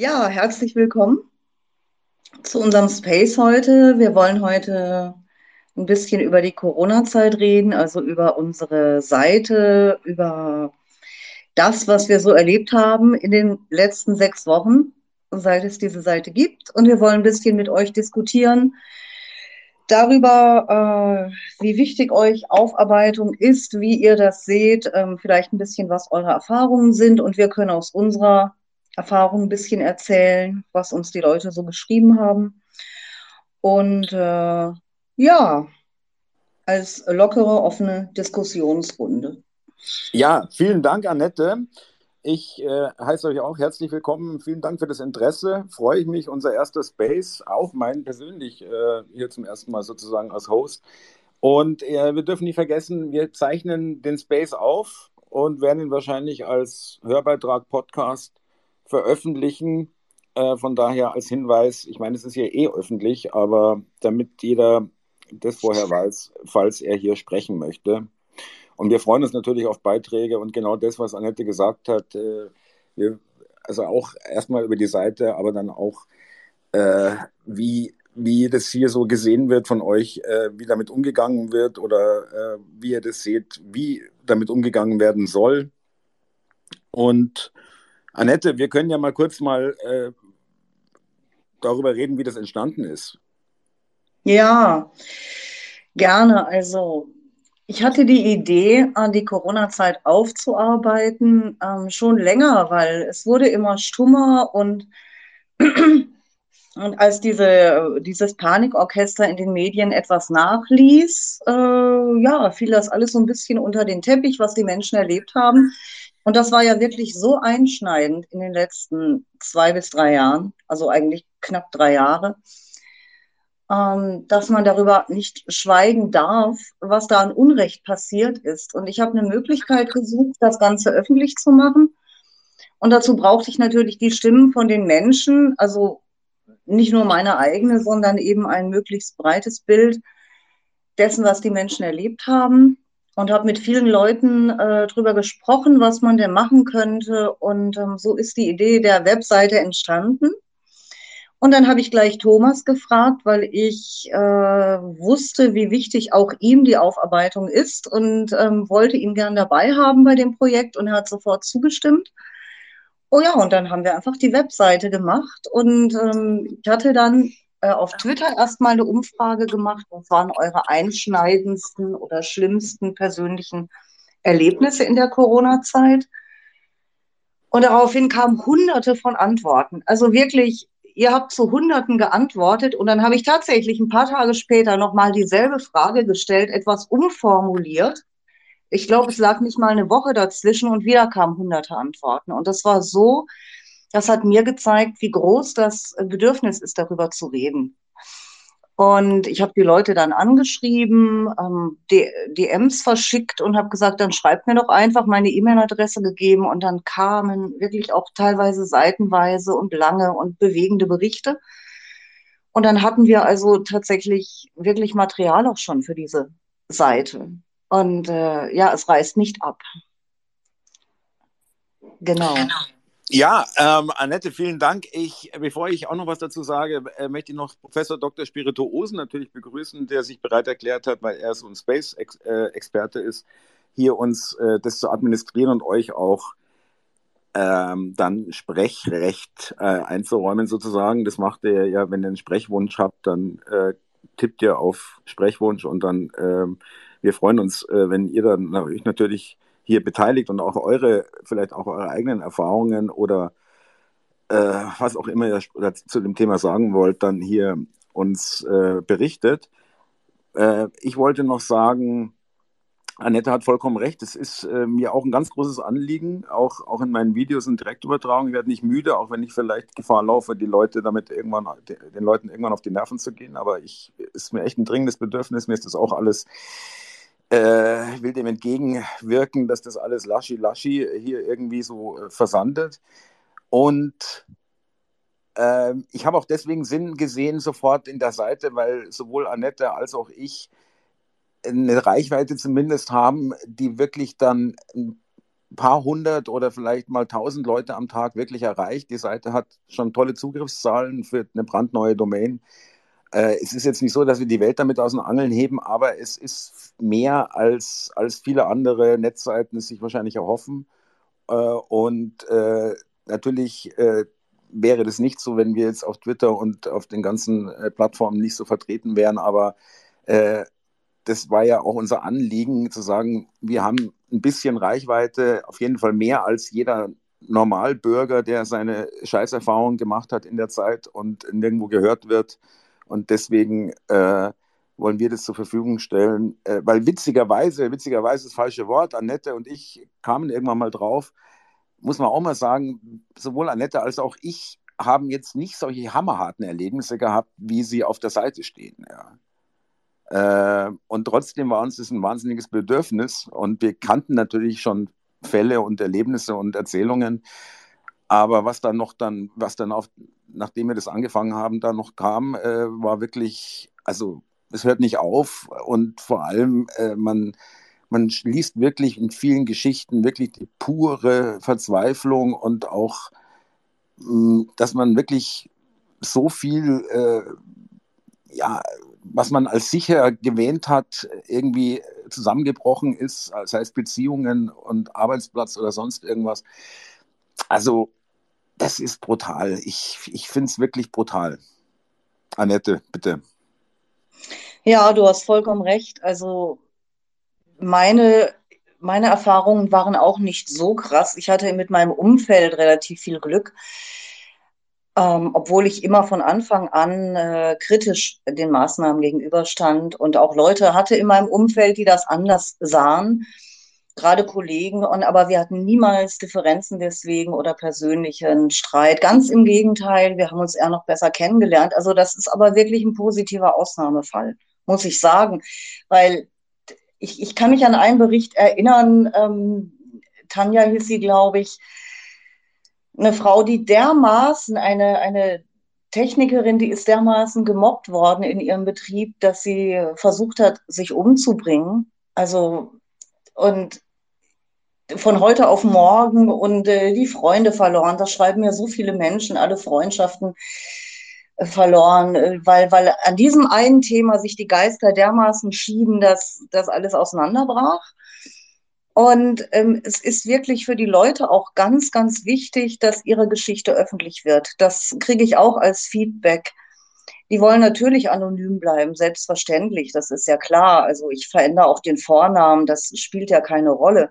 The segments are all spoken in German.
Ja, herzlich willkommen zu unserem Space heute. Wir wollen heute ein bisschen über die Corona-Zeit reden, also über unsere Seite, über das, was wir so erlebt haben in den letzten sechs Wochen, seit es diese Seite gibt. Und wir wollen ein bisschen mit euch diskutieren darüber, äh, wie wichtig euch Aufarbeitung ist, wie ihr das seht, ähm, vielleicht ein bisschen, was eure Erfahrungen sind. Und wir können aus unserer Erfahrung ein bisschen erzählen, was uns die Leute so geschrieben haben. Und äh, ja, als lockere, offene Diskussionsrunde. Ja, vielen Dank, Annette. Ich äh, heiße euch auch herzlich willkommen. Vielen Dank für das Interesse. Freue ich mich, unser erster Space, auch mein persönlich, äh, hier zum ersten Mal sozusagen als Host. Und äh, wir dürfen nicht vergessen, wir zeichnen den Space auf und werden ihn wahrscheinlich als Hörbeitrag, Podcast veröffentlichen. Äh, von daher als Hinweis, ich meine, es ist ja eh öffentlich, aber damit jeder das vorher weiß, falls er hier sprechen möchte. Und wir freuen uns natürlich auf Beiträge und genau das, was Annette gesagt hat. Äh, wir, also auch erstmal über die Seite, aber dann auch, äh, wie, wie das hier so gesehen wird von euch, äh, wie damit umgegangen wird oder äh, wie ihr das seht, wie damit umgegangen werden soll. Und Annette, wir können ja mal kurz mal äh, darüber reden, wie das entstanden ist. Ja, gerne. Also ich hatte die Idee, die Corona-Zeit aufzuarbeiten, ähm, schon länger, weil es wurde immer stummer und, und als diese, dieses Panikorchester in den Medien etwas nachließ, äh, ja, fiel das alles so ein bisschen unter den Teppich, was die Menschen erlebt haben. Und das war ja wirklich so einschneidend in den letzten zwei bis drei Jahren, also eigentlich knapp drei Jahre, ähm, dass man darüber nicht schweigen darf, was da an Unrecht passiert ist. Und ich habe eine Möglichkeit gesucht, das Ganze öffentlich zu machen. Und dazu brauchte ich natürlich die Stimmen von den Menschen, also nicht nur meine eigene, sondern eben ein möglichst breites Bild dessen, was die Menschen erlebt haben und habe mit vielen Leuten äh, darüber gesprochen, was man denn machen könnte. Und ähm, so ist die Idee der Webseite entstanden. Und dann habe ich gleich Thomas gefragt, weil ich äh, wusste, wie wichtig auch ihm die Aufarbeitung ist und ähm, wollte ihn gern dabei haben bei dem Projekt und er hat sofort zugestimmt. Oh ja, und dann haben wir einfach die Webseite gemacht und ähm, ich hatte dann äh, auf Twitter erstmal eine Umfrage gemacht. Was waren eure einschneidendsten oder schlimmsten persönlichen Erlebnisse in der Corona-Zeit? Und daraufhin kamen hunderte von Antworten. Also wirklich, ihr habt zu Hunderten geantwortet. Und dann habe ich tatsächlich ein paar Tage später nochmal dieselbe Frage gestellt, etwas umformuliert. Ich glaube, es lag nicht mal eine Woche dazwischen und wieder kamen hunderte Antworten. Und das war so, das hat mir gezeigt, wie groß das Bedürfnis ist, darüber zu reden. Und ich habe die Leute dann angeschrieben, ähm, DMs verschickt und habe gesagt, dann schreibt mir doch einfach meine E-Mail-Adresse gegeben. Und dann kamen wirklich auch teilweise seitenweise und lange und bewegende Berichte. Und dann hatten wir also tatsächlich wirklich Material auch schon für diese Seite. Und äh, ja, es reißt nicht ab. Genau. genau. Ja, ähm, Annette, vielen Dank. Ich, bevor ich auch noch was dazu sage, äh, möchte ich noch Professor Dr. Spirituosen natürlich begrüßen, der sich bereit erklärt hat, weil er so ein Space-Experte äh, ist, hier uns äh, das zu administrieren und euch auch ähm, dann Sprechrecht äh, einzuräumen sozusagen. Das macht ihr ja, wenn ihr einen Sprechwunsch habt, dann äh, tippt ihr auf Sprechwunsch und dann ähm, wir freuen uns, äh, wenn ihr dann natürlich hier beteiligt und auch eure, vielleicht auch eure eigenen Erfahrungen oder äh, was auch immer ihr zu dem Thema sagen wollt, dann hier uns äh, berichtet. Äh, ich wollte noch sagen, Annette hat vollkommen recht. Es ist äh, mir auch ein ganz großes Anliegen, auch, auch in meinen Videos und Direktübertragungen. Ich werde nicht müde, auch wenn ich vielleicht Gefahr laufe, die Leute damit irgendwann, den Leuten irgendwann auf die Nerven zu gehen. Aber ich ist mir echt ein dringendes Bedürfnis. Mir ist das auch alles äh, will dem entgegenwirken, dass das alles laschi-laschi hier irgendwie so äh, versandet. Und äh, ich habe auch deswegen Sinn gesehen sofort in der Seite, weil sowohl Annette als auch ich eine Reichweite zumindest haben, die wirklich dann paar hundert oder vielleicht mal tausend Leute am Tag wirklich erreicht. Die Seite hat schon tolle Zugriffszahlen für eine brandneue Domain. Äh, es ist jetzt nicht so, dass wir die Welt damit aus den Angeln heben, aber es ist mehr als, als viele andere Netzseiten es sich wahrscheinlich erhoffen. Äh, und äh, natürlich wäre das nicht so, wenn wir jetzt auf Twitter und auf den ganzen Plattformen nicht so vertreten wären, aber das war ja auch unser Anliegen, zu sagen, wir haben ein bisschen Reichweite, auf jeden Fall mehr als jeder Normalbürger, der seine Scheißerfahrungen gemacht hat in der Zeit und nirgendwo gehört wird. Und deswegen äh, wollen wir das zur Verfügung stellen, äh, weil witzigerweise, witzigerweise das falsche Wort, Annette und ich kamen irgendwann mal drauf, muss man auch mal sagen, sowohl Annette als auch ich haben jetzt nicht solche hammerharten Erlebnisse gehabt, wie sie auf der Seite stehen. Ja. Äh, und trotzdem war uns das ein wahnsinniges Bedürfnis und wir kannten natürlich schon Fälle und Erlebnisse und Erzählungen. Aber was dann noch dann, was dann auf, nachdem wir das angefangen haben, da noch kam, äh, war wirklich, also es hört nicht auf und vor allem äh, man, man liest wirklich in vielen Geschichten wirklich die pure Verzweiflung und auch, mh, mm, dass man wirklich so viel äh, ja, was man als sicher gewähnt hat, irgendwie zusammengebrochen ist, sei es Beziehungen und Arbeitsplatz oder sonst irgendwas. Also, das ist brutal. Ich, ich finde es wirklich brutal. Annette, bitte. Ja, du hast vollkommen recht. Also, meine, meine Erfahrungen waren auch nicht so krass. Ich hatte mit meinem Umfeld relativ viel Glück ähm, obwohl ich immer von Anfang an äh, kritisch den Maßnahmen gegenüberstand und auch Leute hatte in meinem Umfeld, die das anders sahen, gerade Kollegen, und, aber wir hatten niemals Differenzen deswegen oder persönlichen Streit. Ganz im Gegenteil, wir haben uns eher noch besser kennengelernt. Also das ist aber wirklich ein positiver Ausnahmefall, muss ich sagen, weil ich, ich kann mich an einen Bericht erinnern, ähm, Tanja hieß sie, glaube ich, eine Frau, die dermaßen, eine, eine Technikerin, die ist dermaßen gemobbt worden in ihrem Betrieb, dass sie versucht hat, sich umzubringen. Also, und von heute auf morgen und äh, die Freunde verloren. Das schreiben mir so viele Menschen, alle Freundschaften äh, verloren, äh, weil, weil an diesem einen Thema sich die Geister dermaßen schieden, dass das alles auseinanderbrach. Und ähm, es ist wirklich für die Leute auch ganz, ganz wichtig, dass ihre Geschichte öffentlich wird. Das kriege ich auch als Feedback. Die wollen natürlich anonym bleiben, selbstverständlich, das ist ja klar. Also ich verändere auch den Vornamen, das spielt ja keine Rolle.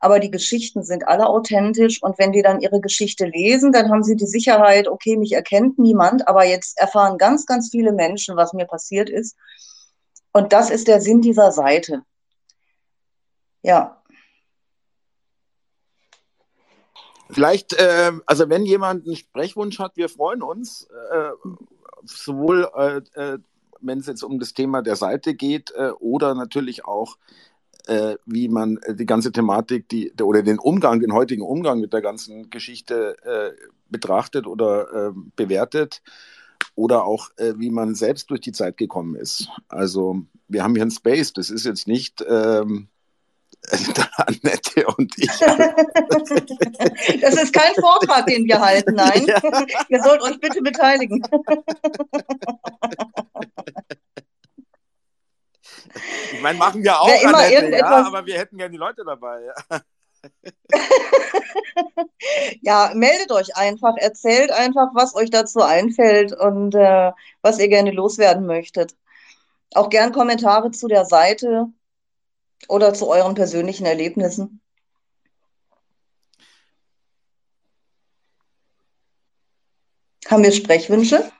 Aber die Geschichten sind alle authentisch und wenn die dann ihre Geschichte lesen, dann haben sie die Sicherheit, okay, mich erkennt niemand, aber jetzt erfahren ganz, ganz viele Menschen, was mir passiert ist. Und das ist der Sinn dieser Seite. Ja, Vielleicht, äh, also wenn jemand einen Sprechwunsch hat, wir freuen uns, äh, sowohl äh, äh wenn es jetzt um das Thema der Seite geht äh, oder natürlich auch, äh, wie man die ganze Thematik die, oder den Umgang, den heutigen Umgang mit der ganzen Geschichte betrachtet oder bewertet oder auch, wie man selbst durch die Zeit gekommen ist. Also wir haben hier ein Space, das ist jetzt nicht... Ähm, Annette und ich. Das ist kein Vortrag, den wir halten, nein. Ja. Ihr sollt euch bitte beteiligen. Ich meine, machen wir auch, ja, Annette, ja, aber wir hätten gerne die Leute dabei. Ja. ja, meldet euch einfach, erzählt einfach, was euch dazu einfällt und äh, was ihr gerne loswerden möchtet. Auch gern Kommentare zu der Seite oder zu euren persönlichen Erlebnissen? Haben wir Sprechwünsche?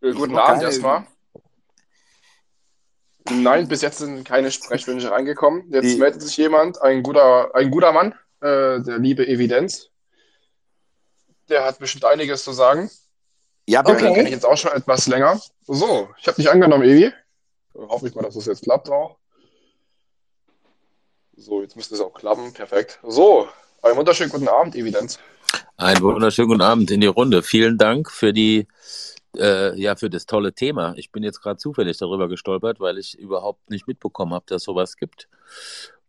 Äh, guten Abend erstmal. Nein, bis jetzt sind keine Sprechwünsche reingekommen. Jetzt Die... meldet sich jemand, ein guter, ein guter Mann, äh, der liebe Evidenz. Der hat bestimmt einiges zu sagen. Ja, bitte. Okay. Den kenne ich jetzt auch schon etwas länger. So, ich habe dich angenommen, Evi. Hoffe ich mal, dass das jetzt klappt auch. So, jetzt müsste es auch klappen. Perfekt. So, einen wunderschönen guten Abend, Evidenz. Einen wunderschönen guten Abend in die Runde. Vielen Dank für die äh, ja, für das tolle Thema. Ich bin jetzt gerade zufällig darüber gestolpert, weil ich überhaupt nicht mitbekommen habe, dass sowas gibt.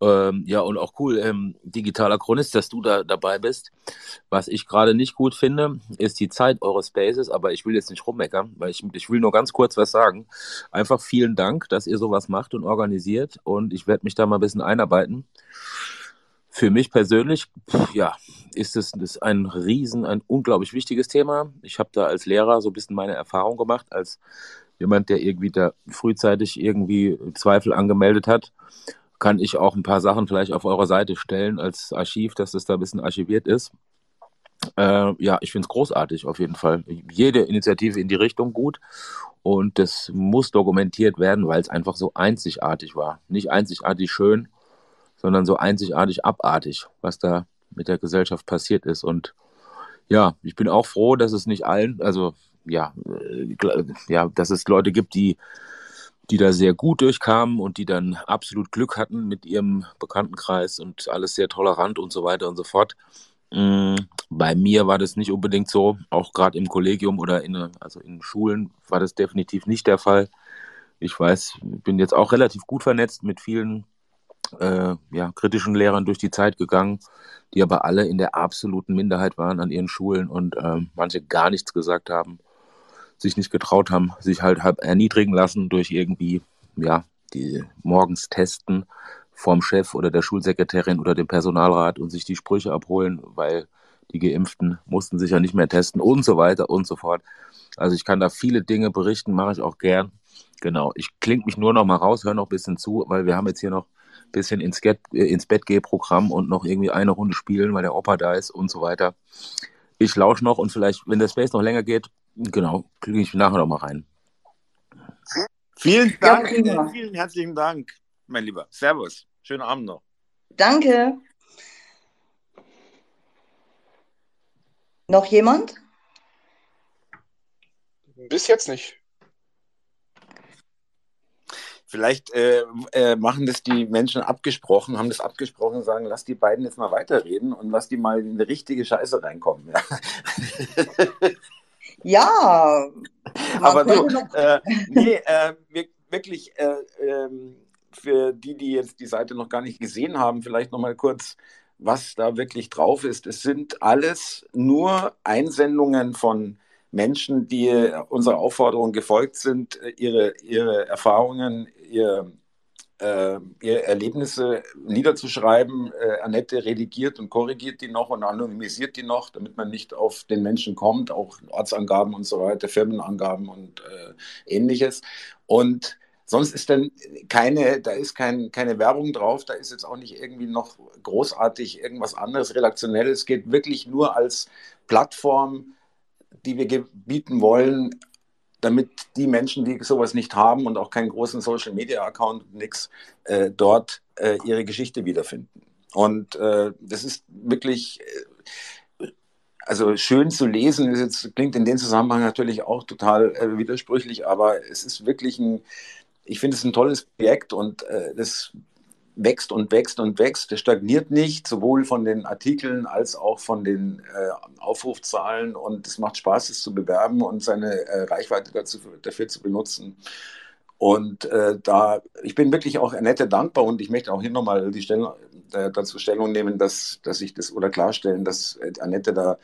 Ähm, ja, und auch cool, ähm, digitaler Chronist, dass du da dabei bist. Was ich gerade nicht gut finde, ist die Zeit eures Spaces, aber ich will jetzt nicht rummeckern, weil ich, ich will nur ganz kurz was sagen. Einfach vielen Dank, dass ihr sowas macht und organisiert und ich werde mich da mal ein bisschen einarbeiten. Für mich persönlich, ja, ist es ist ein riesen, ein unglaublich wichtiges Thema. Ich habe da als Lehrer so ein bisschen meine Erfahrung gemacht, als jemand, der irgendwie da frühzeitig irgendwie Zweifel angemeldet hat kann ich auch ein paar Sachen vielleicht auf eurer Seite stellen als Archiv, dass es da ein bisschen archiviert ist. Äh, ja, ich finde es großartig auf jeden Fall. Jede Initiative in die Richtung gut und das muss dokumentiert werden, weil es einfach so einzigartig war. Nicht einzigartig schön, sondern so einzigartig abartig, was da mit der Gesellschaft passiert ist. Und ja, ich bin auch froh, dass es nicht allen, also ja, äh, ja, dass es Leute gibt, die die da sehr gut durchkamen und die dann absolut Glück hatten mit ihrem Bekanntenkreis und alles sehr tolerant und so weiter und so fort. Mm, bei mir war das nicht unbedingt so, auch gerade im Kollegium oder in, also in Schulen war das definitiv nicht der Fall. Ich weiß, bin jetzt auch relativ gut vernetzt mit vielen äh, ja, kritischen Lehrern durch die Zeit gegangen, die aber alle in der absoluten Minderheit waren an ihren Schulen und äh, manche gar nichts gesagt haben sich nicht getraut haben, sich halt halb erniedrigen lassen durch irgendwie, ja, die morgens testen vom Chef oder der Schulsekretärin oder dem Personalrat und sich die Sprüche abholen, weil die Geimpften mussten sich ja nicht mehr testen und so weiter und so fort. Also ich kann da viele Dinge berichten, mache ich auch gern. Genau, ich klinge mich nur noch mal raus, höre noch ein bisschen zu, weil wir haben jetzt hier noch bisschen ins, Get, äh, ins Bett geh Programm und noch irgendwie eine Runde spielen, weil der Opa da ist und so weiter. Ich lausche noch und vielleicht, wenn der Space noch länger geht, Genau, kriege ich nachher noch mal rein. Vielen Dank, ja, vielen herzlichen Dank, mein Lieber. Servus, schönen Abend noch. Danke. Noch jemand? Bis jetzt nicht. Vielleicht äh, äh, machen das die Menschen abgesprochen, haben das abgesprochen und sagen, lass die beiden jetzt mal weiterreden und lass die mal in eine richtige Scheiße reinkommen. Ja. Ja. Aber du, äh, nee, äh, wirklich äh, ähm, für die, die jetzt die Seite noch gar nicht gesehen haben, vielleicht noch mal kurz, was da wirklich drauf ist. Es sind alles nur Einsendungen von Menschen, die unserer Aufforderung gefolgt sind, ihre, ihre Erfahrungen, ihr äh, ihre Erlebnisse niederzuschreiben. Äh, Annette redigiert und korrigiert die noch und anonymisiert die noch, damit man nicht auf den Menschen kommt, auch Ortsangaben und so weiter, Firmenangaben und äh, ähnliches. Und sonst ist dann keine, da ist kein, keine Werbung drauf, da ist jetzt auch nicht irgendwie noch großartig irgendwas anderes redaktionelles. Es geht wirklich nur als Plattform, die wir bieten wollen, damit die Menschen, die sowas nicht haben und auch keinen großen Social Media Account und nichts, äh, dort äh, ihre Geschichte wiederfinden. Und äh, das ist wirklich, äh, also schön zu lesen, ist jetzt, klingt in dem Zusammenhang natürlich auch total äh, widersprüchlich, aber es ist wirklich ein, ich finde es ein tolles Projekt und äh, das wächst und wächst und wächst. Der stagniert nicht, sowohl von den Artikeln als auch von den äh, Aufrufzahlen. Und es macht Spaß, es zu bewerben und seine äh, Reichweite dazu, dafür zu benutzen. Und äh, da, ich bin wirklich auch Annette dankbar und ich möchte auch hier nochmal die Stellung, äh, dazu Stellung nehmen, dass, dass ich das oder klarstellen, dass Annette da,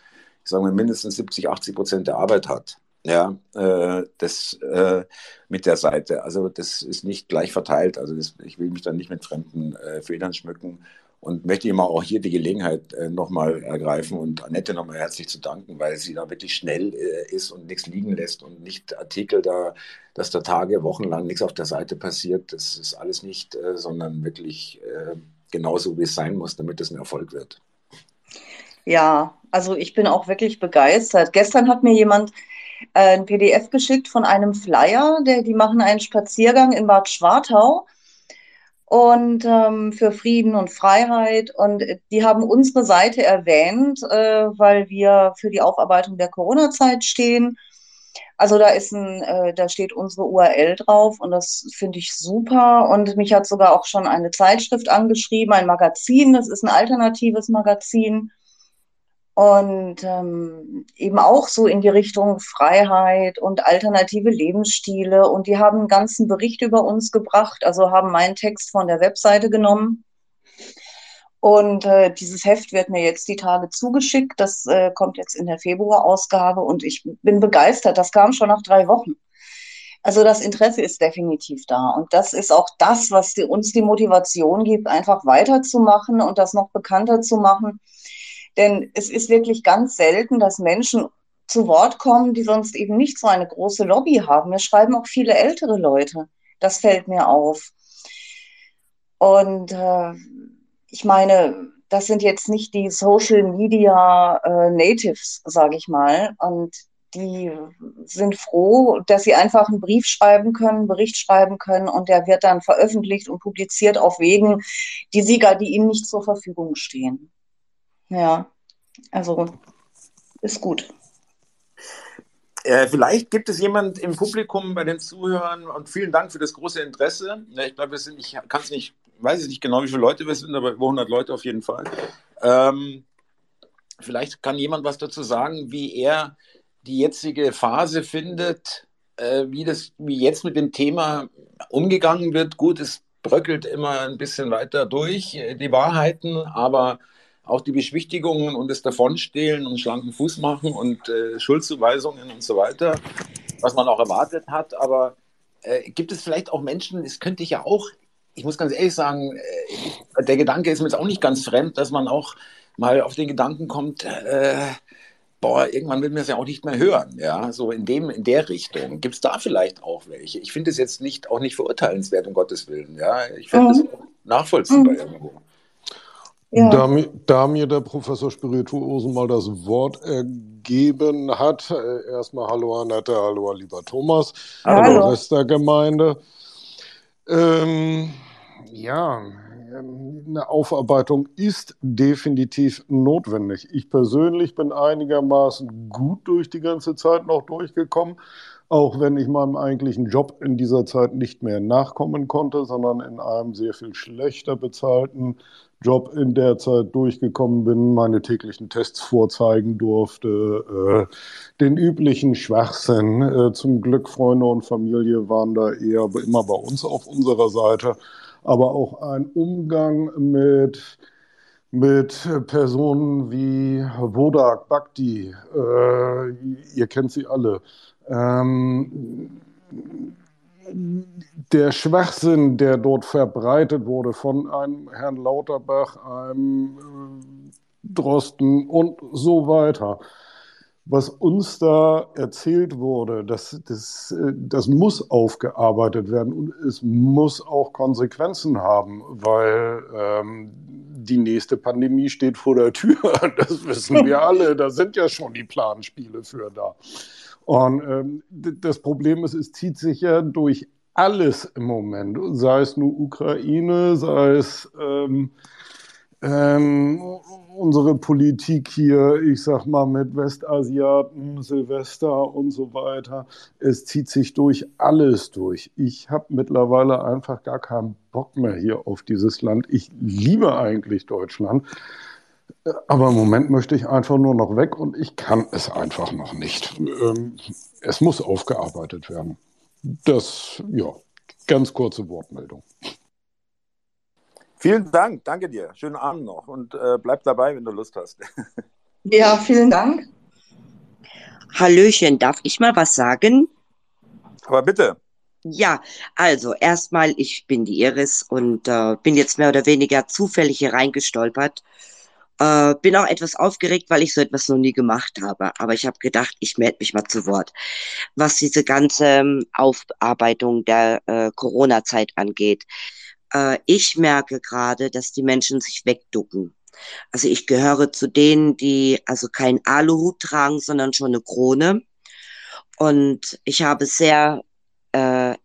ich sage mal, mindestens 70, 80 Prozent der Arbeit hat ja, äh, das äh, mit der Seite. Also das ist nicht gleich verteilt. Also das, ich will mich dann nicht mit fremden äh, Federn schmücken und möchte immer auch hier die Gelegenheit äh, nochmal ergreifen und Annette nochmal herzlich zu danken, weil sie da wirklich schnell äh, ist und nichts liegen lässt und nicht Artikel da, dass da Tage, Wochen lang nichts auf der Seite passiert. Das ist alles nicht, äh, sondern wirklich äh, genauso, wie es sein muss, damit es ein Erfolg wird. Ja, also ich bin auch wirklich begeistert. Gestern hat mir jemand ein PDF geschickt von einem Flyer, der, die machen einen Spaziergang in Bad Schwartau und ähm, für Frieden und Freiheit. Und die haben unsere Seite erwähnt, äh, weil wir für die Aufarbeitung der Corona-Zeit stehen. Also da ist ein, äh, da steht unsere URL drauf und das finde ich super. Und mich hat sogar auch schon eine Zeitschrift angeschrieben, ein Magazin. Das ist ein alternatives Magazin und ähm, eben auch so in die Richtung Freiheit und alternative Lebensstile. Und die haben einen ganzen Bericht über uns gebracht, also haben meinen Text von der Webseite genommen. Und äh, dieses Heft wird mir jetzt die Tage zugeschickt. Das äh, kommt jetzt in der Februarausgabe und ich bin begeistert. Das kam schon nach drei Wochen. Also das Interesse ist definitiv da. Und das ist auch das, was die, uns die Motivation gibt, einfach weiterzumachen und das noch bekannter zu machen denn es ist wirklich ganz selten, dass Menschen zu Wort kommen, die sonst eben nicht so eine große Lobby haben. Wir schreiben auch viele ältere Leute. Das fällt mir auf. Und äh, ich meine, das sind jetzt nicht die Social Media äh, Natives, sage ich mal. Und die sind froh, dass sie einfach einen Brief schreiben können, einen Bericht schreiben können und der wird dann veröffentlicht und publiziert auf Wegen, die Sieger, die ihnen nicht zur Verfügung stehen. Ja, also ist gut. Äh, vielleicht gibt es jemand im Publikum bei den Zuhörern und vielen Dank für das große Interesse. Ich glaube, wir sind, ich kann es nicht, weiß ich nicht genau, wie viele Leute wir sind, aber über 100 Leute auf jeden Fall. Ähm, vielleicht kann jemand was dazu sagen, wie er die jetzige Phase findet, äh, wie das, wie jetzt mit dem Thema umgegangen wird. Gut, es bröckelt immer ein bisschen weiter durch, äh, die Wahrheiten, aber auch die Beschwichtigungen und das Davonstehlen und schlanken Fuß machen und äh, Schuldzuweisungen und so weiter, was man auch erwartet hat. Aber äh, gibt es vielleicht auch Menschen, das könnte ich ja auch, ich muss ganz ehrlich sagen, äh, der Gedanke ist mir jetzt auch nicht ganz fremd, dass man auch mal auf den Gedanken kommt, äh, boah, irgendwann will man es ja auch nicht mehr hören, ja, so in dem, in der Richtung. Gibt es da vielleicht auch welche? Ich finde es jetzt nicht, auch nicht verurteilenswert, um Gottes Willen, ja. Ich finde mhm. das nachvollziehbar mhm. irgendwo. Ja. Da, da, mir der Professor Spirituosen mal das Wort ergeben hat, äh, erstmal Hallo Annette, Hallo lieber Thomas, Hallo, hallo. Rest der Gemeinde. Ähm, ja, eine Aufarbeitung ist definitiv notwendig. Ich persönlich bin einigermaßen gut durch die ganze Zeit noch durchgekommen, auch wenn ich meinem eigentlichen Job in dieser Zeit nicht mehr nachkommen konnte, sondern in einem sehr viel schlechter bezahlten Job in der Zeit durchgekommen bin, meine täglichen Tests vorzeigen durfte, äh, den üblichen Schwachsinn. Äh, zum Glück Freunde und Familie waren da eher immer bei uns auf unserer Seite, aber auch ein Umgang mit mit Personen wie Wodak Bhakti, äh, ihr kennt sie alle. Ähm, der Schwachsinn, der dort verbreitet wurde von einem Herrn Lauterbach, einem äh, Drosten und so weiter, was uns da erzählt wurde, das, das, äh, das muss aufgearbeitet werden und es muss auch Konsequenzen haben, weil ähm, die nächste Pandemie steht vor der Tür. Das wissen wir alle. Da sind ja schon die Planspiele für da. Und ähm, das Problem ist, es zieht sich ja durch alles im Moment, sei es nur Ukraine, sei es ähm, ähm, unsere Politik hier, ich sag mal mit Westasiaten, Silvester und so weiter. Es zieht sich durch alles durch. Ich habe mittlerweile einfach gar keinen Bock mehr hier auf dieses Land. Ich liebe eigentlich Deutschland. Aber im Moment möchte ich einfach nur noch weg und ich kann es einfach noch nicht. Ähm, es muss aufgearbeitet werden. Das, ja, ganz kurze Wortmeldung. Vielen Dank, danke dir. Schönen Abend noch und äh, bleib dabei, wenn du Lust hast. Ja, vielen Dank. Hallöchen, darf ich mal was sagen? Aber bitte. Ja, also erstmal, ich bin die Iris und äh, bin jetzt mehr oder weniger zufällig hier reingestolpert äh, bin auch etwas aufgeregt, weil ich so etwas noch nie gemacht habe. Aber ich habe gedacht, ich melde mich mal zu Wort. Was diese ganze ähm, Aufarbeitung der äh, Corona-Zeit angeht. Äh, ich merke gerade, dass die Menschen sich wegducken. Also ich gehöre zu denen, die also kein Aluhut tragen, sondern schon eine Krone. Und ich habe sehr äh,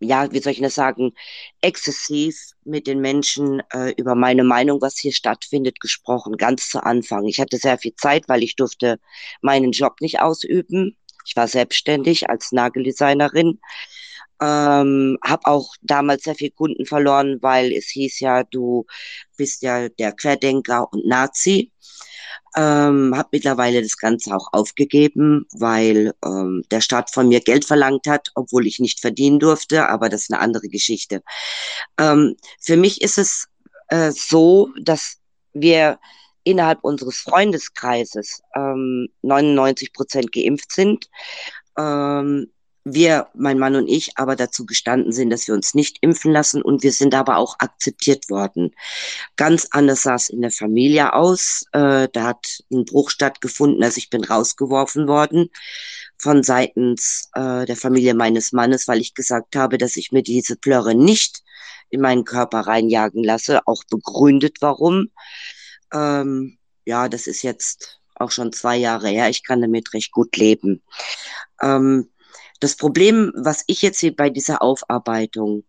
ja, wie soll ich das sagen, exzessiv mit den Menschen äh, über meine Meinung, was hier stattfindet, gesprochen, ganz zu Anfang. Ich hatte sehr viel Zeit, weil ich durfte meinen Job nicht ausüben. Ich war selbstständig als Nageldesignerin. Ähm, habe auch damals sehr viel Kunden verloren, weil es hieß ja, du bist ja der Querdenker und Nazi. Ähm, habe mittlerweile das Ganze auch aufgegeben, weil ähm, der Staat von mir Geld verlangt hat, obwohl ich nicht verdienen durfte, aber das ist eine andere Geschichte. Ähm, für mich ist es äh, so, dass wir innerhalb unseres Freundeskreises ähm, 99 Prozent geimpft sind. Ähm, wir, mein Mann und ich, aber dazu gestanden sind, dass wir uns nicht impfen lassen und wir sind aber auch akzeptiert worden. Ganz anders sah es in der Familie aus. Äh, da hat ein Bruch stattgefunden, also ich bin rausgeworfen worden von seitens äh, der Familie meines Mannes, weil ich gesagt habe, dass ich mir diese Plörre nicht in meinen Körper reinjagen lasse, auch begründet warum. Ähm, ja, das ist jetzt auch schon zwei Jahre her. Ich kann damit recht gut leben. Ähm, das Problem, was ich jetzt sehe bei dieser Aufarbeitung,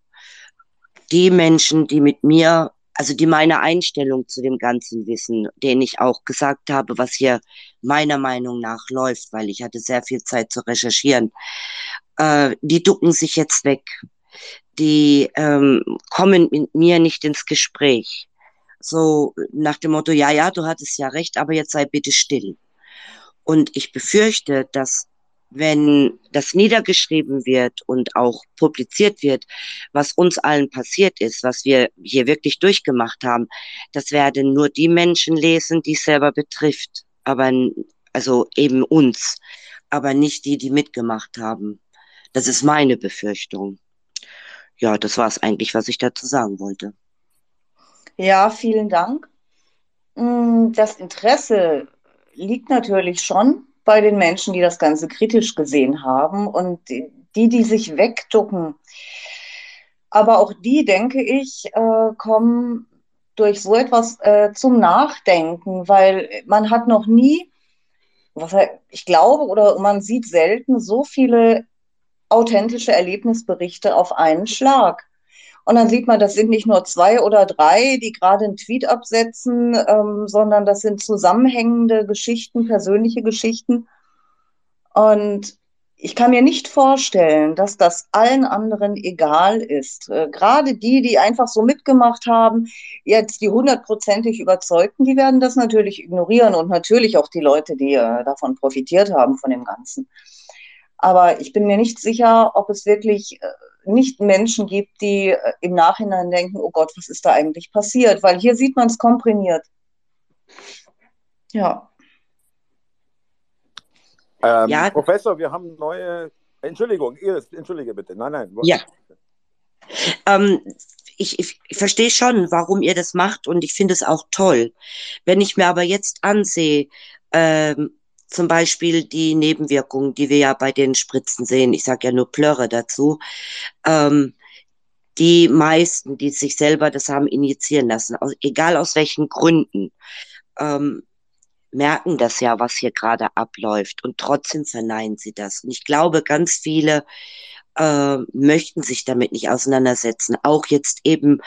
die Menschen, die mit mir, also die meine Einstellung zu dem Ganzen wissen, denen ich auch gesagt habe, was hier meiner Meinung nach läuft, weil ich hatte sehr viel Zeit zu recherchieren, äh, die ducken sich jetzt weg. Die ähm, kommen mit mir nicht ins Gespräch so nach dem Motto, ja, ja, du hattest ja recht, aber jetzt sei bitte still. Und ich befürchte, dass wenn das niedergeschrieben wird und auch publiziert wird, was uns allen passiert ist, was wir hier wirklich durchgemacht haben, das werden nur die Menschen lesen, die es selber betrifft, aber also eben uns, aber nicht die, die mitgemacht haben. Das ist meine Befürchtung. Ja, das war es eigentlich, was ich dazu sagen wollte. Ja, vielen Dank. Mm, das Interesse liegt natürlich schon bei den Menschen, die das Ganze kritisch gesehen haben und die, die sich wegducken. Aber auch die, denke ich, äh, kommen durch so etwas äh, zum Nachdenken, weil man hat noch nie, was ich glaube, oder man sieht selten so viele authentische Erlebnisberichte auf einen Schlag. Und dann sieht man, das sind nicht nur zwei oder drei, die gerade einen Tweet absetzen, ähm, sondern das sind zusammenhängende Geschichten, persönliche Geschichten. Und ich kann mir nicht vorstellen, dass das allen anderen egal ist. Äh, gerade die, die einfach so mitgemacht haben, jetzt die hundertprozentig Überzeugten, die werden das natürlich ignorieren und natürlich auch die Leute, die äh, davon profitiert haben, von dem Ganzen. Aber ich bin mir nicht sicher, ob es wirklich äh, nicht Menschen gibt, die äh, im Nachhinein denken, oh Gott, was ist da eigentlich passiert? Weil hier sieht man es komprimiert. Ja. Ähm, ja. Professor, wir haben neue. Entschuldigung, Iris, entschuldige bitte. Nein, nein. Ja. Ähm, ich, ich, ich verstehe schon, warum ihr das macht und ich finde es auch toll. Wenn ich mir aber jetzt ansehe, ähm, zum Beispiel die Nebenwirkungen, die wir ja bei den Spritzen sehen, ich sage ja nur Plörre dazu, ähm, die meisten, die sich selber das haben injizieren lassen, aus, egal aus welchen Gründen, ähm, merken das ja, was hier gerade abläuft und trotzdem verneinen sie das. Und ich glaube, ganz viele äh, möchten sich damit nicht auseinandersetzen. Auch jetzt eben,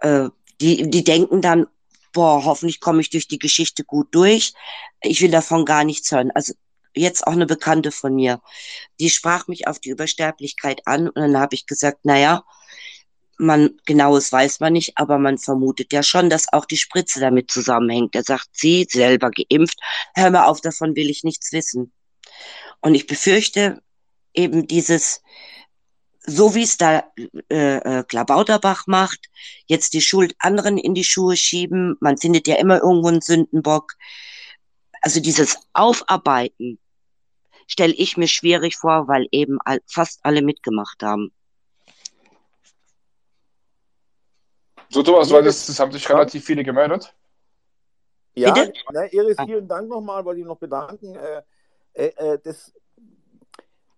äh, die, die denken dann, boah, hoffentlich komme ich durch die Geschichte gut durch. Ich will davon gar nichts hören. Also jetzt auch eine Bekannte von mir, die sprach mich auf die Übersterblichkeit an und dann habe ich gesagt, naja, man genaues weiß man nicht, aber man vermutet ja schon, dass auch die Spritze damit zusammenhängt. Er sagt, sie selber geimpft, hör mal auf, davon will ich nichts wissen. Und ich befürchte eben dieses, so wie es da äh, äh, Klabauterbach macht, jetzt die Schuld anderen in die Schuhe schieben, man findet ja immer irgendwo einen Sündenbock. Also dieses Aufarbeiten stelle ich mir schwierig vor, weil eben all, fast alle mitgemacht haben. So, Thomas, weil das, das haben sich relativ viele gemeldet. Ja, ne, Iris, vielen Dank nochmal, wollte ich noch bedanken. Äh, äh, äh das,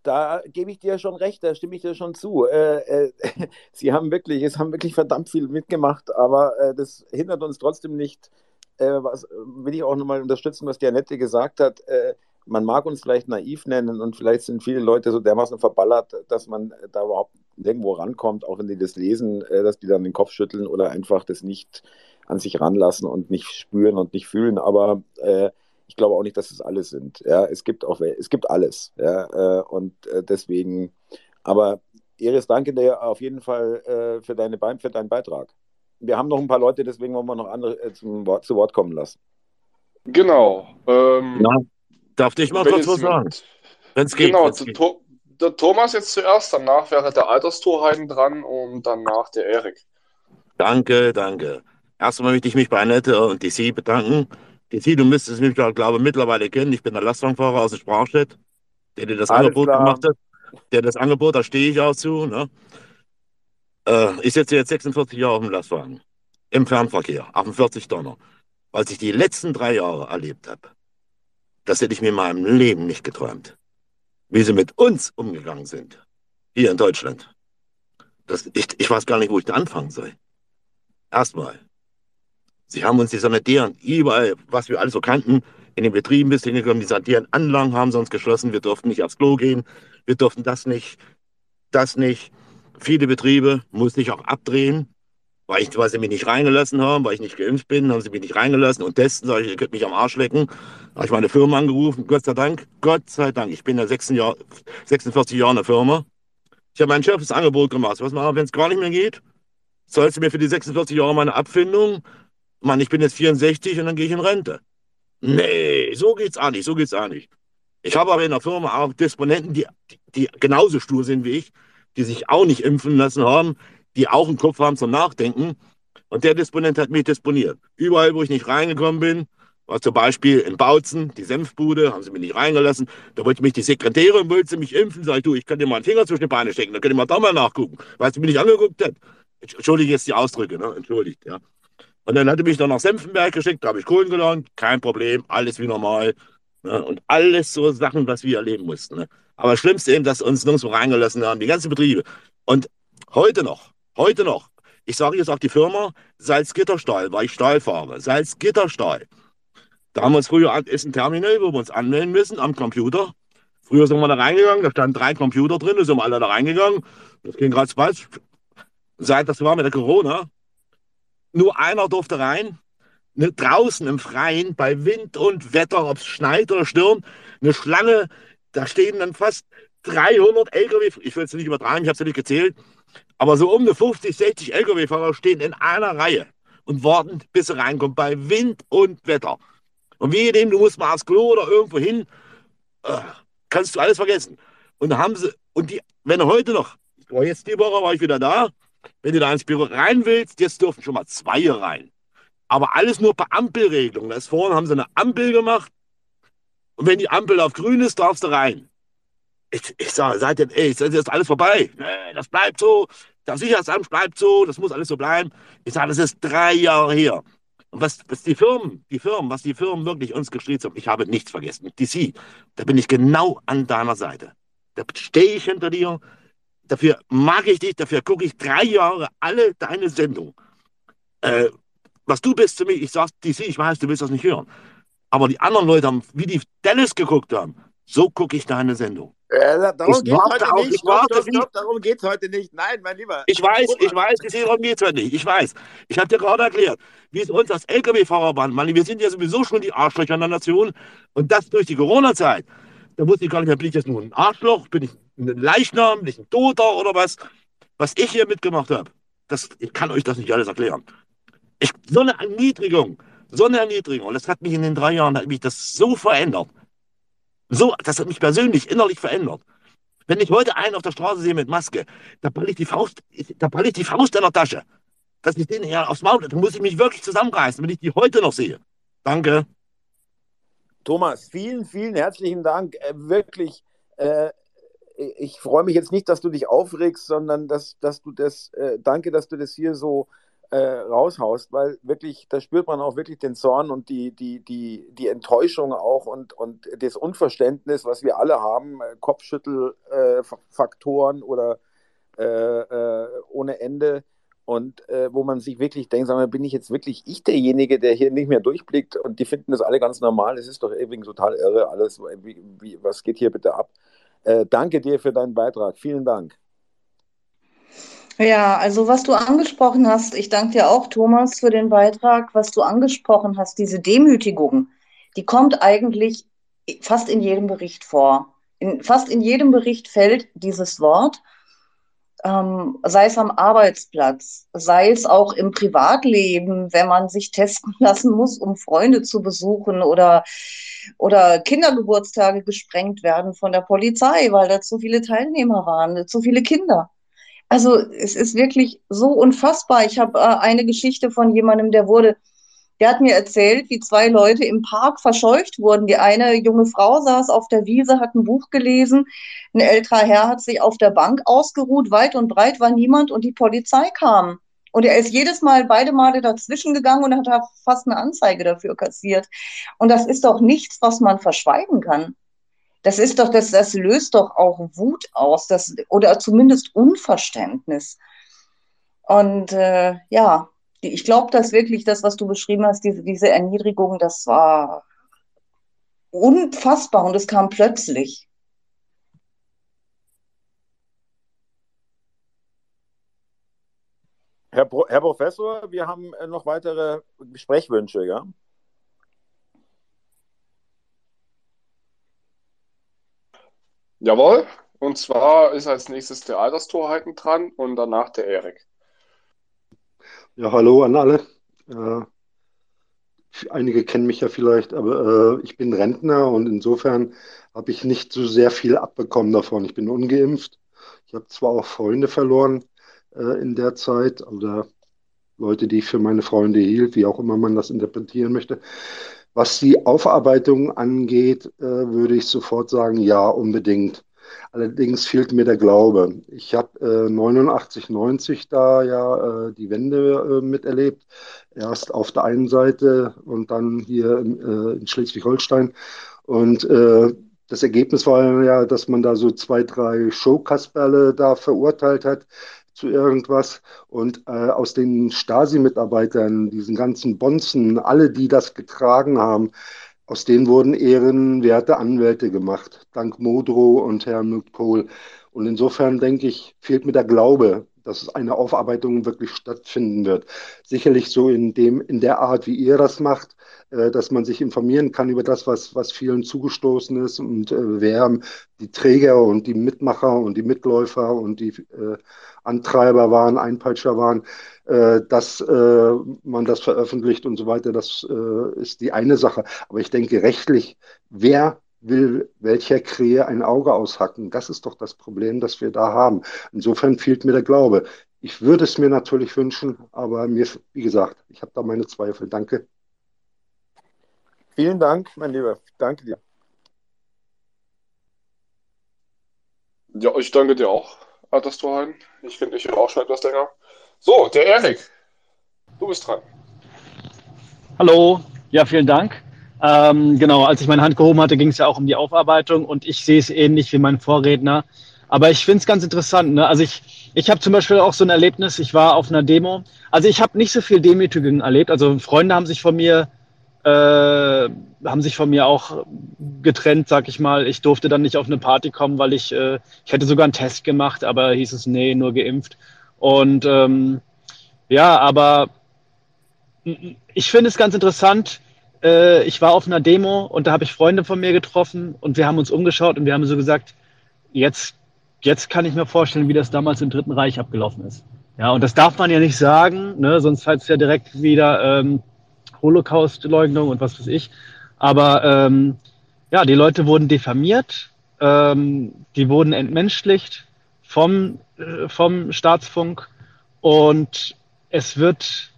da gebe ich dir schon recht, da stimme ich dir schon zu. Äh, äh, sie haben wirklich, es haben wirklich verdammt viel mitgemacht, aber äh, das hindert uns trotzdem nicht, äh, was will ich auch nochmal unterstützen, was die gesagt hat. Äh, man mag uns vielleicht naiv nennen und vielleicht sind viele Leute so dermaßen verballert, dass man da überhaupt irgendwo rankommt, auch wenn die das lesen, äh, dass die dann den Kopf schütteln oder einfach das nicht an sich ranlassen und nicht spüren und nicht fühlen. Aber ich glaube auch nicht, dass es alles sind. Ja, es gibt auch, es gibt alles. Ja, äh, und äh, deswegen, aber Iris, danke dir auf jeden Fall äh, für, deine, für deinen Beitrag. Wir haben noch ein paar Leute, deswegen wollen wir noch andere zum Wort, zu Wort kommen lassen. Genau. Ähm, ja, darf ich mal kurz was sagen? Wenn es geht. Genau, geht. der Thomas jetzt zuerst, danach wäre der Alterstorheiden dran und danach der Erik. Danke, danke. Erstmal möchte ich mich bei Annette und DC bedanken. DC, du müsstest mich, glaube ich, mittlerweile kennen. Ich bin der Lastwagenfahrer aus dem Sprachstedt, der dir das Alles Angebot klar. gemacht hat. Der das Angebot, da stehe ich auch zu. Ne? Äh, ich sitze jetzt 46 Jahre auf dem Lastwagen. Im Fernverkehr, auf dem 40 Donner. Was ich die letzten drei Jahre erlebt habe, das hätte ich mir in meinem Leben nicht geträumt. Wie sie mit uns umgegangen sind. Hier in Deutschland. Das, ich, ich weiß gar nicht, wo ich da anfangen soll. Erstmal. Sie haben uns die Sanitären überall, was wir alles so kannten, in den Betrieben bis hingekommen. Die sanitären Anlagen haben sie uns geschlossen. Wir durften nicht aufs Klo gehen. Wir durften das nicht, das nicht. Viele Betriebe musste ich auch abdrehen, weil, ich, weil sie mich nicht reingelassen haben, weil ich nicht geimpft bin, haben sie mich nicht reingelassen und testen, sage ich, ihr könnt mich am Arsch lecken. Da habe ich meine Firma angerufen, Gott sei Dank, Gott sei Dank. Ich bin ja 46 Jahre, 46 Jahre in der Firma. Ich habe mein Chef das Angebot gemacht. Was machen, wenn es gar nicht mehr geht? Zahlst du mir für die 46 Jahre meine Abfindung? Mann, ich bin jetzt 64 und dann gehe ich in Rente. Nee, so geht's auch nicht, so geht's auch nicht. Ich habe aber in der Firma auch Disponenten, die, die, genauso stur sind wie ich, die sich auch nicht impfen lassen haben, die auch einen Kopf haben zum Nachdenken. Und der Disponent hat mich disponiert. Überall, wo ich nicht reingekommen bin, war zum Beispiel in Bautzen, die Senfbude, haben sie mich nicht reingelassen. Da wollte mich die Sekretärin, wollte mich impfen. Sag ich, du, ich kann dir mal einen Finger zwischen die Beine stecken, dann könnt ihr mal da mal nachgucken, weil sie mich nicht angeguckt hat. Entschuldige jetzt die Ausdrücke, ne? Entschuldigt, ja. Und dann hat er mich dann nach Senfenberg geschickt, da habe ich Kohlen gelernt, kein Problem, alles wie normal. Ne? Und alles so Sachen, was wir erleben mussten. Ne? Aber das Schlimmste eben, dass uns nirgendwo reingelassen haben, die ganzen Betriebe. Und heute noch, heute noch, ich sage jetzt auch die Firma, Salzgitterstahl, weil ich Stahl fahre. Salzgitterstahl. Da haben wir uns früher, ist ein Terminal, wo wir uns anmelden müssen am Computer. Früher sind wir da reingegangen, da standen drei Computer drin, da sind wir alle da reingegangen. Das ging gerade falsch. Seit das war mit der Corona, nur einer durfte rein. Ne, draußen im Freien, bei Wind und Wetter, ob es schneit oder stürmt, eine Schlange, da stehen dann fast 300 LKW, ich will es nicht übertragen, ich habe es nicht gezählt, aber so um eine 50, 60 LKW-Fahrer stehen in einer Reihe und warten, bis sie reinkommen, bei Wind und Wetter. Und wie dem, du musst mal aufs Klo oder irgendwo hin, äh, kannst du alles vergessen. Und haben sie, und die, wenn heute noch, war jetzt die Woche, war ich wieder da, wenn du da ins Büro rein willst, jetzt dürfen schon mal zwei rein. Aber alles nur per Ampelregelung. Da ist vorne haben sie eine Ampel gemacht. Und wenn die Ampel auf grün ist, darfst du rein. Ich, ich sage, seid ihr, ey, ist jetzt alles vorbei? Das bleibt so. Der Sicherheitsamt bleibt so. Das muss alles so bleiben. Ich sage, das ist drei Jahre her. Und was, was die Firmen, die Firmen, was die Firmen wirklich uns geschrieben haben, ich habe nichts vergessen. DC, da bin ich genau an deiner Seite. Da stehe ich hinter dir. Dafür mag ich dich, dafür gucke ich drei Jahre alle deine Sendungen. Äh, was du bist zu mir, ich sag DC, ich weiß, du willst das nicht hören. Aber die anderen Leute haben, wie die Dennis geguckt haben, so gucke ich deine Sendung. Äh, darum geht heute auch, nicht. Stopp, stopp, stopp, darum geht es heute nicht. Nein, mein Lieber. Ich weiß, ich weiß, darum geht es heute nicht. Ich weiß. Ich habe dir gerade erklärt, wie es uns als Lkw-Fahrer war. Mann, wir sind ja sowieso schon die Arschlöcher in der Nation. Und das durch die Corona-Zeit. Da wusste ich gar nicht mehr, bin ich jetzt nur ein Arschloch, bin ich ein Leichnam, bin ich ein Toter oder was? Was ich hier mitgemacht habe, das, ich kann euch das nicht alles erklären. Ich, so eine Erniedrigung, so eine Erniedrigung. Und das hat mich in den drei Jahren, hat mich das so verändert. So, das hat mich persönlich innerlich verändert. Wenn ich heute einen auf der Straße sehe mit Maske, da ball ich die Faust, da ball ich die Faust in der Tasche. Dass ich den ja aufs Maul, dann muss ich mich wirklich zusammenreißen, wenn ich die heute noch sehe. Danke. Thomas, vielen, vielen herzlichen Dank. Äh, wirklich, äh, ich freue mich jetzt nicht, dass du dich aufregst, sondern dass, dass du das, äh, danke, dass du das hier so äh, raushaust, weil wirklich, da spürt man auch wirklich den Zorn und die, die, die, die Enttäuschung auch und, und das Unverständnis, was wir alle haben, äh, Kopfschüttelfaktoren äh, oder äh, ohne Ende. Und äh, wo man sich wirklich denkt, sag mal, bin ich jetzt wirklich ich derjenige, der hier nicht mehr durchblickt und die finden das alle ganz normal. Es ist doch irgendwie total irre, alles, wie, wie, was geht hier bitte ab? Danke dir für deinen Beitrag. Vielen Dank. Ja, also was du angesprochen hast, ich danke dir auch, Thomas, für den Beitrag, was du angesprochen hast, diese Demütigung, die kommt eigentlich fast in jedem Bericht vor. In, fast in jedem Bericht fällt dieses Wort. ähm, sei es am Arbeitsplatz, sei es auch im Privatleben, wenn man sich testen lassen muss, um Freunde zu besuchen oder, oder Kindergeburtstage gesprengt werden von der Polizei, weil da zu viele Teilnehmer waren, zu viele Kinder. Also es ist wirklich so unfassbar. Ich habe äh, eine Geschichte von jemandem, der wurde der hat mir erzählt, wie zwei Leute im Park verscheucht wurden. Die eine junge Frau saß auf der Wiese, hat ein Buch gelesen. Ein älterer Herr hat sich auf der Bank ausgeruht. Weit und breit war niemand und die Polizei kam. Und er ist jedes Mal, beide Male dazwischen gegangen und hat fast eine Anzeige dafür kassiert. Und das ist doch nichts, was man verschweigen kann. Das ist doch, das, das löst doch auch Wut aus, das, oder zumindest Unverständnis. Und äh, ja, ich glaube, dass wirklich das, was du beschrieben hast, diese, diese Erniedrigung, das war unfassbar und es kam plötzlich. Herr, Pro Herr Professor, wir haben äh, noch weitere Sprechwünsche, ja? Jawohl. Und zwar ist als nächstes der Alterstorheiten dran und danach der Erik. Ja, hallo an alle. Äh, einige kennen mich ja vielleicht, aber äh, ich bin Rentner und insofern habe ich nicht so sehr viel abbekommen davon. Ich bin ungeimpft. Ich habe zwar auch Freunde verloren äh, in der Zeit oder Leute, die ich für meine Freunde hielt, wie auch immer man das interpretieren möchte. Was die Aufarbeitung angeht, äh, würde ich sofort sagen, ja, unbedingt. Allerdings fehlt mir der Glaube. Ich habe äh, 89, 90 da ja äh, die Wende äh, miterlebt. Erst auf der einen Seite und dann hier in, äh, in Schleswig-Holstein. Und äh, das Ergebnis war ja, dass man da so zwei, drei Showkasperle da verurteilt hat zu irgendwas. Und äh, aus den Stasi-Mitarbeitern, diesen ganzen Bonzen, alle, die das getragen haben, aus denen wurden ehrenwerte Anwälte gemacht, dank Modrow und Helmut Kohl. Und insofern denke ich, fehlt mir der Glaube, dass eine Aufarbeitung wirklich stattfinden wird. Sicherlich so in dem, in der Art, wie ihr das macht, äh, dass man sich informieren kann über das, was, was vielen zugestoßen ist und äh, wer die Träger und die Mitmacher und die Mitläufer und die äh, Antreiber waren, Einpeitscher waren, äh, dass äh, man das veröffentlicht und so weiter, das äh, ist die eine Sache. Aber ich denke rechtlich, wer will welcher Krähe ein Auge aushacken? Das ist doch das Problem, das wir da haben. Insofern fehlt mir der Glaube. Ich würde es mir natürlich wünschen, aber mir, wie gesagt, ich habe da meine Zweifel. Danke. Vielen Dank, mein Lieber. Danke dir. Ja, ich danke dir auch, Altes Torheim. Ich kenne dich ja auch schon etwas länger. So, der Erik, du bist dran. Hallo, ja, vielen Dank. Ähm, genau, als ich meine Hand gehoben hatte, ging es ja auch um die Aufarbeitung und ich sehe es ähnlich wie mein Vorredner. Aber ich finde es ganz interessant. Ne? Also ich, ich habe zum Beispiel auch so ein Erlebnis, ich war auf einer Demo. Also ich habe nicht so viel Demütigung erlebt. Also Freunde haben sich von mir, äh, haben sich von mir auch getrennt, sag ich mal. Ich durfte dann nicht auf eine Party kommen, weil ich, äh, ich hätte sogar einen Test gemacht, aber hieß es, nee, nur geimpft. Und ähm, ja, aber ich finde es ganz interessant. Äh, ich war auf einer Demo und da habe ich Freunde von mir getroffen und wir haben uns umgeschaut und wir haben so gesagt, jetzt, jetzt kann ich mir vorstellen, wie das damals im Dritten Reich abgelaufen ist. Ja, und das darf man ja nicht sagen, ne? sonst heißt es ja direkt wieder ähm, Holocaust-Leugnung und was weiß ich. Aber ähm, ja, die Leute wurden diffamiert, ähm, die wurden entmenschlicht vom, äh, vom Staatsfunk und es wird,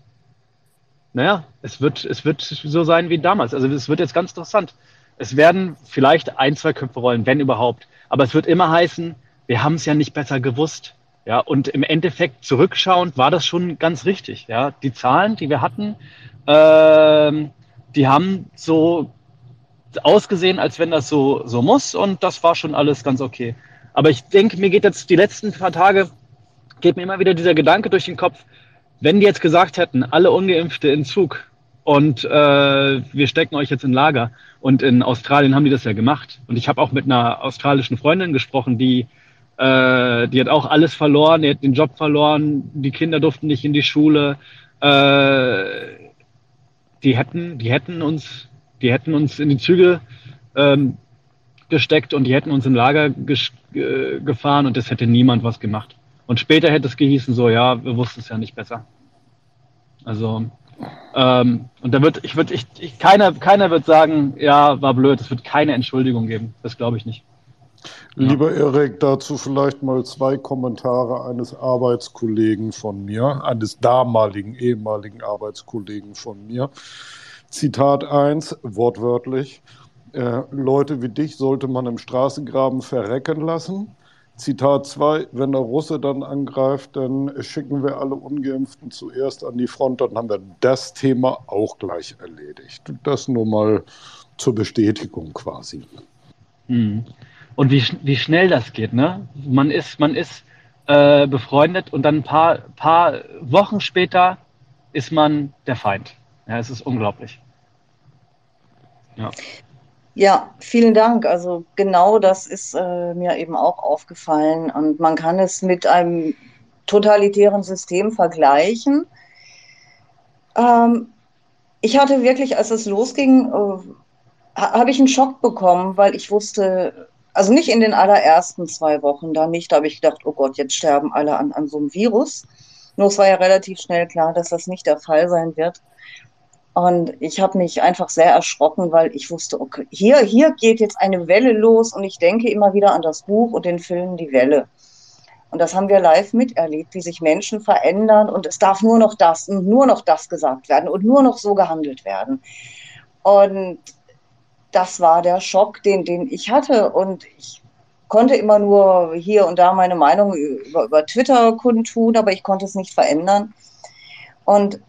naja, es wird, es wird so sein wie damals. Also es wird jetzt ganz interessant. Es werden vielleicht ein, zwei Köpfe rollen, wenn überhaupt. Aber es wird immer heißen, wir haben es ja nicht besser gewusst. Ja, und im Endeffekt zurückschauend war das schon ganz richtig. Ja, die Zahlen, die wir hatten, ähm, die haben so ausgesehen, als wenn das so, so muss. Und das war schon alles ganz okay. Aber ich denke, mir geht jetzt die letzten paar Tage, geht mir immer wieder dieser Gedanke durch den Kopf, wenn die jetzt gesagt hätten, alle Ungeimpfte in Zug und äh, wir stecken euch jetzt in Lager. Und in Australien haben die das ja gemacht. Und ich habe auch mit einer australischen Freundin gesprochen, die, äh, die hat auch alles verloren, die hat den Job verloren, die Kinder durften nicht in die Schule. Äh, die hätten, die hätten uns, die hätten uns in die Züge ähm, gesteckt und die hätten uns im Lager gefahren und das hätte niemand was gemacht. Und später hätte es gehießen, so, ja, wir wussten es ja nicht besser. Also, ähm, und da wird, ich würde, ich, ich, keiner, keiner wird sagen, ja, war blöd, es wird keine Entschuldigung geben. Das glaube ich nicht. Lieber Erik, dazu vielleicht mal zwei Kommentare eines Arbeitskollegen von mir, eines damaligen, ehemaligen Arbeitskollegen von mir. Zitat 1, wortwörtlich. Äh, Leute wie dich sollte man im Straßengraben verrecken lassen. Zitat 2, wenn der Russe dann angreift, dann schicken wir alle Ungeimpften zuerst an die Front, dann haben wir das Thema auch gleich erledigt. Das nur mal zur Bestätigung quasi. Hm. Und wie, wie schnell das geht, ne? Man ist, man ist äh, befreundet und dann ein paar, paar Wochen später ist man der Feind. Ja, es ist unglaublich. Ja. Ja, vielen Dank. Also genau das ist äh, mir eben auch aufgefallen. Und man kann es mit einem totalitären System vergleichen. Ähm, ich hatte wirklich, als es losging, äh, habe ich einen Schock bekommen, weil ich wusste, also nicht in den allerersten zwei Wochen, da nicht, da habe ich gedacht, oh Gott, jetzt sterben alle an, an so einem Virus. Nur es war ja relativ schnell klar, dass das nicht der Fall sein wird. Und ich habe mich einfach sehr erschrocken, weil ich wusste, okay, hier, hier geht jetzt eine Welle los und ich denke immer wieder an das Buch und den Film Die Welle. Und das haben wir live miterlebt, wie sich Menschen verändern und es darf nur noch das und nur noch das gesagt werden und nur noch so gehandelt werden. Und das war der Schock, den, den ich hatte. Und ich konnte immer nur hier und da meine Meinung über, über Twitter kundtun, aber ich konnte es nicht verändern. Und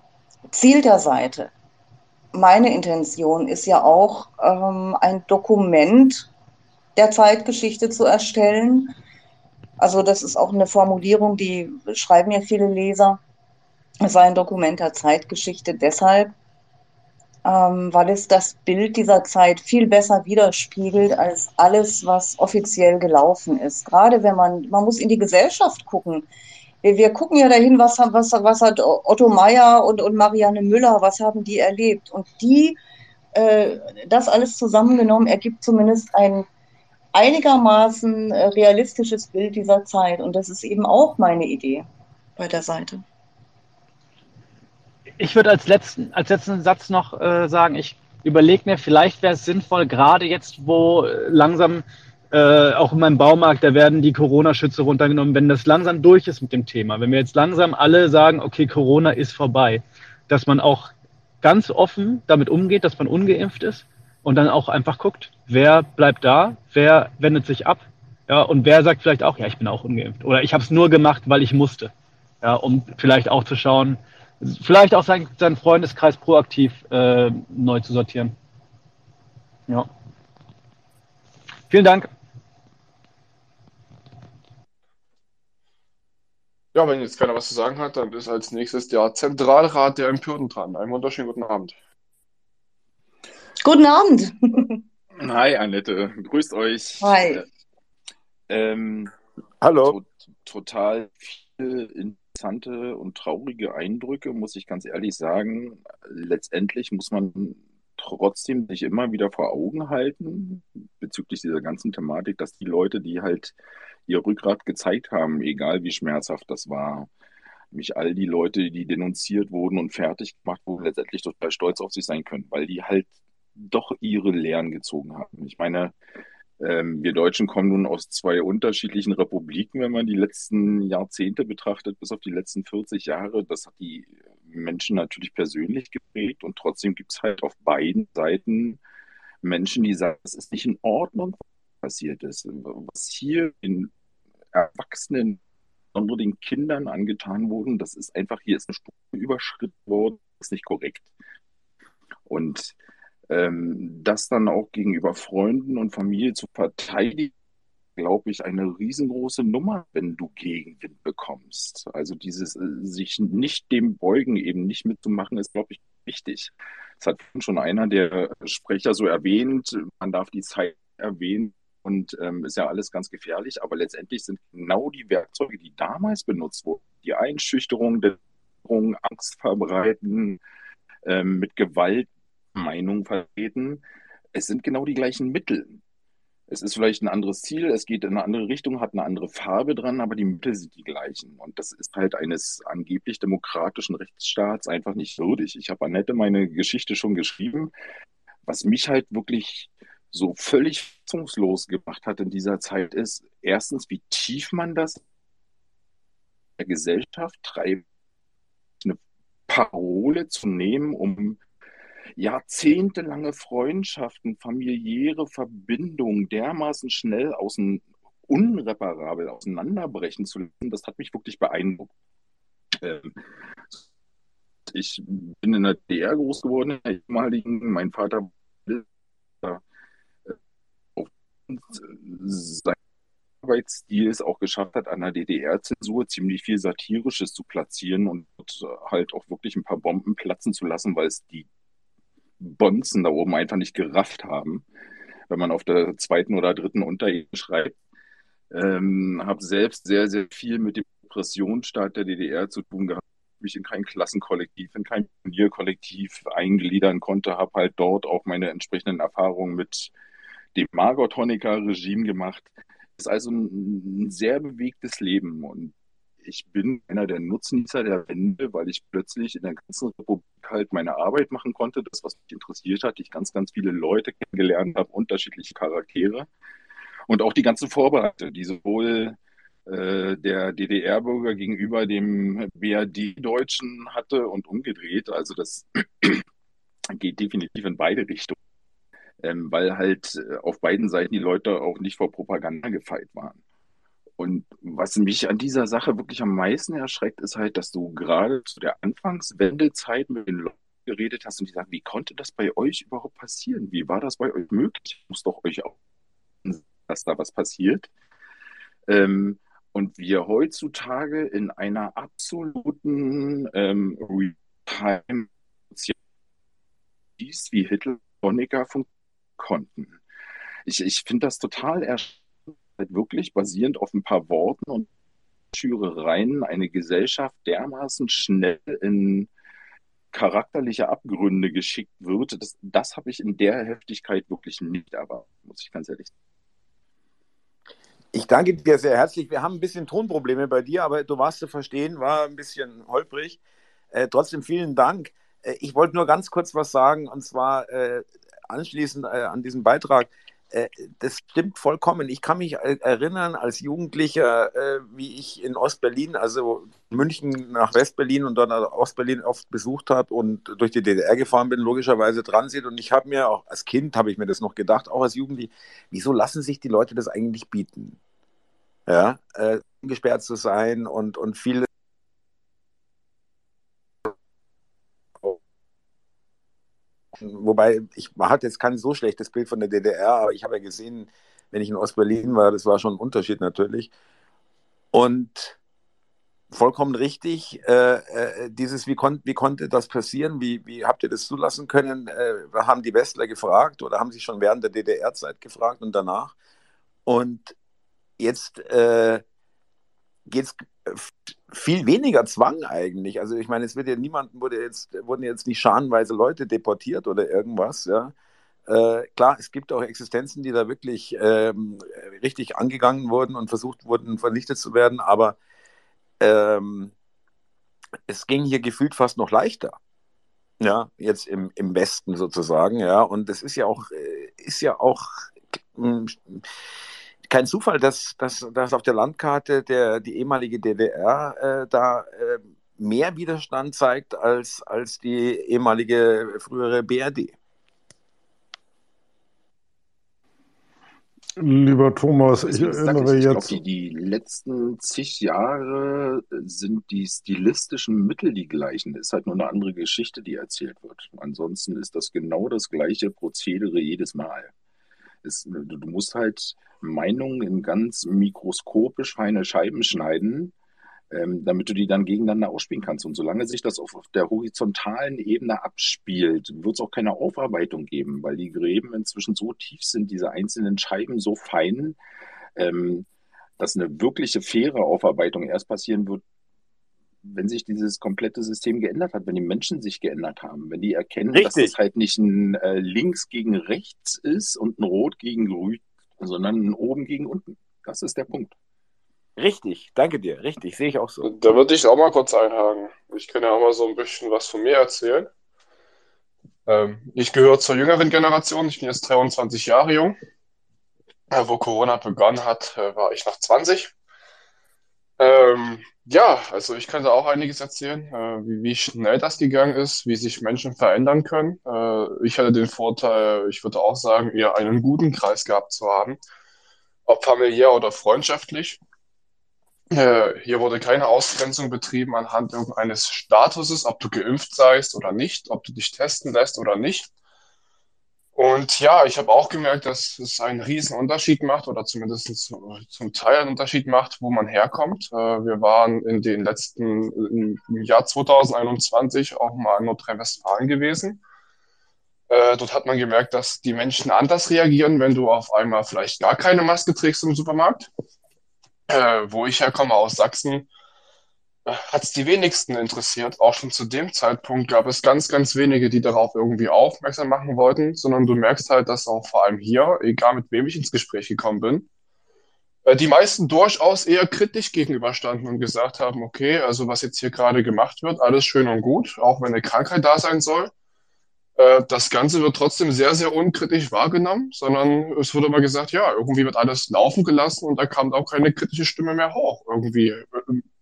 Ziel der Seite meine Intention ist ja auch, ähm, ein Dokument der Zeitgeschichte zu erstellen. Also das ist auch eine Formulierung, die schreiben ja viele Leser. Es sei ein Dokument der Zeitgeschichte deshalb, ähm, weil es das Bild dieser Zeit viel besser widerspiegelt als alles, was offiziell gelaufen ist. Gerade wenn man, man muss in die Gesellschaft gucken wir, wir gucken ja dahin, was, was, was hat Otto Meyer und, und Marianne Müller, was haben die erlebt? Und die, äh, das alles zusammengenommen, ergibt zumindest ein einigermaßen äh, realistisches Bild dieser Zeit. Und das ist eben auch meine Idee bei der Seite. Ich würde als letzten, als letzten Satz noch äh, sagen, ich überlege mir, vielleicht wäre es sinnvoll, gerade jetzt, wo langsam äh, auch in meinem Baumarkt, da werden die Corona-Schütze runtergenommen, wenn das langsam durch ist mit dem Thema. Wenn wir jetzt langsam alle sagen, okay, Corona ist vorbei, dass man auch ganz offen damit umgeht, dass man ungeimpft ist und dann auch einfach guckt, wer bleibt da, wer wendet sich ab, ja, und wer sagt vielleicht auch, ja, ich bin auch ungeimpft oder ich habe es nur gemacht, weil ich musste, ja, um vielleicht auch zu schauen, vielleicht auch sein, seinen Freundeskreis proaktiv äh, neu zu sortieren. Ja. Vielen Dank. Ja, wenn jetzt keiner was zu sagen hat, dann ist als nächstes der Zentralrat der Empörten dran. Einen wunderschönen guten Abend. Guten Abend. Hi, Annette. Grüßt euch. Hi. Ähm, Hallo. To total viele interessante und traurige Eindrücke, muss ich ganz ehrlich sagen. Letztendlich muss man trotzdem sich immer wieder vor Augen halten bezüglich dieser ganzen Thematik, dass die Leute, die halt ihr Rückgrat gezeigt haben, egal wie schmerzhaft das war. Nämlich all die Leute, die denunziert wurden und fertig gemacht wurden, letztendlich total stolz auf sich sein können, weil die halt doch ihre Lehren gezogen haben. Ich meine, ähm, wir Deutschen kommen nun aus zwei unterschiedlichen Republiken, wenn man die letzten Jahrzehnte betrachtet, bis auf die letzten 40 Jahre. Das hat die Menschen natürlich persönlich geprägt und trotzdem gibt es halt auf beiden Seiten Menschen, die sagen, es ist nicht in Ordnung, was passiert ist. Was hier in Erwachsenen, insbesondere den Kindern angetan wurden. Das ist einfach, hier ist eine Stufe überschritten worden, das ist nicht korrekt. Und ähm, das dann auch gegenüber Freunden und Familie zu verteidigen, glaube ich, eine riesengroße Nummer, wenn du Gegenwind bekommst. Also dieses äh, sich nicht dem beugen, eben nicht mitzumachen, ist, glaube ich, wichtig. Das hat schon einer der Sprecher so erwähnt. Man darf die Zeit erwähnen, und ähm, ist ja alles ganz gefährlich, aber letztendlich sind genau die Werkzeuge, die damals benutzt wurden, die Einschüchterung, Bedrohung, Angst verbreiten, ähm, mit Gewalt Meinung vertreten, es sind genau die gleichen Mittel. es ist vielleicht ein anderes Ziel, es geht in eine andere Richtung, hat eine andere Farbe dran, aber die Mittel sind die gleichen. Und das ist halt eines angeblich demokratischen Rechtsstaats einfach nicht würdig. Ich habe Annette meine Geschichte schon geschrieben. Was mich halt wirklich so völlig fassungslos gemacht hat in dieser Zeit ist, erstens, wie tief man das der Gesellschaft treibt, eine Parole zu nehmen, um jahrzehntelange Freundschaften, familiäre Verbindungen dermaßen schnell außen, unreparabel auseinanderbrechen zu lassen, das hat mich wirklich beeindruckt. Ähm, ich bin in der DR groß geworden, mein Vater äh, sein Arbeitsstil es auch geschafft hat, an der DDR-Zensur ziemlich viel Satirisches zu platzieren und halt auch wirklich ein paar Bomben platzen zu lassen, weil es die Bonzen da oben einfach nicht gerafft haben, wenn man auf der zweiten oder dritten Unterebene schreibt. Ähm, habe selbst sehr, sehr viel mit dem Repressionsstaat der DDR zu tun gehabt, mich in kein Klassenkollektiv, in kein Pionierkollektiv eingliedern konnte, habe halt dort auch meine entsprechenden Erfahrungen mit dem Margot Honecker-Regime gemacht. Es ist also ein, ein sehr bewegtes Leben und ich bin einer der Nutznießer der Wende, weil ich plötzlich in der ganzen Republik halt meine Arbeit machen konnte, das, was mich interessiert hat, ich ganz, ganz viele Leute kennengelernt habe, unterschiedliche Charaktere und auch die ganze Vorbereitung, die sowohl äh, der DDR-Bürger gegenüber dem BRD-Deutschen hatte und umgedreht. Also das geht definitiv in beide Richtungen, ähm, weil halt äh, auf beiden Seiten die Leute auch nicht vor Propaganda gefeit waren. Und was mich an dieser Sache wirklich am meisten erschreckt, ist halt, dass du gerade zu der Anfangswendezeit mit den Leuten geredet hast und die sagen, wie konnte das bei euch überhaupt passieren? Wie war das bei euch möglich? Muss doch euch auch, dass da was passiert. Ähm, und wir heutzutage in einer absoluten ähm, Real-Time wie Hitler Honecker konnten. Ich, ich finde das total erschreckend wirklich basierend auf ein paar Worten und Schürereien eine Gesellschaft dermaßen schnell in charakterliche Abgründe geschickt wird, das, das habe ich in der Heftigkeit wirklich nicht erwartet, muss ich ganz ehrlich sagen. Ich danke dir sehr herzlich. Wir haben ein bisschen Tonprobleme bei dir, aber du warst zu verstehen, war ein bisschen holprig. Äh, trotzdem vielen Dank. Äh, ich wollte nur ganz kurz was sagen, und zwar äh, anschließend äh, an diesen Beitrag. Äh, das stimmt vollkommen. Ich kann mich erinnern als Jugendlicher, äh, wie ich in Ostberlin, also München nach Westberlin und dann Ostberlin oft besucht habe und durch die DDR gefahren bin, logischerweise Transit. Und ich habe mir auch als Kind, habe ich mir das noch gedacht, auch als Jugendlicher, wieso lassen sich die Leute das eigentlich bieten? Ja, äh, gesperrt zu sein und, und viele Wobei, ich hatte jetzt kein so schlechtes Bild von der DDR, aber ich habe ja gesehen, wenn ich in Ostberlin war, das war schon ein Unterschied natürlich. Und vollkommen richtig, äh, äh, dieses, wie, kon wie konnte das passieren? Wie, wie habt ihr das zulassen können? Äh, haben die Westler gefragt oder haben sie schon während der DDR-Zeit gefragt und danach? Und jetzt äh, geht es viel weniger Zwang eigentlich. Also ich meine, es wird ja niemanden wurde jetzt, wurden jetzt nicht scharenweise Leute deportiert oder irgendwas, ja. Äh, klar, es gibt auch Existenzen, die da wirklich ähm, richtig angegangen wurden und versucht wurden, vernichtet zu werden, aber ähm, es ging hier gefühlt fast noch leichter. Ja, jetzt im, im Westen sozusagen, ja. Und es ist ja auch, äh, ist ja auch hm, kein Zufall, dass, dass, dass auf der Landkarte der, die ehemalige DDR äh, da äh, mehr Widerstand zeigt als, als die ehemalige frühere BRD. Lieber Thomas, ich erinnere ich, jetzt. Ich glaube, die, die letzten zig Jahre sind die stilistischen Mittel die gleichen. Es ist halt nur eine andere Geschichte, die erzählt wird. Ansonsten ist das genau das gleiche Prozedere jedes Mal. Es, du musst halt Meinungen in ganz mikroskopisch feine Scheiben schneiden, ähm, damit du die dann gegeneinander ausspielen kannst. Und solange sich das auf, auf der horizontalen Ebene abspielt, wird es auch keine Aufarbeitung geben, weil die Gräben inzwischen so tief sind, diese einzelnen Scheiben so fein, ähm, dass eine wirkliche faire Aufarbeitung erst passieren wird, wenn sich dieses komplette System geändert hat, wenn die Menschen sich geändert haben, wenn die erkennen, Richtig. dass es halt nicht ein äh, links gegen rechts ist und ein rot gegen grün, sondern ein oben gegen unten. Das ist der Punkt. Richtig, danke dir, richtig, sehe ich auch so. Da würde ich auch mal kurz einhaken. Ich kann ja auch mal so ein bisschen was von mir erzählen. Ähm, ich gehöre zur jüngeren Generation, ich bin jetzt 23 Jahre jung. Äh, wo Corona begonnen hat, äh, war ich noch 20. Ähm, ja, also ich kann da auch einiges erzählen, äh, wie, wie schnell das gegangen ist, wie sich Menschen verändern können. Äh, ich hatte den Vorteil, ich würde auch sagen, eher einen guten Kreis gehabt zu haben, ob familiär oder freundschaftlich. Äh, hier wurde keine Ausgrenzung betrieben anhand irgendeines Statuses, ob du geimpft seist oder nicht, ob du dich testen lässt oder nicht. Und ja, ich habe auch gemerkt, dass es einen riesen Unterschied macht oder zumindest zum Teil einen Unterschied macht, wo man herkommt. Äh, wir waren in den letzten, im Jahr 2021 auch mal in Nordrhein-Westfalen gewesen. Äh, dort hat man gemerkt, dass die Menschen anders reagieren, wenn du auf einmal vielleicht gar keine Maske trägst im Supermarkt. Äh, wo ich herkomme aus Sachsen, hat es die wenigsten interessiert. Auch schon zu dem Zeitpunkt gab es ganz, ganz wenige, die darauf irgendwie aufmerksam machen wollten, sondern du merkst halt, dass auch vor allem hier, egal mit wem ich ins Gespräch gekommen bin, äh, die meisten durchaus eher kritisch gegenüberstanden und gesagt haben, okay, also was jetzt hier gerade gemacht wird, alles schön und gut, auch wenn eine Krankheit da sein soll. Äh, das Ganze wird trotzdem sehr, sehr unkritisch wahrgenommen, sondern es wurde immer gesagt, ja, irgendwie wird alles laufen gelassen und da kam auch keine kritische Stimme mehr hoch. Irgendwie äh,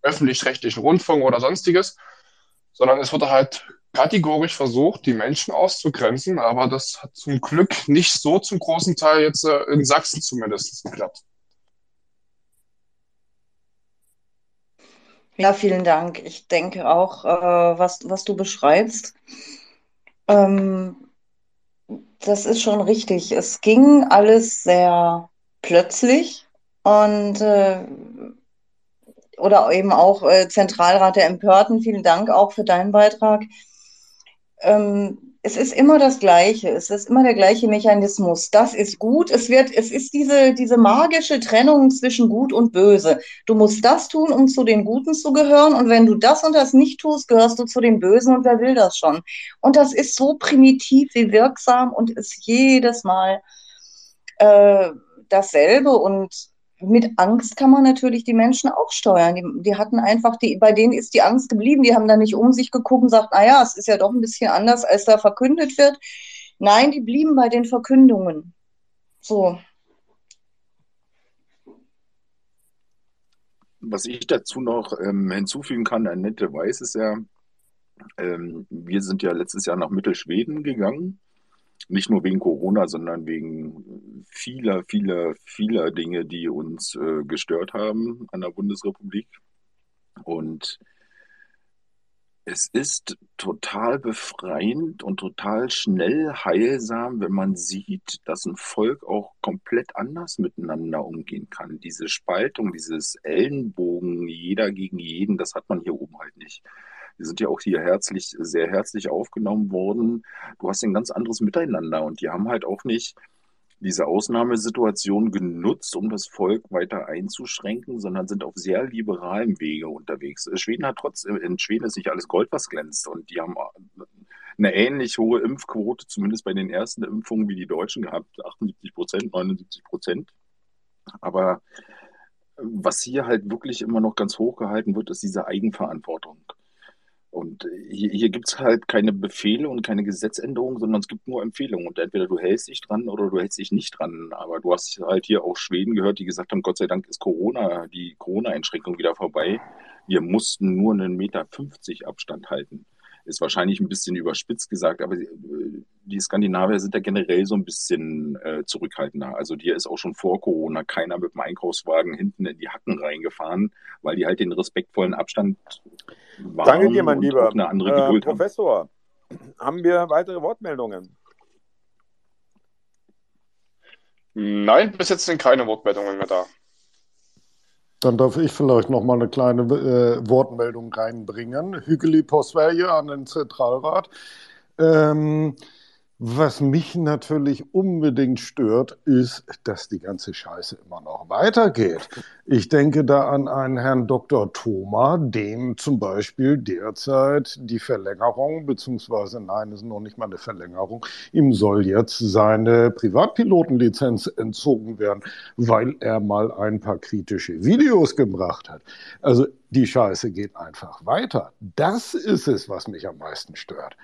öffentlich-rechtlichen Rundfunk oder sonstiges, sondern es wurde halt kategorisch versucht, die Menschen auszugrenzen, aber das hat zum Glück nicht so zum großen Teil jetzt äh, in Sachsen zumindest geklappt. Ja, vielen Dank. Ich denke auch, äh, was, was du beschreibst, ähm, das ist schon richtig. Es ging alles sehr plötzlich und äh, oder eben auch äh, Zentralrat der Empörten, vielen Dank auch für deinen Beitrag. Ähm, es ist immer das Gleiche, es ist immer der gleiche Mechanismus. Das ist gut, es wird, es ist diese, diese magische Trennung zwischen Gut und Böse. Du musst das tun, um zu den Guten zu gehören, und wenn du das und das nicht tust, gehörst du zu den Bösen, und wer will das schon? Und das ist so primitiv wie wirksam und ist jedes Mal äh, dasselbe und mit Angst kann man natürlich die Menschen auch steuern. Die, die, hatten einfach, die, bei denen ist die Angst geblieben. Die haben da nicht um sich geguckt und gesagt, naja, es ist ja doch ein bisschen anders, als da verkündet wird. Nein, die blieben bei den Verkündungen. So. Was ich dazu noch ähm, hinzufügen kann, Annette weiß es ja, ähm, wir sind ja letztes Jahr nach Mittelschweden gegangen nicht nur wegen Corona, sondern wegen vieler, vieler, vieler Dinge, die uns äh, gestört haben an der Bundesrepublik. Und es ist total befreiend und total schnell heilsam, wenn man sieht, dass ein Volk auch komplett anders miteinander umgehen kann. Diese Spaltung, dieses Ellenbogen, jeder gegen jeden, das hat man hier oben halt nicht. Wir sind ja auch hier herzlich, sehr herzlich aufgenommen worden. Du hast ein ganz anderes Miteinander und die haben halt auch nicht diese Ausnahmesituation genutzt, um das Volk weiter einzuschränken, sondern sind auf sehr liberalem Wege unterwegs. Schweden hat trotzdem, in Schweden ist nicht alles Gold, was glänzt und die haben eine ähnlich hohe Impfquote, zumindest bei den ersten Impfungen wie die Deutschen gehabt, 78 Prozent, 79 Prozent. Aber was hier halt wirklich immer noch ganz hoch gehalten wird, ist diese Eigenverantwortung. Und hier, hier gibt es halt keine Befehle und keine Gesetzänderungen, sondern es gibt nur Empfehlungen. Und entweder du hältst dich dran oder du hältst dich nicht dran. Aber du hast halt hier auch Schweden gehört, die gesagt haben, Gott sei Dank ist Corona, die Corona-Einschränkung wieder vorbei. Wir mussten nur einen Meter 50 Abstand halten. Ist wahrscheinlich ein bisschen überspitzt gesagt, aber äh, die Skandinavier sind da generell so ein bisschen äh, zurückhaltender. Also dir ist auch schon vor Corona keiner mit dem Einkaufswagen hinten in die Hacken reingefahren, weil die halt den respektvollen Abstand waren Danke dir, mein Lieber. Eine andere äh, Geduld äh, Professor, haben. haben wir weitere Wortmeldungen? Nein, bis jetzt sind keine Wortmeldungen mehr da. Dann darf ich vielleicht noch mal eine kleine äh, Wortmeldung reinbringen. Hügeli Posverje an den Zentralrat. Ähm, Was mich natürlich unbedingt stört, ist, dass die ganze Scheiße immer noch weitergeht. Ich denke da an einen Herrn Dr. Thoma, dem zum Beispiel derzeit die Verlängerung, beziehungsweise nein, es ist noch nicht mal eine Verlängerung, ihm soll jetzt seine Privatpilotenlizenz entzogen werden, weil er mal ein paar kritische Videos gebracht hat. Also die Scheiße geht einfach weiter. Das ist es, was mich am meisten stört.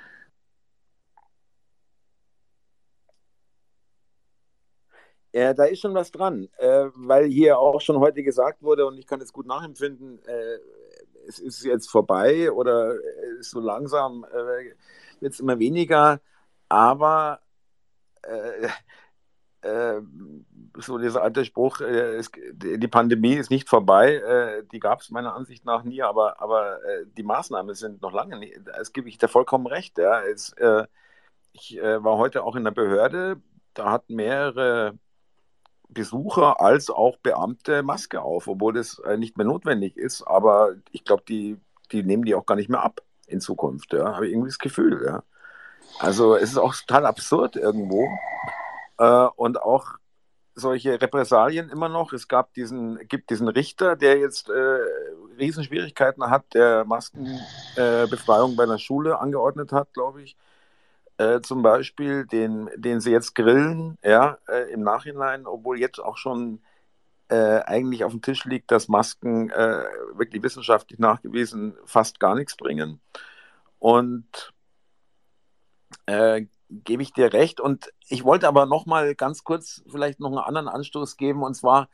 Äh, da ist schon was dran, äh, weil hier auch schon heute gesagt wurde, und ich kann es gut nachempfinden, äh, es ist jetzt vorbei oder ist so langsam, äh, wird es immer weniger, aber äh, äh, so dieser alte Spruch, es, die Pandemie ist nicht vorbei, die gab es meiner Ansicht nach nie, aber, aber die Maßnahmen sind noch lange nicht, das gebe ich dir vollkommen recht. Ja. Es, ich war heute auch in der Behörde, da hatten mehrere Besucher als auch Beamte Maske auf, obwohl das äh, nicht mehr notwendig ist. Aber ich glaube, die, die nehmen die auch gar nicht mehr ab in Zukunft. Ja, habe ich irgendwie das Gefühl. Ja. Also es ist auch total absurd irgendwo. Äh, und auch solche Repressalien immer noch. Es gab diesen, gibt diesen Richter, der jetzt äh, Riesenschwierigkeiten hat, der Maskenbefreiung äh, bei der Schule angeordnet hat, glaube ich äh, zum Beispiel, den, den sie jetzt grillen, ja, äh, im Nachhinein, obwohl jetzt auch schon äh, eigentlich auf dem Tisch liegt, dass Masken äh, wirklich wissenschaftlich nachgewiesen fast gar nichts bringen. Und äh, gebe ich dir recht. Und ich wollte aber noch mal ganz kurz vielleicht noch einen anderen Anstoß geben, und zwar,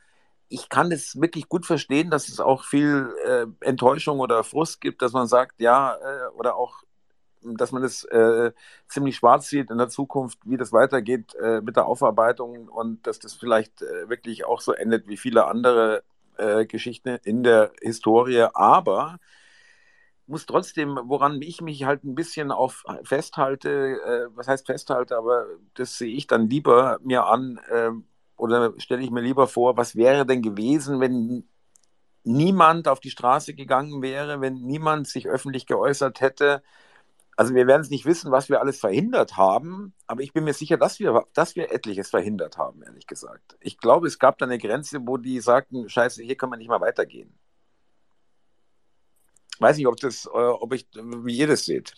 ich kann es wirklich gut verstehen, dass es auch viel äh, Enttäuschung oder Frust gibt, dass man sagt, ja, äh, oder auch dass man es äh, ziemlich schwarz sieht in der Zukunft, wie das weitergeht äh, mit der Aufarbeitung und dass das vielleicht äh, wirklich auch so endet wie viele andere äh, Geschichten in der Historie. Aber muss trotzdem, woran ich mich halt ein bisschen auf festhalte, äh, was heißt festhalte, aber das sehe ich dann lieber mir an äh, oder stelle ich mir lieber vor, was wäre denn gewesen, wenn niemand auf die Straße gegangen wäre, wenn niemand sich öffentlich geäußert hätte, also wir werden es nicht wissen, was wir alles verhindert haben, aber ich bin mir sicher, dass wir, dass wir etliches verhindert haben, ehrlich gesagt. Ich glaube, es gab da eine Grenze, wo die sagten, scheiße, hier kann man nicht mal weitergehen. Weiß nicht, ob das, äh, ob ich, wie ihr das seht.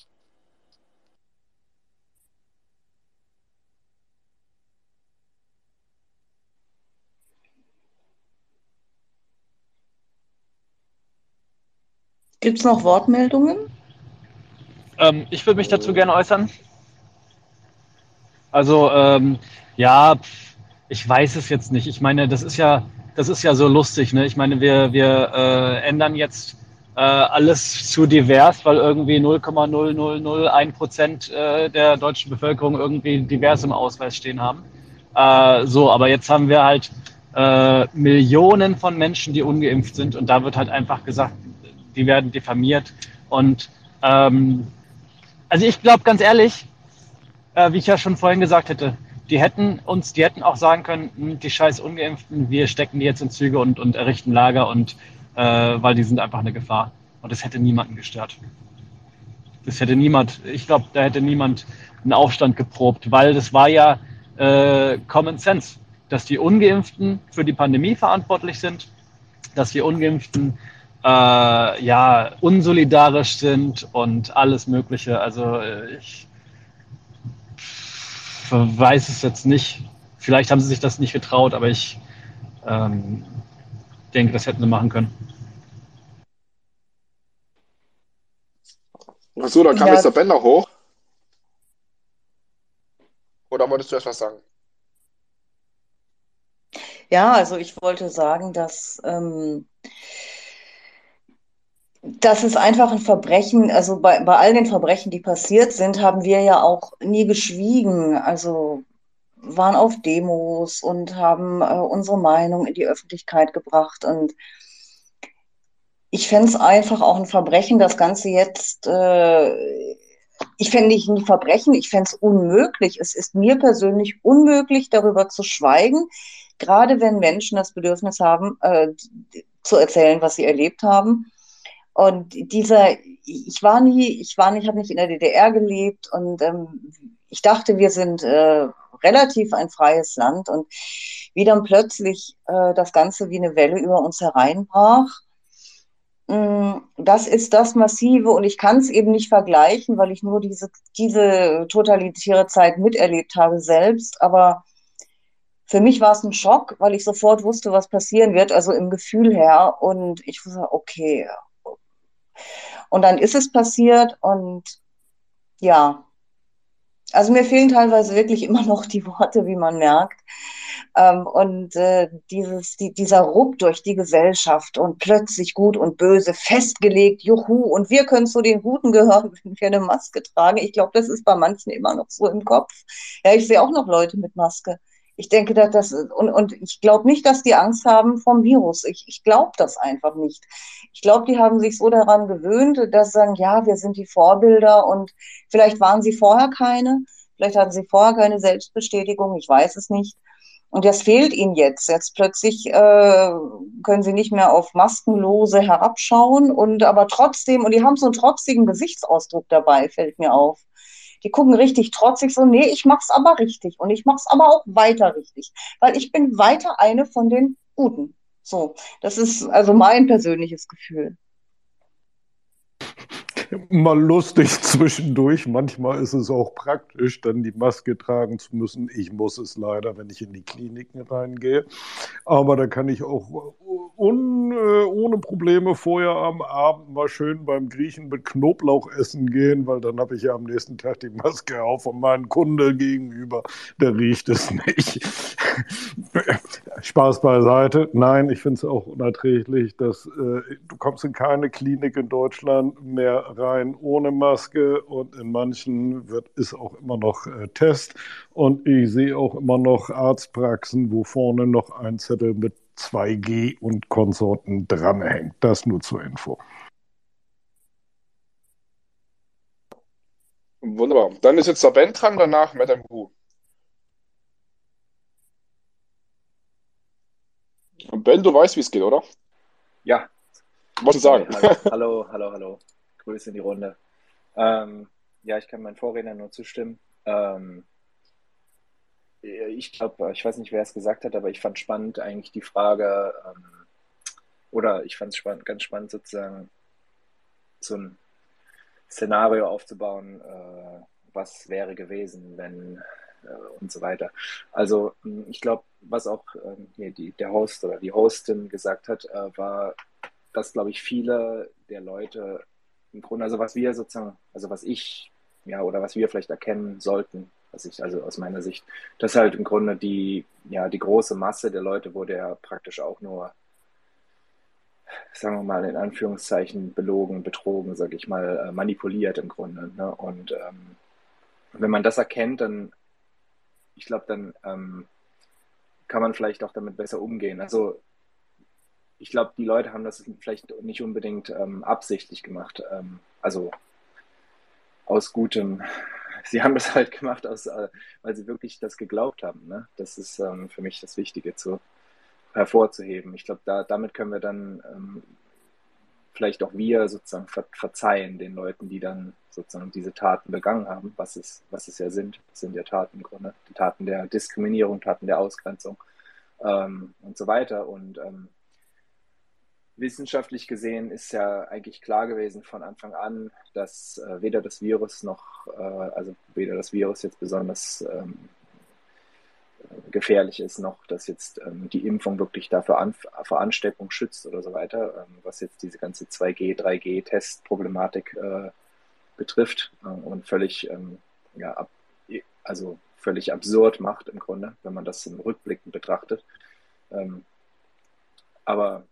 Gibt es noch Wortmeldungen? Ähm, ich würde mich dazu gerne äußern. Also, ähm, ja, ich weiß es jetzt nicht. Ich meine, das ist ja, das ist ja so lustig. Ne? Ich meine, wir, wir äh, ändern jetzt äh, alles zu divers, weil irgendwie 0,0001 Prozent äh, der deutschen Bevölkerung irgendwie divers im Ausweis stehen haben. Äh, so, aber jetzt haben wir halt äh, Millionen von Menschen, die ungeimpft sind und da wird halt einfach gesagt, die werden diffamiert und ähm, also ich glaube ganz ehrlich, äh, wie ich ja schon vorhin gesagt hätte, die hätten uns, die hätten auch sagen können, hm, die scheiß Ungeimpften, wir stecken die jetzt in Züge und, und errichten Lager und äh, weil die sind einfach eine Gefahr. Und das hätte niemanden gestört. Das hätte niemand, ich glaube, da hätte niemand einen Aufstand geprobt, weil das war ja äh, Common Sense, dass die Ungeimpften für die Pandemie verantwortlich sind, dass die Ungeimpften äh, ja, unsolidarisch sind und alles Mögliche. Also äh, ich weiß es jetzt nicht. Vielleicht haben sie sich das nicht getraut, aber ich ähm, denke, das hätten sie machen können. Achso, dann kam ja. jetzt der Bänder hoch. Oder wolltest du erst was sagen? Ja, also ich wollte sagen, dass ähm, das ist einfach ein Verbrechen, also bei, bei all den Verbrechen, die passiert sind, haben wir ja auch nie geschwiegen. Also waren auf Demos und haben äh, unsere Meinung in die Öffentlichkeit gebracht. Und ich fände es einfach auch ein Verbrechen, das Ganze jetzt, äh, ich fände nicht ein Verbrechen, ich fände es unmöglich. Es ist mir persönlich unmöglich, darüber zu schweigen, gerade wenn Menschen das Bedürfnis haben, äh, zu erzählen, was sie erlebt haben. Und dieser, ich war nie, ich war nicht, habe nicht in der DDR gelebt und ähm, ich dachte, wir sind äh, relativ ein freies Land und wie dann plötzlich äh, das Ganze wie eine Welle über uns hereinbrach. Mm, das ist das Massive und ich kann es eben nicht vergleichen, weil ich nur diese, diese totalitäre Zeit miterlebt habe selbst. Aber für mich war es ein Schock, weil ich sofort wusste, was passieren wird, also im Gefühl her. Und ich wusste, okay. Und dann ist es passiert und ja, also mir fehlen teilweise wirklich immer noch die Worte, wie man merkt. Ähm, und äh, dieses, die, dieser Ruck durch die Gesellschaft und plötzlich gut und böse festgelegt, juhu, und wir können zu den Guten gehören, wenn wir eine Maske tragen. Ich glaube, das ist bei manchen immer noch so im Kopf. Ja, ich sehe auch noch Leute mit Maske. Ich denke, dass das und, und ich glaube nicht, dass die Angst haben vom Virus. Ich, ich glaube das einfach nicht. Ich glaube, die haben sich so daran gewöhnt, dass sie sagen, ja, wir sind die Vorbilder und vielleicht waren sie vorher keine, vielleicht hatten sie vorher keine Selbstbestätigung, ich weiß es nicht. Und das fehlt ihnen jetzt. Jetzt plötzlich äh, können sie nicht mehr auf Maskenlose herabschauen und aber trotzdem, und die haben so einen trotzigen Gesichtsausdruck dabei, fällt mir auf. Die gucken richtig trotzig so, nee, ich mach's aber richtig und ich mach's aber auch weiter richtig, weil ich bin weiter eine von den Guten. So, das ist also mein persönliches Gefühl mal lustig zwischendurch. Manchmal ist es auch praktisch, dann die Maske tragen zu müssen. Ich muss es leider, wenn ich in die Kliniken reingehe. Aber da kann ich auch un, äh, ohne Probleme vorher am Abend mal schön beim Griechen mit Knoblauch essen gehen, weil dann habe ich ja am nächsten Tag die Maske auf und meinen Kunde gegenüber, der riecht es nicht. Spaß beiseite. Nein, ich finde es auch unerträglich, dass äh, du kommst in keine Klinik in Deutschland mehr rein ohne Maske und in manchen wird, ist auch immer noch äh, Test. Und ich sehe auch immer noch Arztpraxen, wo vorne noch ein Zettel mit 2G und Konsorten dranhängt. Das nur zur Info. Wunderbar. Dann ist jetzt der Ben dran, danach Madame Wu. Ben, du weißt, wie es geht, oder? Ja. Was du sagen? Hallo, hallo, hallo. Grüße in die Runde. Ähm, ja, ich kann meinen Vorredner nur zustimmen. Ähm, ich glaube, ich weiß nicht, wer es gesagt hat, aber ich fand spannend eigentlich die Frage, ähm, oder ich fand es spannend, ganz spannend sozusagen so ein Szenario aufzubauen, äh, was wäre gewesen, wenn äh, und so weiter. Also ich glaube, was auch ähm, hier die, der Host oder die Hostin gesagt hat, äh, war, dass, glaube ich, viele der Leute im Grunde, also was wir sozusagen, also was ich, ja, oder was wir vielleicht erkennen sollten, was ich, also aus meiner Sicht, dass halt im Grunde die, ja, die große Masse der Leute wurde ja praktisch auch nur, sagen wir mal, in Anführungszeichen belogen, betrogen, sage ich mal, äh, manipuliert im Grunde. Ne? Und ähm, wenn man das erkennt, dann, ich glaube, dann ähm, kann man vielleicht auch damit besser umgehen. Also ich glaube, die Leute haben das vielleicht nicht unbedingt ähm, absichtlich gemacht. Ähm, also aus gutem, sie haben das halt gemacht, aus, äh, weil sie wirklich das geglaubt haben. Ne? Das ist ähm, für mich das Wichtige zu hervorzuheben. Ich glaube, da, damit können wir dann ähm, vielleicht auch wir sozusagen ver verzeihen den Leuten, die dann sozusagen diese Taten begangen haben, was es, was es ja sind. Das sind ja Taten im Grunde, die Taten der Diskriminierung, Taten der Ausgrenzung ähm, und so weiter. Und ähm, wissenschaftlich gesehen ist ja eigentlich klar gewesen von Anfang an, dass äh, weder das Virus noch, äh, also weder das Virus jetzt besonders ähm, gefährlich ist, noch dass jetzt ähm, die Impfung wirklich dafür vor Ansteckung schützt oder so weiter, ähm, was jetzt diese ganze 2G, 3G-Testproblematik äh, betrifft äh, und völlig, ähm, ja, ab, also völlig absurd macht im Grunde, wenn man das im Rückblicken betrachtet. Ähm, aber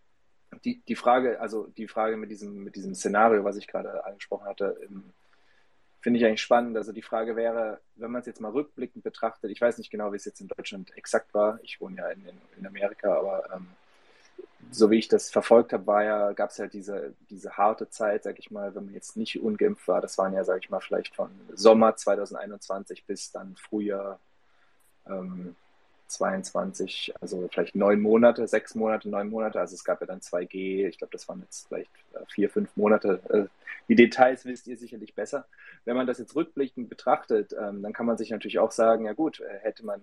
die, die Frage, also die Frage mit diesem, mit diesem Szenario, was ich gerade angesprochen hatte, finde ich eigentlich spannend. Also die Frage wäre, wenn man es jetzt mal rückblickend betrachtet, ich weiß nicht genau, wie es jetzt in Deutschland exakt war, ich wohne ja in, in Amerika, aber ähm, so wie ich das verfolgt habe, war ja, gab es halt diese, diese harte Zeit, sag ich mal, wenn man jetzt nicht ungeimpft war, das waren ja, sag ich mal, vielleicht von Sommer 2021 bis dann Frühjahr ähm, 22, also vielleicht neun Monate, sechs Monate, neun Monate. Also es gab ja dann 2G, ich glaube, das waren jetzt vielleicht äh, vier, fünf Monate. Äh, die Details wisst ihr sicherlich besser. Wenn man das jetzt rückblickend betrachtet, ähm, dann kann man sich natürlich auch sagen, ja gut, äh, hätte man,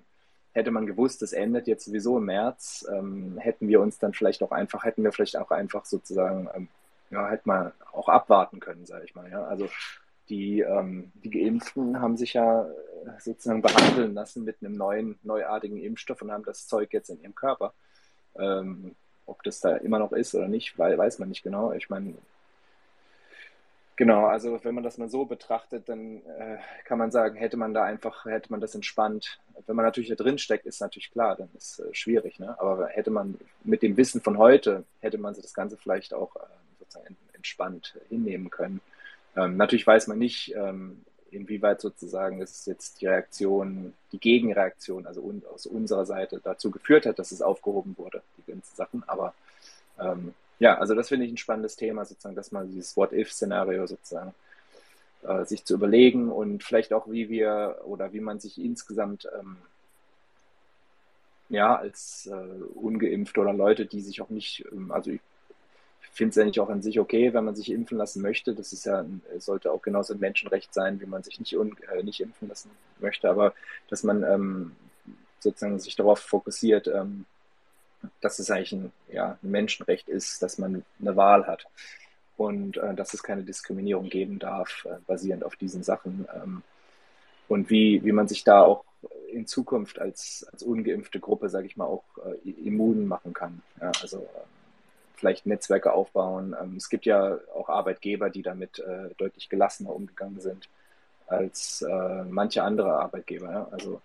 hätte man gewusst, das endet jetzt sowieso im März, ähm, hätten wir uns dann vielleicht auch einfach, hätten wir vielleicht auch einfach sozusagen, ähm, ja, hätte man auch abwarten können, sage ich mal. Ja? Also die, ähm, die Geimpften haben sich ja äh, sozusagen behandeln lassen mit einem neuen, neuartigen Impfstoff und haben das Zeug jetzt in ihrem Körper. Ähm, ob das da immer noch ist oder nicht, weil, weiß man nicht genau. Ich meine, genau, also wenn man das mal so betrachtet, dann äh, kann man sagen, hätte man da einfach, hätte man das entspannt. Wenn man natürlich da drin steckt, ist natürlich klar, dann ist äh, schwierig. Ne? Aber hätte man mit dem Wissen von heute, hätte man das Ganze vielleicht auch äh, sozusagen entspannt hinnehmen können. Ähm, natürlich weiß man nicht, ähm, inwieweit sozusagen es jetzt die Reaktion, die Gegenreaktion, also un aus unserer Seite dazu geführt hat, dass es aufgehoben wurde, die ganzen Sachen. Aber ähm, ja, also das finde ich ein spannendes Thema, sozusagen, dass man dieses What-If-Szenario sozusagen äh, sich zu überlegen und vielleicht auch, wie wir oder wie man sich insgesamt ähm, ja, als äh, ungeimpft oder Leute, die sich auch nicht, ähm, also ich finde es eigentlich auch an sich okay, wenn man sich impfen lassen möchte. Das ist ja, sollte auch genauso ein Menschenrecht sein, wie man sich nicht, un, äh, nicht impfen lassen möchte. Aber dass man ähm, sozusagen sich darauf fokussiert, ähm, dass es eigentlich ein, ja, ein Menschenrecht ist, dass man eine Wahl hat und äh, dass es keine Diskriminierung geben darf, äh, basierend auf diesen Sachen. Ähm, und wie, wie man sich da auch in Zukunft als, als ungeimpfte Gruppe, sage ich mal, auch äh, immun machen kann. Ja, also ähm, vielleicht Netzwerke aufbauen. Ähm, es gibt ja auch Arbeitgeber, die damit äh, deutlich gelassener umgegangen sind als äh, manche andere Arbeitgeber. Ja? Also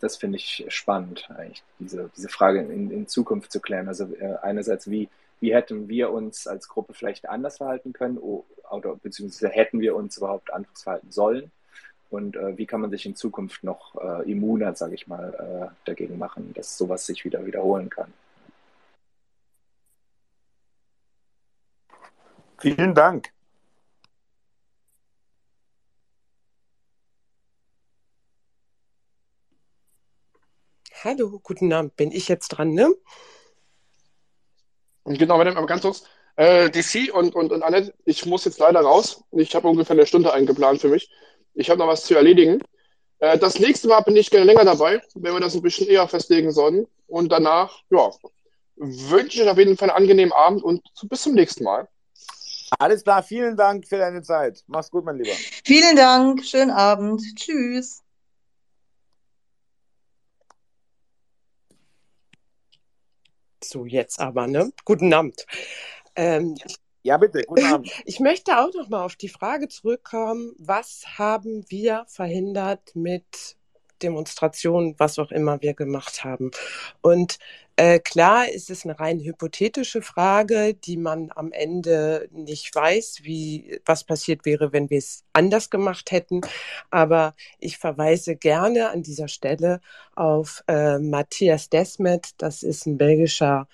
das finde ich spannend, eigentlich diese, diese Frage in, in Zukunft zu klären. Also äh, einerseits, wie, wie hätten wir uns als Gruppe vielleicht anders verhalten können oder beziehungsweise hätten wir uns überhaupt anders verhalten sollen? Und äh, wie kann man sich in Zukunft noch äh, immuner, sage ich mal, äh, dagegen machen, dass sowas sich wieder wiederholen kann? Vielen Dank. Hallo, guten Abend. Bin ich jetzt dran, ne? Genau, aber ganz kurz. Äh, DC und, und, und Annette, ich muss jetzt leider raus. Ich habe ungefähr eine Stunde eingeplant für mich. Ich habe noch was zu erledigen. Äh, das nächste Mal bin ich gerne länger dabei, wenn wir das ein bisschen eher festlegen sollten. Und danach, ja, wünsche ich euch auf jeden Fall einen angenehmen Abend und bis zum nächsten Mal. Alles klar, vielen Dank für deine Zeit. Mach's gut, mein Lieber. Vielen Dank, schönen Abend. Tschüss. So, jetzt aber, ne? Guten Abend. Ähm, ja, bitte, guten Abend. Ich möchte auch noch mal auf die Frage zurückkommen, was haben wir verhindert mit Demonstrationen, was auch immer wir gemacht haben. Und äh, klar ist es eine rein hypothetische Frage, die man am Ende nicht weiß, wie was passiert wäre, wenn wir es anders gemacht hätten. Aber ich verweise gerne an dieser Stelle auf äh, Matthias Desmet. Das ist ein belgischer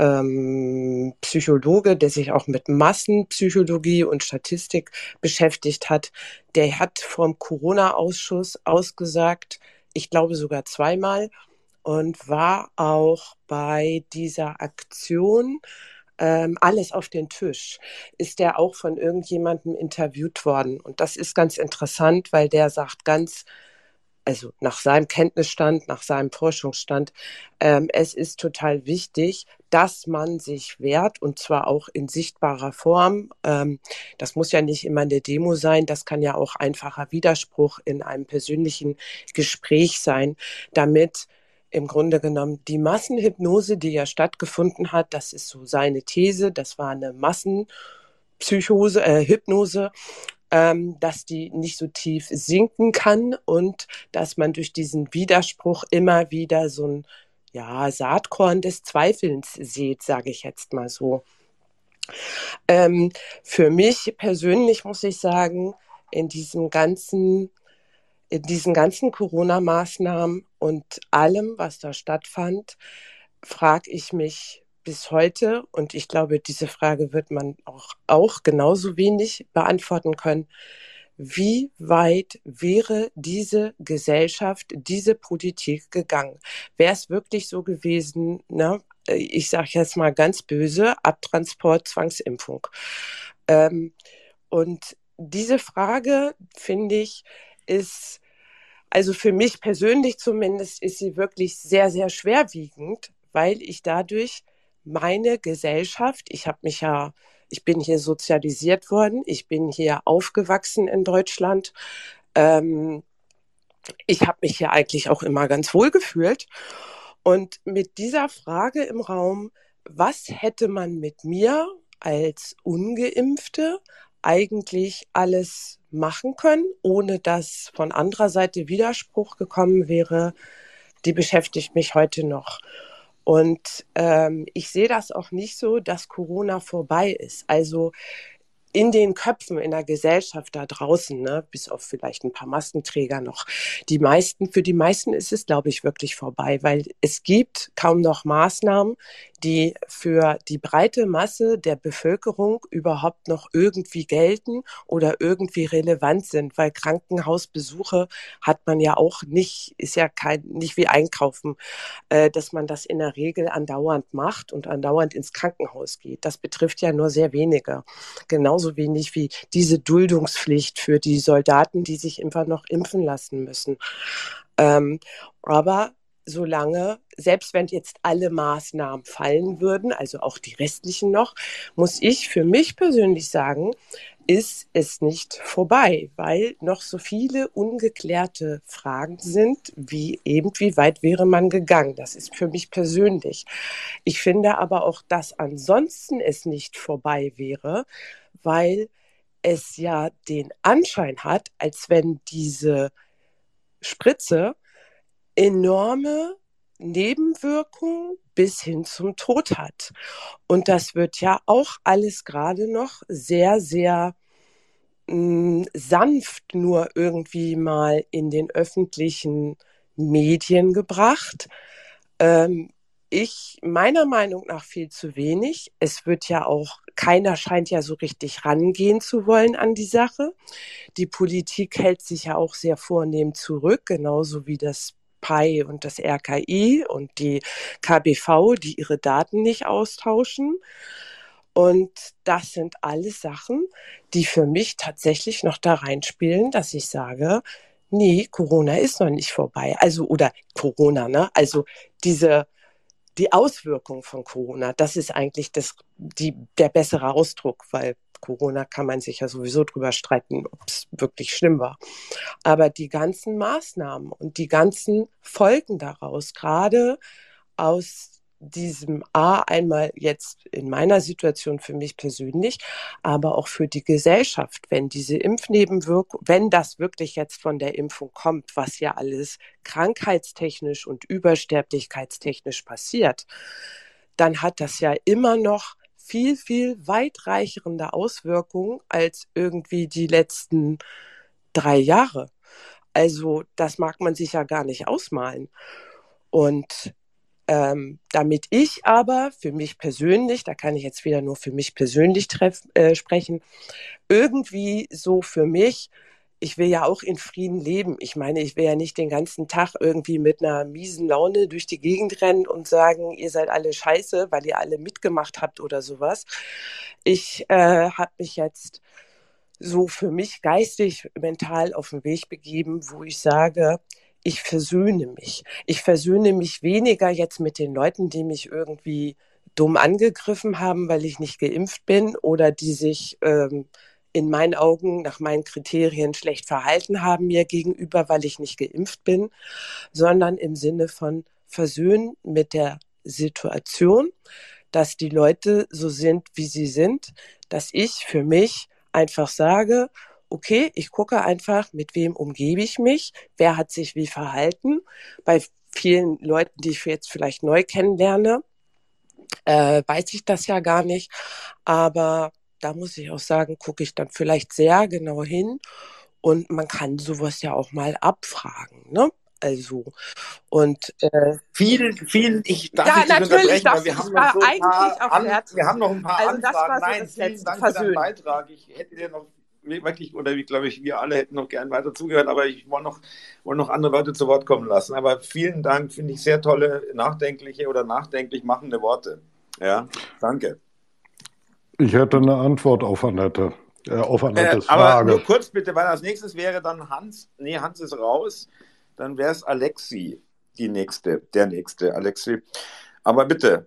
ähm, Psychologe, der sich auch mit Massenpsychologie und Statistik beschäftigt hat, der hat vom Corona-Ausschuss ausgesagt, ich glaube sogar zweimal, und war auch bei dieser Aktion ähm, alles auf den Tisch, ist der auch von irgendjemandem interviewt worden. Und das ist ganz interessant, weil der sagt ganz also nach seinem Kenntnisstand, nach seinem Forschungsstand, ähm, es ist total wichtig, dass man sich wehrt und zwar auch in sichtbarer Form. Ähm, das muss ja nicht immer eine Demo sein, das kann ja auch einfacher Widerspruch in einem persönlichen Gespräch sein, damit im Grunde genommen die Massenhypnose, die ja stattgefunden hat, das ist so seine These, das war eine Massenpsychose, äh, Hypnose ähm, dass die nicht so tief sinken kann und dass man durch diesen Widerspruch immer wieder so ein ja, Saatkorn des Zweifelns sieht, sage ich jetzt mal so. Ähm, für mich persönlich muss ich sagen, in diesem ganzen, in diesen ganzen Corona-Maßnahmen und allem, was da stattfand, frage ich mich, bis heute, und ich glaube, diese Frage wird man auch, auch genauso wenig beantworten können, wie weit wäre diese Gesellschaft, diese Politik gegangen? Wäre es wirklich so gewesen, ne? ich sage jetzt mal ganz böse, Abtransport, Zwangsimpfung. Ähm, und diese Frage, finde ich, ist, also für mich persönlich zumindest, ist sie wirklich sehr, sehr schwerwiegend, weil ich dadurch meine Gesellschaft, ich habe mich ja, ich bin hier sozialisiert worden, ich bin hier aufgewachsen in Deutschland. Ähm, ich habe mich hier eigentlich auch immer ganz wohl gefühlt. Und mit dieser Frage im Raum, was hätte man mit mir als ungeimpfte eigentlich alles machen können, ohne dass von anderer Seite Widerspruch gekommen wäre, die beschäftigt mich heute noch. Und ähm, ich sehe das auch nicht so, dass Corona vorbei ist. Also in den Köpfen in der Gesellschaft da draußen, ne, bis auf vielleicht ein paar Maskenträger noch. Die meisten, für die meisten ist es, glaube ich, wirklich vorbei, weil es gibt kaum noch Maßnahmen, die für die breite Masse der Bevölkerung überhaupt noch irgendwie gelten oder irgendwie relevant sind, weil Krankenhausbesuche hat man ja auch nicht, ist ja kein, nicht wie Einkaufen, äh, dass man das in der Regel andauernd macht und andauernd ins Krankenhaus geht. Das betrifft ja nur sehr wenige. Genauso wenig wie diese Duldungspflicht für die Soldaten, die sich einfach noch impfen lassen müssen. Ähm, aber solange, selbst wenn jetzt alle Maßnahmen fallen würden, also auch die restlichen noch, muss ich für mich persönlich sagen, ist es nicht vorbei, weil noch so viele ungeklärte Fragen sind, wie eben, wie weit wäre man gegangen. Das ist für mich persönlich. Ich finde aber auch, dass ansonsten es nicht vorbei wäre, weil es ja den Anschein hat, als wenn diese Spritze enorme Nebenwirkungen bis hin zum Tod hat. Und das wird ja auch alles gerade noch sehr, sehr mh, hm, sanft nur irgendwie mal in den öffentlichen Medien gebracht. Ähm, ich meiner Meinung nach viel zu wenig. Es wird ja auch, keiner scheint ja so richtig rangehen zu wollen an die Sache. Die Politik hält sich ja auch sehr vornehm zurück, genauso wie das PI und das RKI und die KBV, die ihre Daten nicht austauschen. Und das sind alles Sachen, die für mich tatsächlich noch da reinspielen, dass ich sage, nee, Corona ist noch nicht vorbei. Also, oder Corona, ne? Also diese, die Auswirkungen von Corona, das ist eigentlich das, die, der bessere Ausdruck, weil Corona kann man sich ja sowieso drüber streiten, ob es wirklich schlimm war. Aber die ganzen Maßnahmen und die ganzen Folgen daraus, gerade aus diesem A einmal jetzt in meiner Situation für mich persönlich, aber auch für die Gesellschaft, wenn diese Impfnebenwirkung, wenn das wirklich jetzt von der Impfung kommt, was ja alles krankheitstechnisch und übersterblichkeitstechnisch passiert, dann hat das ja immer noch viel, viel weitreichende Auswirkungen als irgendwie die letzten drei Jahre. Also das mag man sich ja gar nicht ausmalen. Und ähm, damit ich aber für mich persönlich, da kann ich jetzt wieder nur für mich persönlich treff, äh, sprechen, irgendwie so für mich ich will ja auch in Frieden leben. Ich meine, ich will ja nicht den ganzen Tag irgendwie mit einer miesen Laune durch die Gegend rennen und sagen, ihr seid alle scheiße, weil ihr alle mitgemacht habt oder sowas. Ich äh, habe mich jetzt so für mich geistig, mental auf den Weg begeben, wo ich sage, ich versöhne mich. Ich versöhne mich weniger jetzt mit den Leuten, die mich irgendwie dumm angegriffen haben, weil ich nicht geimpft bin oder die sich ähm, in meinen Augen nach meinen Kriterien schlecht verhalten haben mir gegenüber, weil ich nicht geimpft bin, sondern im Sinne von versöhnen mit der Situation, dass die Leute so sind, wie sie sind, dass ich für mich einfach sage, okay, ich gucke einfach, mit wem umgebe ich mich, wer hat sich wie verhalten. Bei vielen Leuten, die ich jetzt vielleicht neu kennenlerne, äh, weiß ich das ja gar nicht. Aber da muss ich auch sagen, gucke ich dann vielleicht sehr genau hin und man kann sowas ja auch mal abfragen, ne? Also und äh, vielen, vielen, ich darf ja, nicht unterbrechen, weil wir haben, noch so ein paar an, wir haben noch ein paar also Anfragen. Nein, so vielen Dank Versöhnen. für deinen Beitrag. Ich hätte dir noch wirklich, oder wie glaube ich, wir alle hätten noch gern weiter zugehört, aber ich wollte noch, wollte noch andere Leute zu Wort kommen lassen. Aber vielen Dank, finde ich sehr tolle, nachdenkliche oder nachdenklich machende Worte. Ja, danke. Ich hätte eine Antwort auf Annette. Äh, auf Annettes äh, aber Frage. nur kurz bitte, weil als nächstes wäre dann Hans, nee, Hans ist raus, dann wäre es Alexi, die nächste, der nächste, Alexi. Aber bitte,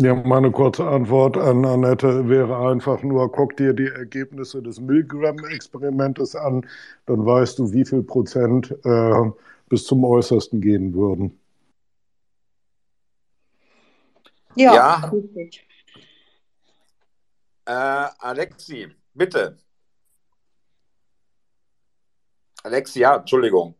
Ja, meine kurze Antwort an Annette wäre einfach nur, guck dir die Ergebnisse des Milgram-Experimentes an, dann weißt du, wie viel Prozent äh, bis zum Äußersten gehen würden. Ja, ja. Äh, Alexi, bitte. Alexi, ja, Entschuldigung.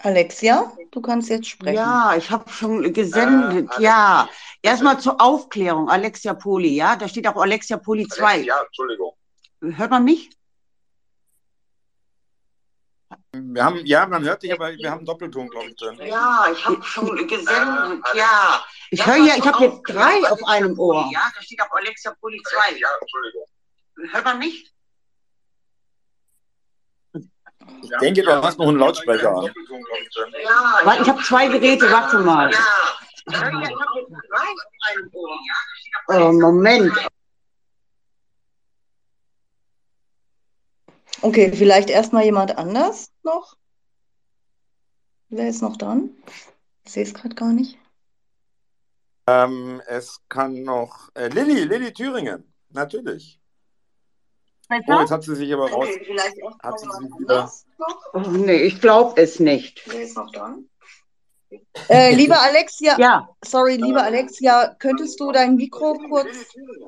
Alexia, du kannst jetzt sprechen. Ja, ich habe schon gesendet, äh, ja. Erstmal zur Aufklärung, Alexia Poli, ja? Da steht auch Alexia Poli 2. Ja, Entschuldigung. Hört man mich? Wir haben, ja, man hört dich, aber wir haben Doppelton, glaube ich, drin. Ja, ich habe schon gesendet, ja. Ich höre ja, ich habe jetzt drei auf einem Ohr. Ja, da steht auch Alexia Poli 2. Ja, Entschuldigung. Hört man mich? Ich denke, du hast noch einen Lautsprecher an. Ja, ich habe zwei Geräte, warte mal. Oh, Moment. Okay, vielleicht erstmal jemand anders noch? Wer ist noch dran? Ich sehe es gerade gar nicht. Ähm, es kann noch äh, Lilly, Lilly Thüringen, natürlich. Oh, jetzt hat sie sich aber raus. Okay, vielleicht hat sie sich wieder... oh, nee, ich glaube es nicht. Wer ist noch dran? Äh, liebe Alexia, ja. sorry, liebe Alexia, könntest du dein Mikro kurz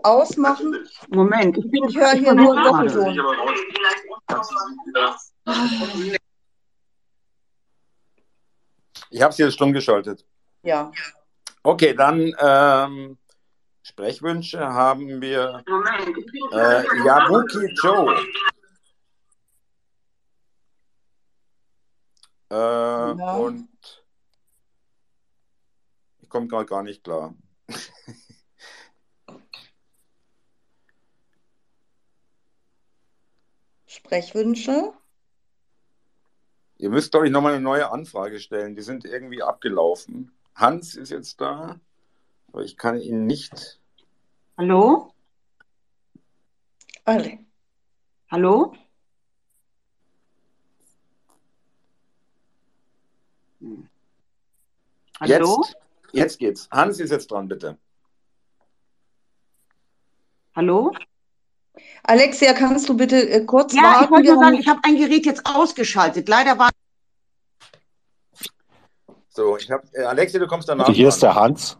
ausmachen? Moment, ich, ich höre hier nur Doppelton. Ich habe sie jetzt stumm geschaltet. Ja. Okay, dann ähm, Sprechwünsche haben wir äh, Yabuki Joe. Äh, ja. Und komme gerade gar nicht klar. Sprechwünsche? Ihr müsst, glaube ich, nochmal eine neue Anfrage stellen. Die sind irgendwie abgelaufen. Hans ist jetzt da. Aber ich kann ihn nicht. Hallo? Alle. Hallo? Hallo? Jetzt, jetzt geht's. Hans ist jetzt dran, bitte. Hallo? Alexia, kannst du bitte äh, kurz ja, warten? Ja, ich wollte nur sagen, ich habe ein Gerät jetzt ausgeschaltet. Leider war. So, ich habe. Äh, Alexia, du kommst danach. Hier ist der Hans.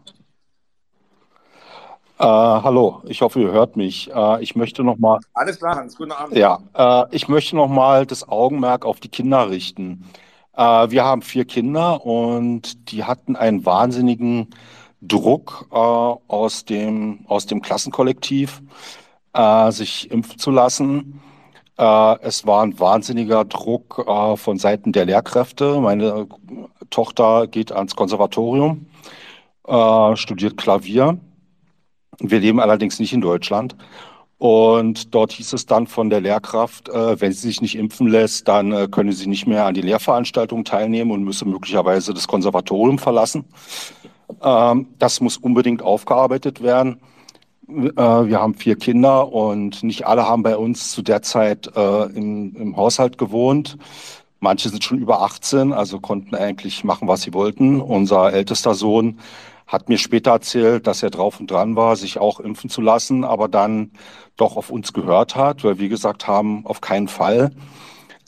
Äh, hallo, ich hoffe, ihr hört mich. Äh, ich möchte noch mal. Alles klar, Hans, guten Abend. Ja, äh, ich möchte noch mal das Augenmerk auf die Kinder richten. Äh, wir haben vier Kinder und die hatten einen wahnsinnigen Druck äh, aus dem aus dem Klassenkollektiv, äh, sich impfen zu lassen. es war ein wahnsinniger Druck von Seiten der Lehrkräfte. Meine Tochter geht ans Konservatorium, studiert Klavier wir leben allerdings nicht in Deutschland. Und dort hieß es dann von der Lehrkraft, äh, wenn sie sich nicht impfen lässt, dann äh, könne sie nicht mehr an die Lehrveranstaltung teilnehmen und müsse möglicherweise das Konservatorium verlassen. Ähm, das muss unbedingt aufgearbeitet werden. Äh, wir haben vier Kinder und nicht alle haben bei uns zu der Zeit äh, im, im Haushalt gewohnt. Manche sind schon über 18, also konnten eigentlich machen, was sie wollten. Unser ältester Sohn hat mir später erzählt, dass er drauf und dran war, sich auch impfen zu lassen, aber dann doch auf uns gehört hat, weil wir gesagt haben, auf keinen Fall.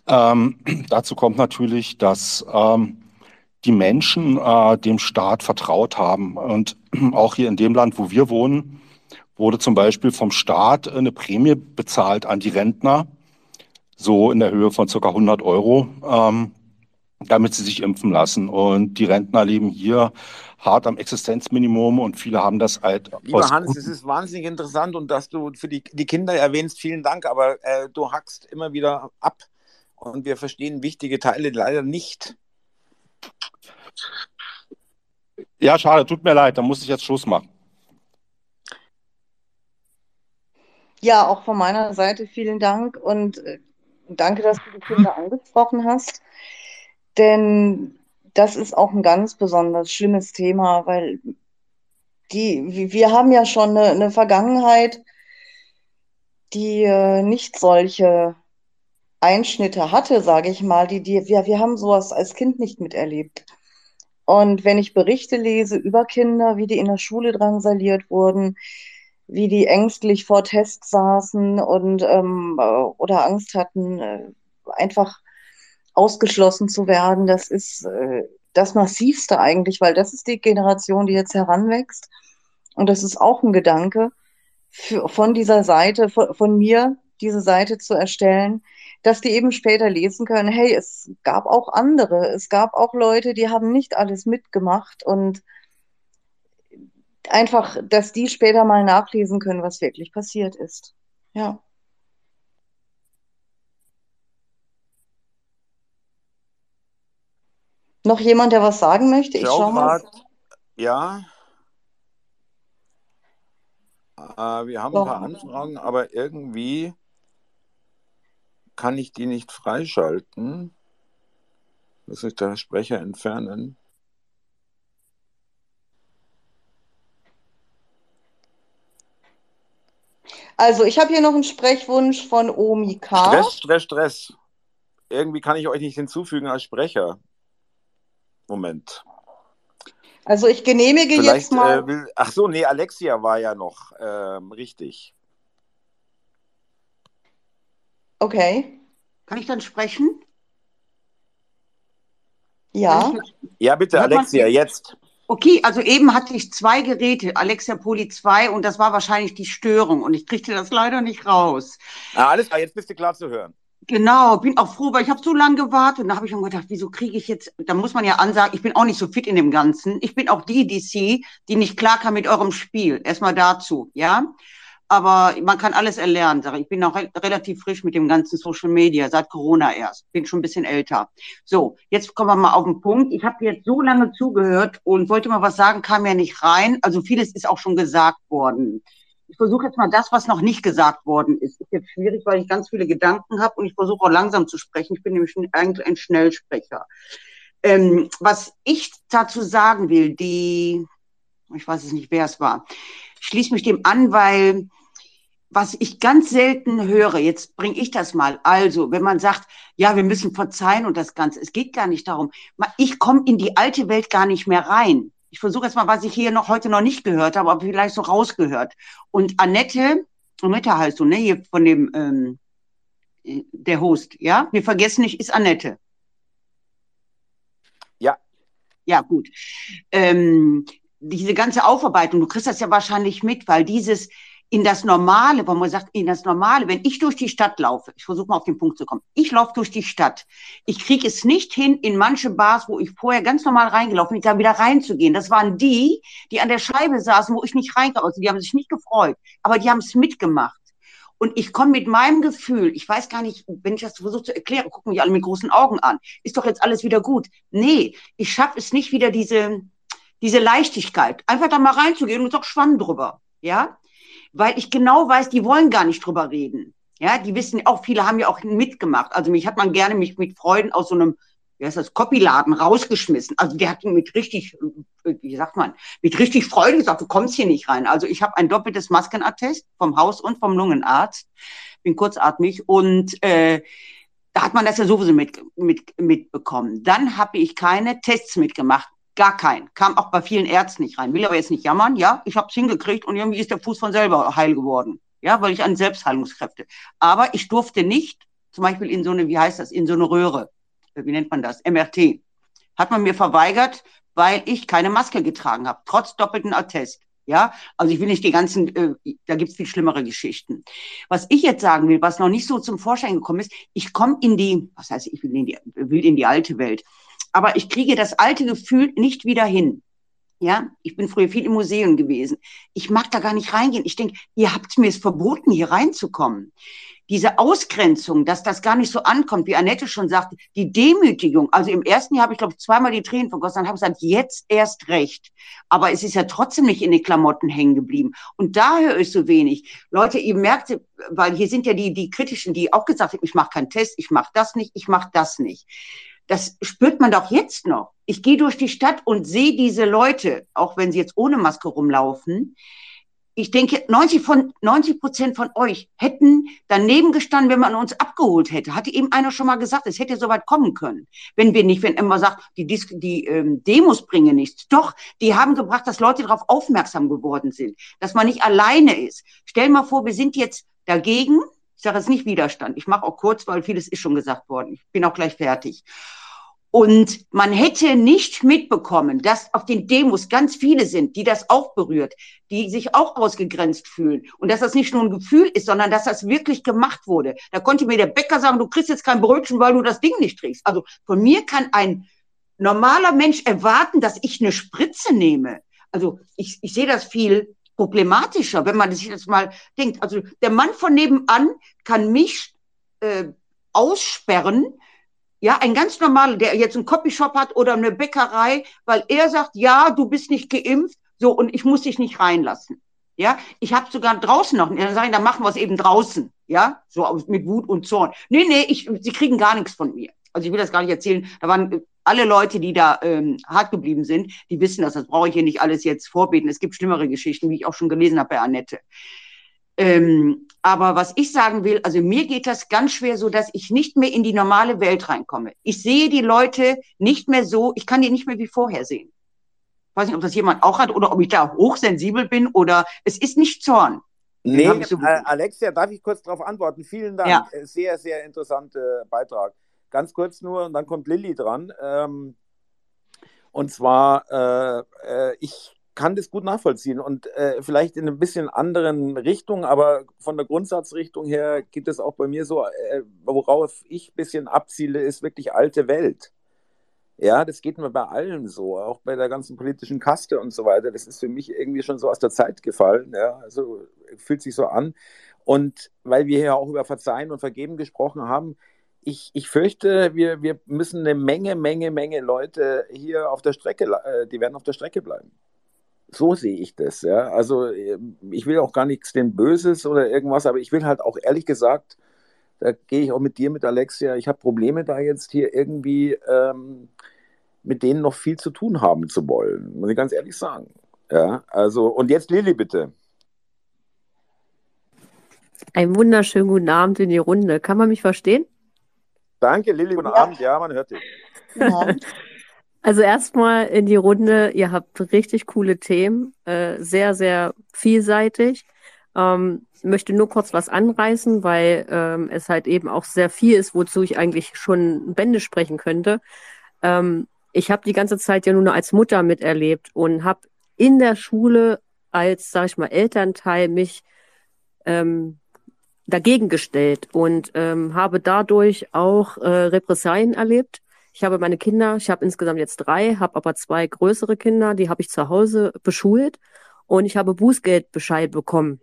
Ähm, dazu kommt natürlich, dass ähm, die Menschen äh, dem Staat vertraut haben. Und auch hier in dem Land, wo wir wohnen, wurde zum Beispiel vom Staat eine Prämie bezahlt an die Rentner, so in der Höhe von circa 100 Euro, ähm, damit sie sich impfen lassen. Und die Rentner leben hier hart am Existenzminimum und viele haben das halt. Lieber Hans, es ist wahnsinnig interessant und dass du für die, die Kinder erwähnst, vielen Dank, aber äh, du hackst immer wieder ab und wir verstehen wichtige Teile leider nicht. Ja, schade, tut mir leid, da muss ich jetzt Schluss machen. Ja, auch von meiner Seite vielen Dank und äh, danke, dass du die Kinder angesprochen hast. Denn das ist auch ein ganz besonders schlimmes Thema, weil die, wir haben ja schon eine, eine Vergangenheit, die äh, nicht solche Einschnitte hatte, sage ich mal, die, die, wir, wir haben sowas als Kind nicht miterlebt. Und wenn ich Berichte lese über Kinder, wie die in der Schule drangsaliert wurden, wie die ängstlich vor Tests saßen und ähm, oder Angst hatten, äh, einfach ausgeschlossen zu werden, das ist äh, das Massivste eigentlich, weil das ist die Generation, die jetzt heranwächst. Und das ist auch ein Gedanke für, von dieser Seite, von, von mir, diese Seite zu erstellen, dass die eben später lesen können, hey, es gab auch andere, es gab auch Leute, die haben nicht alles mitgemacht und einfach, dass die später mal nachlesen können, was wirklich passiert ist. Ja. Noch jemand, der was sagen möchte? Ich schau mal. Ja. Äh, wir haben ein paar Anfragen, aber irgendwie kann ich die nicht freischalten. Muss ich der Sprecher entfernen? Also, ich habe hier noch einen Sprechwunsch von Omi K. Stress, Stress, Stress. Irgendwie kann ich euch nicht hinzufügen als Sprecher. Moment. Also ich genehmige Vielleicht, jetzt mal. Äh, will, ach so, nee, Alexia war ja noch ähm, richtig. Okay. Kann ich dann sprechen? Ja. Ja, bitte, Alexia, jetzt. Okay, also eben hatte ich zwei Geräte, Alexia Poli 2, und das war wahrscheinlich die Störung und ich kriegte das leider nicht raus. Ah, alles klar, jetzt bist du klar zu hören. Genau, bin auch froh, weil ich habe so lange gewartet. Und da habe ich schon gedacht, wieso kriege ich jetzt, da muss man ja ansagen, ich bin auch nicht so fit in dem Ganzen. Ich bin auch die DC, die nicht klar kann mit eurem Spiel. Erstmal dazu, ja. Aber man kann alles erlernen, sage ich. Ich bin auch re relativ frisch mit dem ganzen Social Media, seit Corona erst. Bin schon ein bisschen älter. So, jetzt kommen wir mal auf den Punkt. Ich habe jetzt so lange zugehört und wollte mal was sagen, kam ja nicht rein. Also vieles ist auch schon gesagt worden ich versuche jetzt mal das, was noch nicht gesagt worden ist. Ist jetzt schwierig, weil ich ganz viele Gedanken habe und ich versuche auch langsam zu sprechen. Ich bin nämlich eigentlich ein Schnellsprecher. Ähm, was ich dazu sagen will, die, ich weiß es nicht, wer es war, schließe mich dem an, weil was ich ganz selten höre, jetzt bringe ich das mal. Also, wenn man sagt, ja, wir müssen verzeihen und das Ganze, es geht gar nicht darum. Ich komme in die alte Welt gar nicht mehr rein ich versuche jetzt mal, was ich hier noch heute noch nicht gehört habe, aber vielleicht so rausgehört. Und Annette, Annette heißt du, ne, hier von dem, ähm, der Host, ja? Wir vergessen nicht, ist Annette. Ja. Ja, gut. Ähm, diese ganze Aufarbeitung, du kriegst das ja wahrscheinlich mit, weil dieses, in das Normale, wenn man sagt, in das Normale, wenn ich durch die Stadt laufe, ich versuche mal auf den Punkt zu kommen, ich laufe durch die Stadt, ich kriege es nicht hin, in manche Bars, wo ich vorher ganz normal reingelaufen bin, da wieder reinzugehen. Das waren die, die an der Scheibe saßen, wo ich nicht reinkam. Also die haben sich nicht gefreut, aber die haben es mitgemacht. Und ich komme mit meinem Gefühl, ich weiß gar nicht, wenn ich das versuche zu erklären, gucken mich alle mit großen Augen an, ist doch jetzt alles wieder gut. Nee, ich schaffe es nicht wieder diese, diese Leichtigkeit, einfach da mal reinzugehen und doch Schwamm drüber. Ja, weil ich genau weiß, die wollen gar nicht drüber reden. Ja, die wissen auch, viele haben ja auch mitgemacht. Also mich hat man gerne mich mit Freuden aus so einem, wie heißt das, Copyladen rausgeschmissen. Also der hat mit richtig, wie sagt man, mit richtig Freude gesagt, du kommst hier nicht rein. Also ich habe ein doppeltes Maskenattest vom Haus und vom Lungenarzt, bin kurzatmig und äh, da hat man das ja sowieso mit, mit, mitbekommen. Dann habe ich keine Tests mitgemacht. Gar kein. Kam auch bei vielen Ärzten nicht rein. Will aber jetzt nicht jammern. Ja, ich habe es hingekriegt und irgendwie ist der Fuß von selber heil geworden. Ja, weil ich an Selbstheilungskräfte. Aber ich durfte nicht, zum Beispiel in so eine, wie heißt das, in so eine Röhre. Wie nennt man das? MRT. Hat man mir verweigert, weil ich keine Maske getragen habe, trotz doppelten Attest. Ja, also ich will nicht die ganzen, äh, da gibt's viel schlimmere Geschichten. Was ich jetzt sagen will, was noch nicht so zum Vorschein gekommen ist, ich komme in die, was heißt, ich will in die, will in die alte Welt aber ich kriege das alte Gefühl nicht wieder hin. Ja, ich bin früher viel im Museum gewesen. Ich mag da gar nicht reingehen. Ich denke, ihr habt mir es verboten, hier reinzukommen. diese Ausgrenzung, dass das gar nicht so ankommt, wie Annette schon sagte, die Demütigung. Also im ersten Jahr habe ich, glaube ich, zweimal die Tränen vergossen und habe gesagt, jetzt erst recht. Aber es ist ja trotzdem nicht in den Klamotten hängen geblieben. Und da höre ich so wenig. Leute, ihr merkt, weil hier sind ja die, die Kritischen, die auch gesagt haben, ich mache keinen Test, ich mache das nicht, ich mache das nicht. Das spürt man doch jetzt noch. Ich gehe durch die Stadt und sehe diese Leute, auch wenn sie jetzt ohne Maske rumlaufen, ich denke, 90 von 90 Prozent von euch hätten daneben gestanden, wenn man uns abgeholt hätte. Hatte eben einer schon mal gesagt, es hätte so weit kommen können. Wenn wir nicht, wenn immer sagt, die, Dis die ähm, Demos bringen nichts. Doch, die haben gebracht, dass Leute darauf aufmerksam geworden sind, dass man nicht alleine ist. Stell mal vor, wir sind jetzt dagegen. Ich sage jetzt nicht Widerstand. Ich mache auch kurz, weil vieles ist schon gesagt worden. Ich bin auch gleich fertig. Und man hätte nicht mitbekommen, dass auf den Demos ganz viele sind, die das auch berührt, die sich auch ausgegrenzt fühlen. Und dass das nicht nur ein Gefühl ist, sondern dass das wirklich gemacht wurde. Da konnte mir der Bäcker sagen, du kriegst jetzt kein Brötchen, weil du das Ding nicht trägst. Also von mir kann ein normaler Mensch erwarten, dass ich eine Spritze nehme. Also ich, ich sehe das viel problematischer, wenn man sich das mal denkt. Also der Mann von nebenan kann mich äh, aussperren, ja, ein ganz normaler, der jetzt einen Copyshop hat oder eine Bäckerei, weil er sagt, ja, du bist nicht geimpft, so und ich muss dich nicht reinlassen. Ja, ich habe sogar draußen noch, dann sage ich, dann machen wir es eben draußen, ja, so mit Wut und Zorn. Nee, nee, ich, sie kriegen gar nichts von mir. Also ich will das gar nicht erzählen. Da waren alle Leute, die da ähm, hart geblieben sind, die wissen das. Das brauche ich hier nicht alles jetzt vorbeten. Es gibt schlimmere Geschichten, wie ich auch schon gelesen habe bei Annette. Ähm, aber was ich sagen will, also mir geht das ganz schwer so, dass ich nicht mehr in die normale Welt reinkomme. Ich sehe die Leute nicht mehr so, ich kann die nicht mehr wie vorher sehen. Ich weiß nicht, ob das jemand auch hat oder ob ich da hochsensibel bin oder es ist nicht Zorn. Nee, äh, Alexia, darf ich kurz darauf antworten? Vielen Dank. Ja. Sehr, sehr interessanter Beitrag. Ganz kurz nur, und dann kommt Lilly dran. Ähm, und zwar, äh, äh, ich kann das gut nachvollziehen und äh, vielleicht in ein bisschen anderen Richtung, aber von der Grundsatzrichtung her geht es auch bei mir so, äh, worauf ich ein bisschen abziele, ist wirklich alte Welt. Ja, das geht mir bei allen so, auch bei der ganzen politischen Kaste und so weiter. Das ist für mich irgendwie schon so aus der Zeit gefallen. Ja, also fühlt sich so an. Und weil wir hier auch über Verzeihen und Vergeben gesprochen haben, ich, ich fürchte, wir, wir müssen eine Menge, Menge, Menge Leute hier auf der Strecke, äh, die werden auf der Strecke bleiben. So sehe ich das. Ja. Also ähm, ich will auch gar nichts dem Böses oder irgendwas, aber ich will halt auch ehrlich gesagt, da gehe ich auch mit dir, mit Alexia, ich habe Probleme da jetzt hier irgendwie ähm, mit denen noch viel zu tun haben zu wollen, muss ich ganz ehrlich sagen. Ja, also, und jetzt Lilly, bitte. Einen wunderschönen guten Abend in die Runde. Kann man mich verstehen? Danke, Lilly, guten ja. Abend. Ja, man hört dich. Ja. Also erstmal in die Runde, ihr habt richtig coole Themen, äh, sehr, sehr vielseitig. Ähm, möchte nur kurz was anreißen, weil ähm, es halt eben auch sehr viel ist, wozu ich eigentlich schon Bände sprechen könnte. Ähm, ich habe die ganze Zeit ja nur als Mutter miterlebt und habe in der Schule als, sag ich mal, Elternteil mich ähm, dagegen gestellt und ähm, habe dadurch auch äh, Repressalien erlebt ich habe meine Kinder, ich habe insgesamt jetzt drei, habe aber zwei größere Kinder, die habe ich zu Hause beschult und ich habe Bußgeldbescheid bekommen.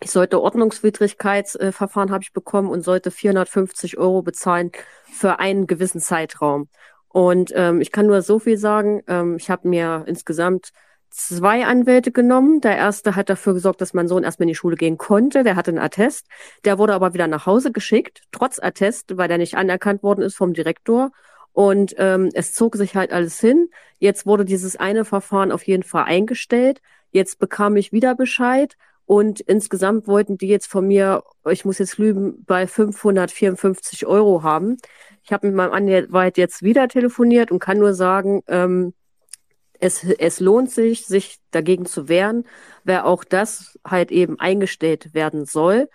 Ich sollte Ordnungswidrigkeitsverfahren habe ich bekommen und sollte 450 Euro bezahlen für einen gewissen Zeitraum. Und ähm, ich kann nur so viel sagen. Ähm, ich habe mir insgesamt zwei Anwälte genommen. Der erste hat dafür gesorgt, dass mein Sohn erstmal in die Schule gehen konnte. Der hatte einen Attest. Der wurde aber wieder nach Hause geschickt, trotz Attest, weil der nicht anerkannt worden ist vom Direktor. Und ähm, es zog sich halt alles hin. Jetzt wurde dieses eine Verfahren auf jeden Fall eingestellt. Jetzt bekam ich wieder Bescheid. Und insgesamt wollten die jetzt von mir, ich muss jetzt lügen, bei 554 Euro haben. Ich habe mit meinem Anwalt jetzt wieder telefoniert und kann nur sagen, ähm, es, es lohnt sich, sich dagegen zu wehren, wer auch das halt eben eingestellt werden soll.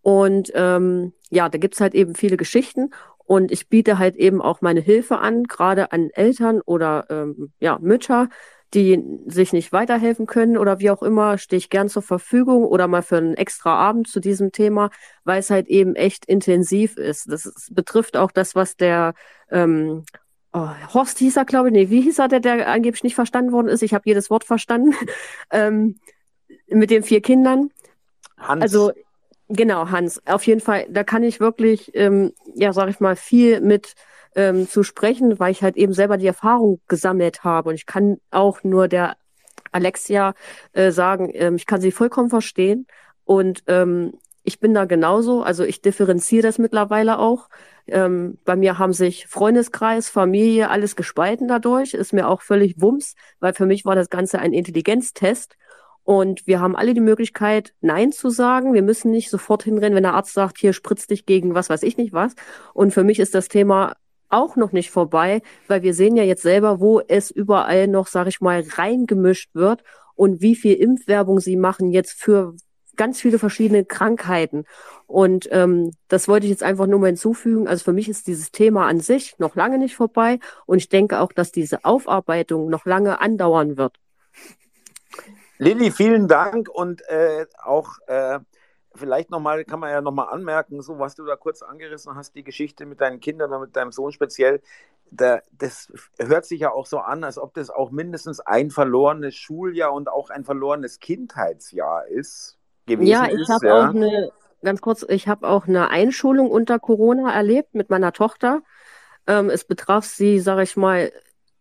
Und ähm, ja, da gibt's halt eben viele Geschichten. Und ich biete halt eben auch meine Hilfe an, gerade an Eltern oder ähm, ja, Mütter, die sich nicht weiterhelfen können oder wie auch immer, stehe ich gern zur Verfügung oder mal für einen extra Abend zu diesem Thema, weil es halt eben echt intensiv ist. Das ist, betrifft auch das, was der ähm, oh, Horst hieß er, glaube ich, nee, wie hieß er, der, der angeblich nicht verstanden worden ist? Ich habe jedes Wort verstanden. ähm, mit den vier Kindern. Hans. Also Genau, Hans. Auf jeden Fall, da kann ich wirklich, ähm, ja, sag ich mal, viel mit ähm, zu sprechen, weil ich halt eben selber die Erfahrung gesammelt habe. Und ich kann auch nur der Alexia äh, sagen, ähm, ich kann sie vollkommen verstehen. Und ähm, ich bin da genauso, also ich differenziere das mittlerweile auch. Ähm, bei mir haben sich Freundeskreis, Familie, alles gespalten dadurch. Ist mir auch völlig Wumms, weil für mich war das Ganze ein Intelligenztest. Und wir haben alle die Möglichkeit, Nein zu sagen. Wir müssen nicht sofort hinrennen, wenn der Arzt sagt, hier spritzt dich gegen was weiß ich nicht was. Und für mich ist das Thema auch noch nicht vorbei, weil wir sehen ja jetzt selber, wo es überall noch, sag ich mal, reingemischt wird und wie viel Impfwerbung sie machen jetzt für ganz viele verschiedene Krankheiten. Und ähm, das wollte ich jetzt einfach nur mal hinzufügen. Also für mich ist dieses Thema an sich noch lange nicht vorbei und ich denke auch, dass diese Aufarbeitung noch lange andauern wird. Lilly, vielen Dank und äh, auch äh, vielleicht nochmal, kann man ja nochmal anmerken, so was du da kurz angerissen hast, die Geschichte mit deinen Kindern oder mit deinem Sohn speziell, da, das hört sich ja auch so an, als ob das auch mindestens ein verlorenes Schuljahr und auch ein verlorenes Kindheitsjahr ist. Gewesen ja, ich habe ja. auch eine, ganz kurz, ich habe auch eine Einschulung unter Corona erlebt mit meiner Tochter. Ähm, es betraf sie, sage ich mal,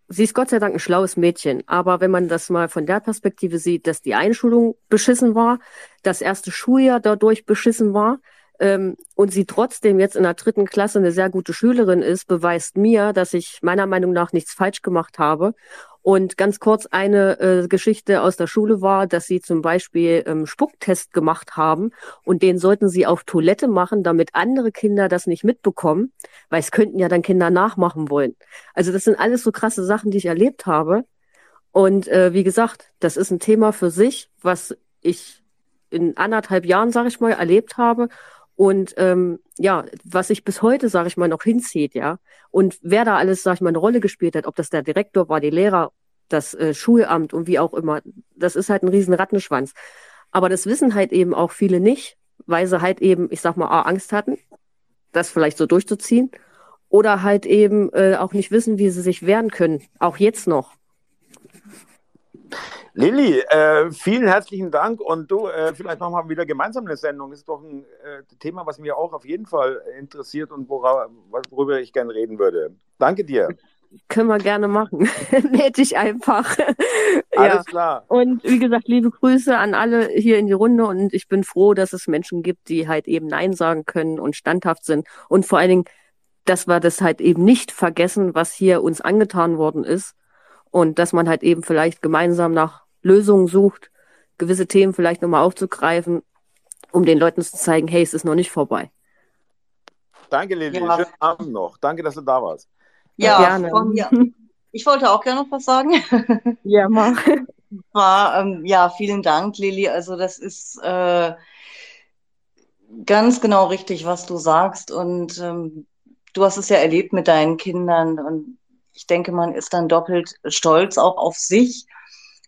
sie ist Gott sei Dank ein schlaues Mädchen, aber wenn man das mal von der Perspektive sieht, dass die Einschulung beschissen war, das erste Schuljahr dadurch beschissen war ähm, und sie trotzdem jetzt in der dritten Klasse eine sehr gute Schülerin ist, beweist mir, dass ich meiner Meinung nach nichts falsch gemacht habe und ganz kurz eine äh, Geschichte aus der Schule war, dass sie zum Beispiel ähm, Spucktest gemacht haben und den sollten sie auf Toilette machen, damit andere Kinder das nicht mitbekommen, weil es könnten ja dann Kinder nachmachen wollen. Also das sind alles so krasse Sachen, die ich erlebt habe. Und äh, wie gesagt, das ist ein Thema für sich, was ich in anderthalb Jahren, sage ich mal, erlebt habe und ähm, ja, was sich bis heute, sage ich mal, noch hinzieht, ja. Und wer da alles, sage ich mal, eine Rolle gespielt hat, ob das der Direktor war, die Lehrer, das äh, Schulamt und wie auch immer, das ist halt ein riesen Rattenschwanz. Aber das wissen halt eben auch viele nicht, weil sie halt eben, ich sag mal, A, Angst hatten, das vielleicht so durchzuziehen, oder halt eben äh, auch nicht wissen, wie sie sich wehren können, auch jetzt noch. Lilly, äh, vielen herzlichen Dank und du, äh, vielleicht machen wir wieder gemeinsam eine Sendung. Das ist doch ein äh, Thema, was mich auch auf jeden Fall interessiert und wora, worüber ich gerne reden würde. Danke dir. Können wir gerne machen. Meld dich einfach. Alles ja. klar. Und wie gesagt, liebe Grüße an alle hier in die Runde und ich bin froh, dass es Menschen gibt, die halt eben Nein sagen können und standhaft sind und vor allen Dingen, dass wir das halt eben nicht vergessen, was hier uns angetan worden ist und dass man halt eben vielleicht gemeinsam nach Lösungen sucht, gewisse Themen vielleicht nochmal aufzugreifen, um den Leuten zu zeigen, hey, es ist noch nicht vorbei. Danke, Lili. Ja. Schönen Abend noch. Danke, dass du da warst. Ja, gerne. Von, ja. Ich wollte auch gerne noch was sagen. Ja, mach. War, ähm, ja, vielen Dank, Lili. Also das ist äh, ganz genau richtig, was du sagst. Und ähm, du hast es ja erlebt mit deinen Kindern. Und ich denke, man ist dann doppelt stolz auch auf sich,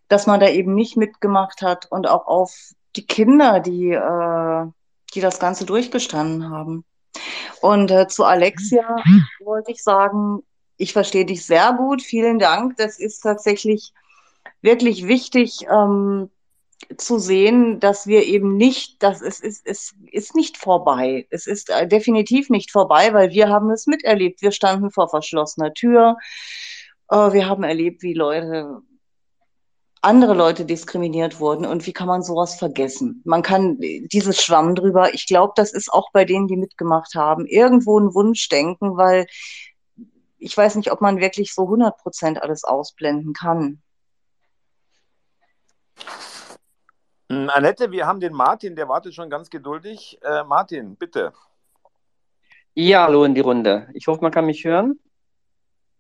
dass man da eben nicht mitgemacht hat und auch auf die Kinder, die, äh, die das Ganze durchgestanden haben. Und äh, zu Alexia wollte ich sagen, ich verstehe dich sehr gut. Vielen Dank. Das ist tatsächlich wirklich wichtig ähm, zu sehen, dass wir eben nicht, dass es ist, es ist nicht vorbei. Es ist äh, definitiv nicht vorbei, weil wir haben es miterlebt. Wir standen vor verschlossener Tür. Äh, wir haben erlebt, wie Leute andere Leute diskriminiert wurden und wie kann man sowas vergessen? Man kann dieses Schwamm drüber, ich glaube, das ist auch bei denen, die mitgemacht haben, irgendwo ein Wunschdenken, weil ich weiß nicht, ob man wirklich so 100 Prozent alles ausblenden kann. Hm, Annette, wir haben den Martin, der wartet schon ganz geduldig. Äh, Martin, bitte. Ja, hallo in die Runde. Ich hoffe, man kann mich hören.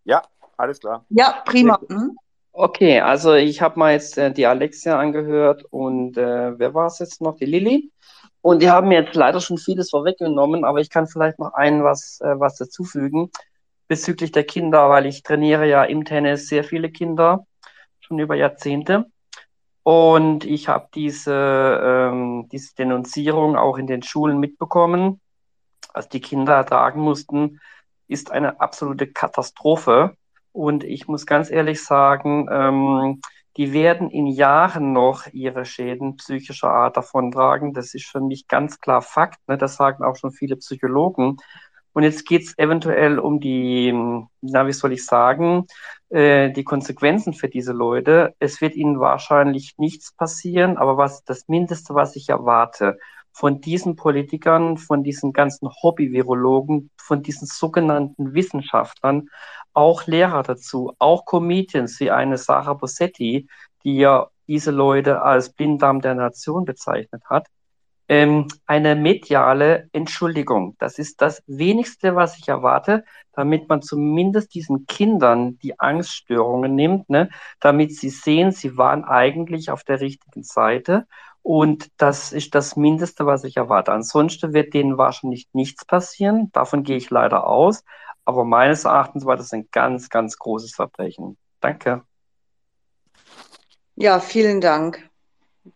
Ja, alles klar. Ja, prima. Mhm. Okay, also ich habe mal jetzt äh, die Alexia angehört und äh, wer war es jetzt noch? Die Lilly. Und die haben mir jetzt leider schon vieles vorweggenommen, aber ich kann vielleicht noch ein was, äh, was dazufügen bezüglich der Kinder, weil ich trainiere ja im Tennis sehr viele Kinder, schon über Jahrzehnte. Und ich habe diese, ähm, diese Denunzierung auch in den Schulen mitbekommen, was die Kinder ertragen mussten, ist eine absolute Katastrophe. Und ich muss ganz ehrlich sagen, ähm, die werden in Jahren noch ihre Schäden psychischer Art davontragen. Das ist für mich ganz klar Fakt. Ne? Das sagen auch schon viele Psychologen. Und jetzt geht es eventuell um die, na, wie soll ich sagen, äh, die Konsequenzen für diese Leute. Es wird ihnen wahrscheinlich nichts passieren, aber was das Mindeste, was ich erwarte, von diesen Politikern, von diesen ganzen Hobby-Virologen, von diesen sogenannten Wissenschaftlern, auch Lehrer dazu, auch Comedians wie eine Sarah Bossetti, die ja diese Leute als Blinddarm der Nation bezeichnet hat, ähm, eine mediale Entschuldigung. Das ist das wenigste, was ich erwarte, damit man zumindest diesen Kindern die Angststörungen nimmt, ne, damit sie sehen, sie waren eigentlich auf der richtigen Seite und das ist das Mindeste, was ich erwarte. Ansonsten wird denen wahrscheinlich nichts passieren. Davon gehe ich leider aus. Aber meines Erachtens war das ein ganz, ganz großes Verbrechen. Danke. Ja, vielen Dank.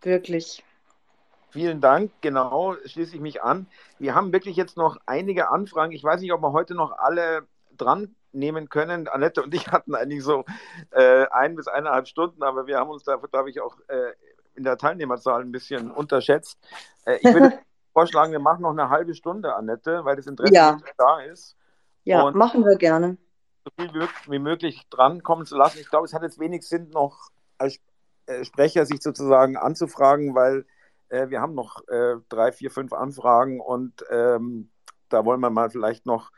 Wirklich. Vielen Dank, genau, schließe ich mich an. Wir haben wirklich jetzt noch einige Anfragen. Ich weiß nicht, ob wir heute noch alle dran nehmen können. Annette und ich hatten eigentlich so äh, ein bis eineinhalb Stunden, aber wir haben uns da, glaube ich, auch äh, in der Teilnehmerzahl ein bisschen unterschätzt. Äh, ich würde vorschlagen, wir machen noch eine halbe Stunde, Annette, weil das Interesse ja. da ist. Ja, und machen wir gerne. So viel wie möglich drankommen zu lassen. Ich glaube, es hat jetzt wenig Sinn, noch als äh, Sprecher sich sozusagen anzufragen, weil äh, wir haben noch äh, drei, vier, fünf Anfragen und ähm, da wollen wir mal vielleicht noch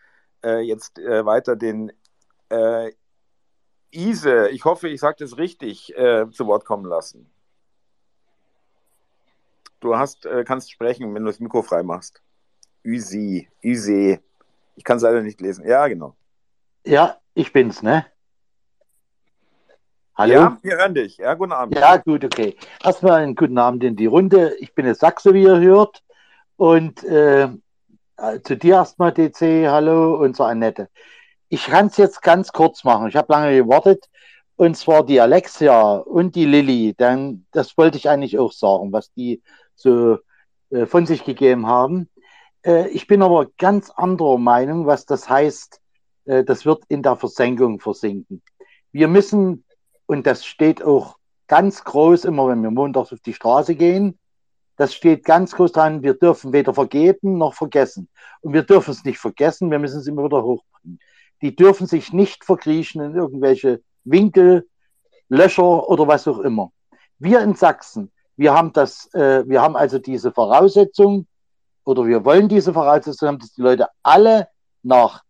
äh, jetzt äh, weiter den Ise, ich hoffe, ich sage das richtig, zu Wort kommen lassen. Du hast, äh, kannst sprechen, wenn du das Mikro frei machst. Üsi, Üse. Ich kann es leider nicht lesen. Ja, genau. Ja, ich bin's, ne? Hallo? Ja, wir hören dich. Ja, guten Abend. Ja, gut, okay. Erstmal einen guten Abend in die Runde. Ich bin der Sachse, wie ihr hört. Und äh, zu dir erstmal, DC, hallo und zur Annette. Ich kann es jetzt ganz kurz machen. Ich habe lange gewartet. Und zwar die Alexia und die Lilly. Denn das wollte ich eigentlich auch sagen, was die so äh, von sich gegeben haben. Äh, ich bin aber ganz anderer Meinung, was das heißt, äh, das wird in der Versenkung versinken. Wir müssen, und das steht auch ganz groß immer, wenn wir montags auf die Straße gehen, das steht ganz groß dran, wir dürfen weder vergeben noch vergessen. Und wir dürfen es nicht vergessen, wir müssen es immer wieder hochbringen. Die dürfen sich nicht verkriechen in irgendwelche Winkel, Löcher oder was auch immer. Wir in Sachsen, wir haben das, äh, wir haben also diese Voraussetzung oder wir wollen diese Voraussetzung haben, dass die Leute alle nach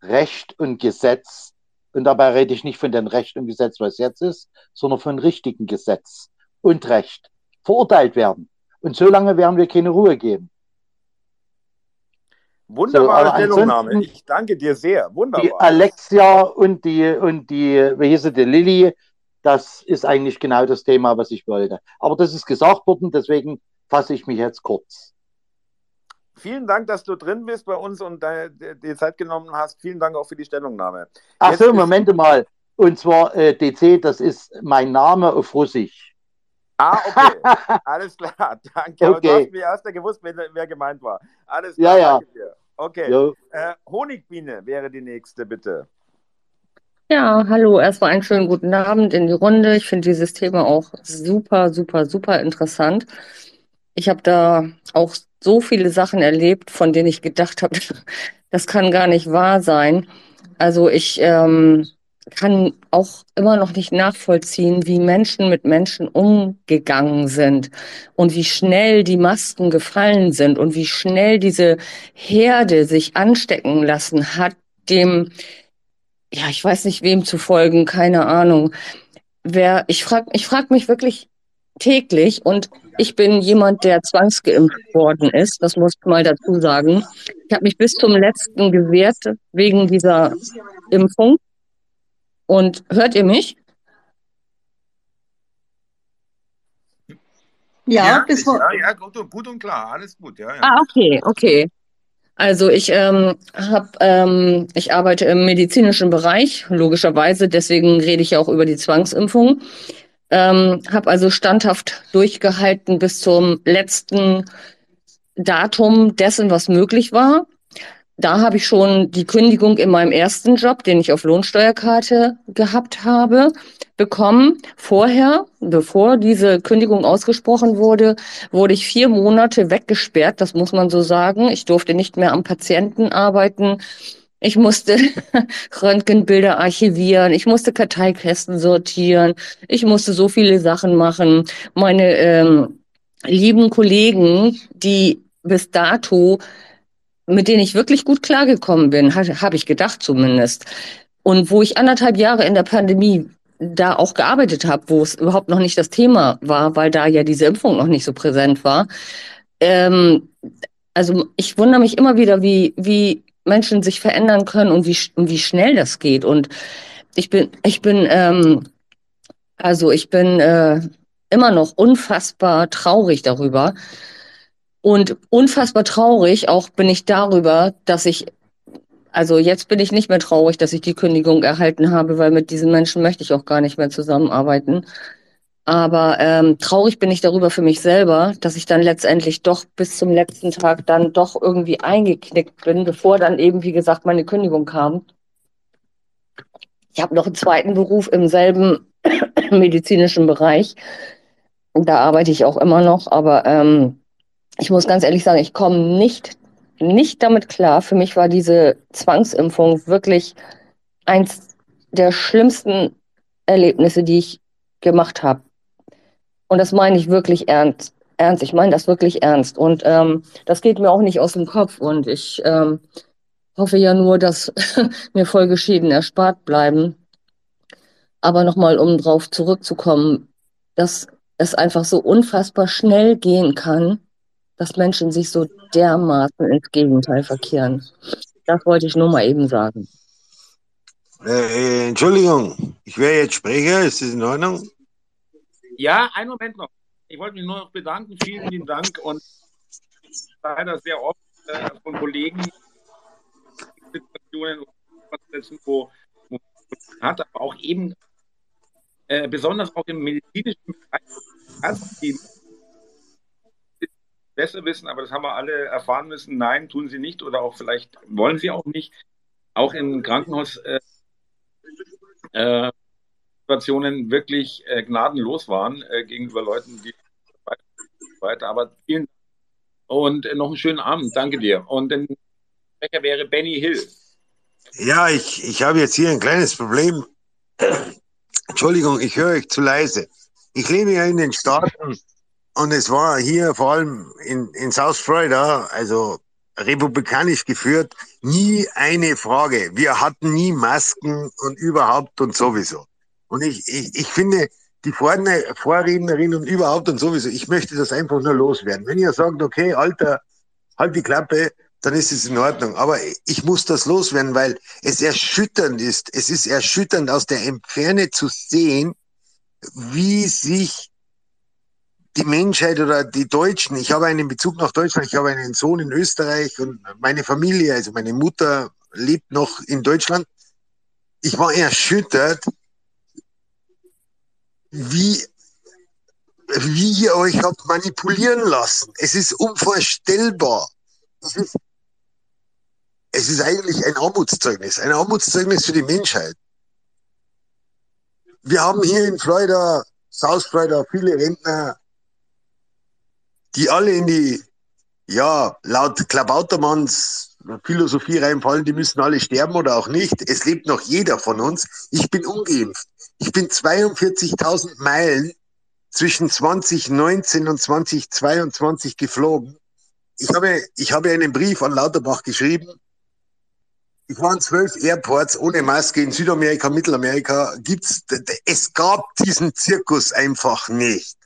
Recht und Gesetz, und dabei rede ich nicht von dem Recht und Gesetz, was jetzt ist, sondern von richtigen Gesetz und Recht verurteilt werden. Und so lange werden wir keine Ruhe geben. Wunderbare so, Stellungnahme. Ich danke dir sehr. Wunderbar. Die Alexia und die, und die, wie hieß sie, die Lilly, das ist eigentlich genau das Thema, was ich wollte. Aber das ist gesagt worden, deswegen fasse ich mich jetzt kurz. Vielen Dank, dass du drin bist bei uns und die Zeit genommen hast. Vielen Dank auch für die Stellungnahme. Ach so, Moment mal. Und zwar äh, DC, das ist mein Name auf Russisch. Ah, okay. Alles klar. Danke. Okay. du hast mir erst gewusst, wer, wer, gemeint war. Alles klar. Ja, ja. Okay. Äh, Honigbiene wäre die nächste, bitte. Ja, hallo, erstmal einen schönen guten Abend in die Runde. Ich finde dieses Thema auch super, super, super interessant. Ich habe da auch so viele Sachen erlebt, von denen ich gedacht habe, das kann gar nicht wahr sein. Also ich ähm, kann auch immer noch nicht nachvollziehen, wie Menschen mit Menschen umgegangen sind und wie schnell die Masken gefallen sind und wie schnell diese Herde sich anstecken lassen hat, dem ja, ich weiß nicht, wem zu folgen, keine Ahnung. Wer, ich frage ich frag mich wirklich täglich und ich bin jemand, der zwangsgeimpft worden ist, das muss ich mal dazu sagen. Ich habe mich bis zum letzten gewehrt wegen dieser Impfung. Und hört ihr mich? Ja, ja, bis ja, ja gut, gut, und klar, alles gut, ja. ja. Ah, okay, okay. Also ich ähm, habe, ähm, ich arbeite im medizinischen Bereich, logischerweise, deswegen rede ich auch über die Zwangsimpfung. Ähm, habe also standhaft durchgehalten bis zum letzten Datum dessen, was möglich war. da habe ich schon die Kündigung in meinem ersten Job, den ich auf Lohnsteuerkarte gehabt habe, bekommen. Vorher, bevor diese Kündigung ausgesprochen wurde, wurde ich vier Monate weggesperrt, das muss man so sagen. Ich durfte nicht mehr am Patienten arbeiten. Ich musste Röntgenbilder archivieren, ich musste Karteikästen sortieren, ich musste so viele Sachen machen. Meine ähm, lieben Kollegen, die bis dato, mit denen ich wirklich gut klargekommen bin, habe ich gedacht zumindest. Und wo ich anderthalb Jahre in der Pandemie da auch gearbeitet habe, wo es überhaupt noch nicht das Thema war, weil da ja diese Impfung noch nicht so präsent war. Ähm, also ich wundere mich immer wieder, wie, wie Menschen sich verändern können und wie, und wie schnell das geht. Und ich bin, ich bin, ähm, also ich bin äh, immer noch unfassbar traurig darüber. Und unfassbar traurig auch bin ich darüber, dass ich, also jetzt bin ich nicht mehr traurig, dass ich die Kündigung erhalten habe, weil mit diesen Menschen möchte ich auch gar nicht mehr zusammenarbeiten. Aber ähm, traurig bin ich darüber für mich selber, dass ich dann letztendlich doch bis zum letzten Tag dann doch irgendwie eingeknickt bin, bevor dann eben, wie gesagt, meine Kündigung kam. Ich habe noch einen zweiten Beruf im selben medizinischen Bereich. Und da arbeite ich auch immer noch, aber ähm, ich muss ganz ehrlich sagen, ich komme nicht, nicht damit klar. Für mich war diese Zwangsimpfung wirklich eins der schlimmsten Erlebnisse, die ich gemacht habe. Und das meine ich wirklich ernst. Ernst, ich meine das wirklich ernst. Und ähm, das geht mir auch nicht aus dem Kopf. Und ich ähm, hoffe ja nur, dass mir Folgeschäden erspart bleiben. Aber nochmal, um drauf zurückzukommen, dass es einfach so unfassbar schnell gehen kann, dass Menschen sich so dermaßen ins Gegenteil verkehren. Das wollte ich nur mal eben sagen. Äh, Entschuldigung, ich wäre jetzt Sprecher, ist das in Ordnung? Ja, einen Moment noch. Ich wollte mich nur noch bedanken. Vielen lieben Dank und leider sehr oft äh, von Kollegen Situationen, wo, wo hat, aber auch eben äh, besonders auch im medizinischen Bereich besser wissen, aber das haben wir alle erfahren müssen. Nein, tun sie nicht oder auch vielleicht wollen sie auch nicht. Auch im Krankenhaus äh, äh, wirklich äh, gnadenlos waren äh, gegenüber Leuten, die weiter. Aber vielen Dank und äh, noch einen schönen Abend. Danke dir. Und der Sprecher wäre Benny Hill. Ja, ich, ich habe jetzt hier ein kleines Problem. Entschuldigung, ich höre euch zu leise. Ich lebe ja in den Staaten und es war hier vor allem in, in South Florida, also republikanisch geführt, nie eine Frage. Wir hatten nie Masken und überhaupt und sowieso. Und ich, ich, ich finde, die Vorrednerin und überhaupt und sowieso, ich möchte das einfach nur loswerden. Wenn ihr sagt, okay, Alter, halt die Klappe, dann ist es in Ordnung. Aber ich muss das loswerden, weil es erschütternd ist. Es ist erschütternd aus der Entferne zu sehen, wie sich die Menschheit oder die Deutschen, ich habe einen Bezug nach Deutschland, ich habe einen Sohn in Österreich und meine Familie, also meine Mutter lebt noch in Deutschland. Ich war erschüttert, wie, wie ihr euch habt manipulieren lassen. Es ist unvorstellbar. Es ist, es ist eigentlich ein Armutszeugnis, ein Armutszeugnis für die Menschheit. Wir haben hier in Florida, South Florida, viele Rentner, die alle in die, ja, laut Klabautermanns Philosophie reinfallen, die müssen alle sterben oder auch nicht. Es lebt noch jeder von uns. Ich bin ungeimpft. Ich bin 42.000 Meilen zwischen 2019 und 2022 geflogen. Ich habe, ich habe einen Brief an Lauterbach geschrieben. Ich war in zwölf Airports ohne Maske in Südamerika, Mittelamerika. Gibt's, es gab diesen Zirkus einfach nicht.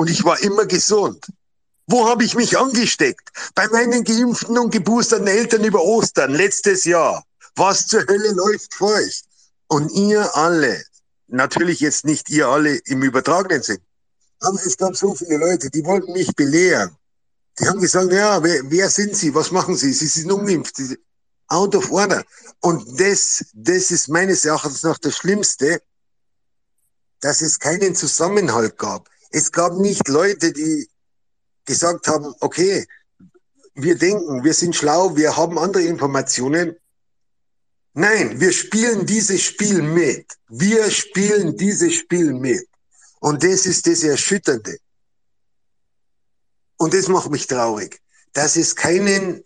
Und ich war immer gesund. Wo habe ich mich angesteckt? Bei meinen geimpften und geboosterten Eltern über Ostern letztes Jahr. Was zur Hölle läuft vor euch? Und ihr alle, natürlich jetzt nicht ihr alle im übertragenen Sinn, aber es gab so viele Leute, die wollten mich belehren. Die haben gesagt, ja, wer, wer sind Sie? Was machen Sie? Sie sind ungeimpft. Out of order. Und das, das ist meines Erachtens noch das Schlimmste, dass es keinen Zusammenhalt gab. Es gab nicht Leute, die gesagt haben, okay, wir denken, wir sind schlau, wir haben andere Informationen. Nein, wir spielen dieses Spiel mit. Wir spielen dieses Spiel mit. Und das ist das Erschütternde. Und das macht mich traurig, dass es keinen,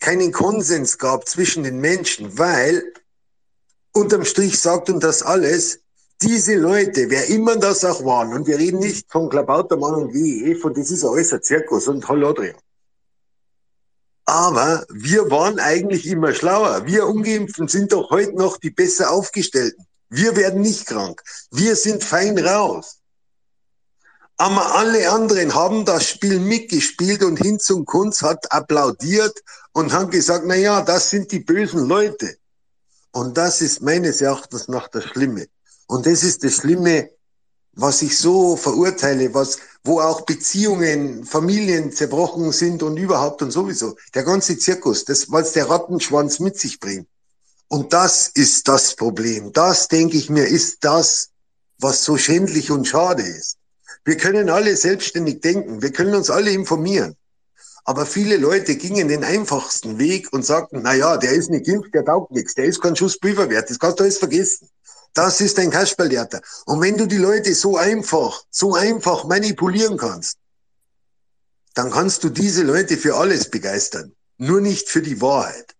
keinen Konsens gab zwischen den Menschen, weil unterm Strich sagt uns das alles, diese Leute, wer immer das auch waren, und wir reden nicht von Klabautermann und WEF, und das ist alles ein Zirkus und Hollodrian. Aber wir waren eigentlich immer schlauer. Wir Ungeimpften sind doch heute noch die besser aufgestellten. Wir werden nicht krank. Wir sind fein raus. Aber alle anderen haben das Spiel mitgespielt und Hinz und Kunz hat applaudiert und haben gesagt, na ja, das sind die bösen Leute. Und das ist meines Erachtens nach das Schlimme. Und das ist das Schlimme, was ich so verurteile, was, wo auch Beziehungen, Familien zerbrochen sind und überhaupt und sowieso. Der ganze Zirkus, das, was der Rattenschwanz mit sich bringt. Und das ist das Problem. Das, denke ich mir, ist das, was so schändlich und schade ist. Wir können alle selbstständig denken. Wir können uns alle informieren. Aber viele Leute gingen den einfachsten Weg und sagten, na ja, der ist nicht geimpft, der taugt nichts, der ist kein Schuss wert, das kannst du alles vergessen. Das ist ein Kasperltheater. Und wenn du die Leute so einfach, so einfach manipulieren kannst, dann kannst du diese Leute für alles begeistern. Nur nicht für die Wahrheit.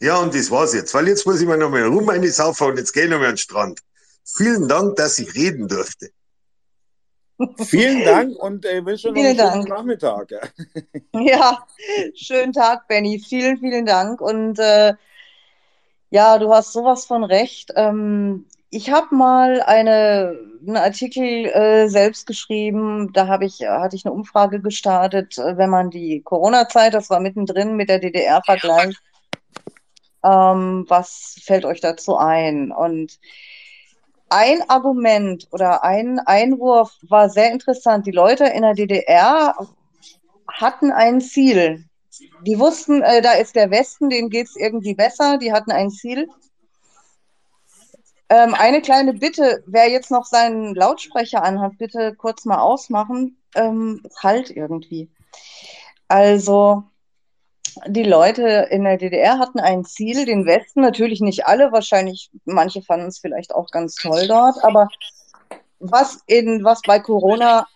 Ja, und das war's jetzt. Weil jetzt muss ich mal nochmal rum eine Saufer und jetzt gehe ich nochmal an den Strand. Vielen Dank, dass ich reden durfte. Vielen Dank und äh, wünsche noch einen Dank. schönen Nachmittag. Ja, schönen Tag, Benny. Vielen, vielen Dank. Und äh, ja, du hast sowas von recht. Ähm, ich habe mal eine, einen Artikel äh, selbst geschrieben. Da habe ich, hatte ich eine Umfrage gestartet, äh, wenn man die Corona-Zeit, das war mittendrin, mit der DDR vergleicht. Ähm, was fällt euch dazu ein? Und ein Argument oder ein Einwurf war sehr interessant. Die Leute in der DDR hatten ein Ziel. Die wussten, äh, da ist der Westen, denen geht es irgendwie besser, die hatten ein Ziel. Ähm, eine kleine Bitte, wer jetzt noch seinen Lautsprecher anhat, bitte kurz mal ausmachen. Ähm, halt irgendwie. Also, die Leute in der DDR hatten ein Ziel, den Westen, natürlich nicht alle, wahrscheinlich, manche fanden es vielleicht auch ganz toll dort, aber was in, was bei Corona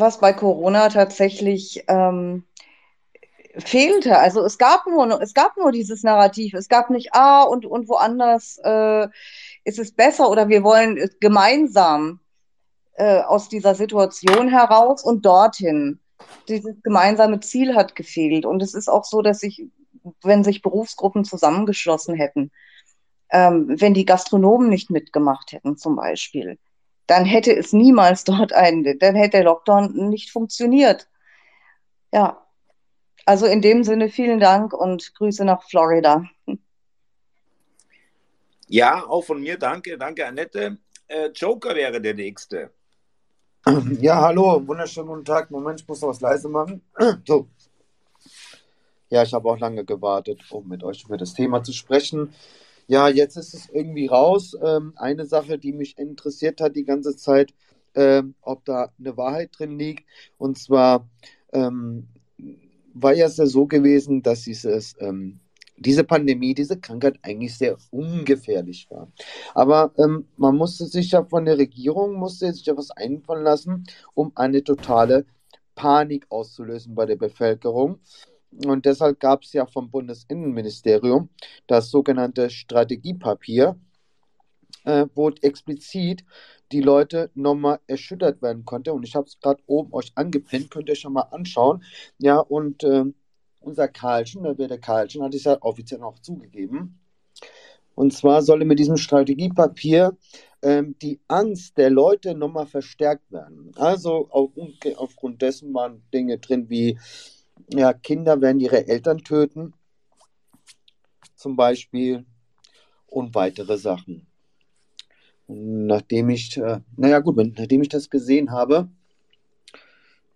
was bei Corona tatsächlich ähm, fehlte. Also es gab nur, es gab nur dieses Narrativ. Es gab nicht, ah, und, und woanders äh, ist es besser oder wir wollen gemeinsam äh, aus dieser Situation heraus und dorthin. Dieses gemeinsame Ziel hat gefehlt. Und es ist auch so, dass sich, wenn sich Berufsgruppen zusammengeschlossen hätten, ähm, wenn die Gastronomen nicht mitgemacht hätten zum Beispiel, dann hätte es niemals dort einen, dann hätte der Lockdown nicht funktioniert. Ja, also in dem Sinne vielen Dank und Grüße nach Florida. Ja, auch von mir danke, danke Annette. Äh, Joker wäre der nächste. Ja, hallo, wunderschönen guten Tag. Moment, ich muss noch was leise machen. So. Ja, ich habe auch lange gewartet, um mit euch über das Thema zu sprechen. Ja, jetzt ist es irgendwie raus. Ähm, eine Sache, die mich interessiert hat die ganze Zeit, ähm, ob da eine Wahrheit drin liegt. Und zwar ähm, war ja es ja so gewesen, dass dieses, ähm, diese Pandemie, diese Krankheit eigentlich sehr ungefährlich war. Aber ähm, man musste sich ja von der Regierung, musste sich ja was einfallen lassen, um eine totale Panik auszulösen bei der Bevölkerung. Und deshalb gab es ja vom Bundesinnenministerium das sogenannte Strategiepapier, äh, wo explizit die Leute nochmal erschüttert werden konnte. Und ich habe es gerade oben euch angepinnt, könnt ihr schon mal anschauen. Ja, und äh, unser Karlchen, der Werder Karlchen, hat es ja offiziell auch zugegeben. Und zwar solle mit diesem Strategiepapier ähm, die Angst der Leute nochmal verstärkt werden. Also auf, aufgrund dessen waren Dinge drin wie ja, Kinder werden ihre Eltern töten, zum Beispiel, und weitere Sachen. Und nachdem ich, äh, naja gut, nachdem ich das gesehen habe,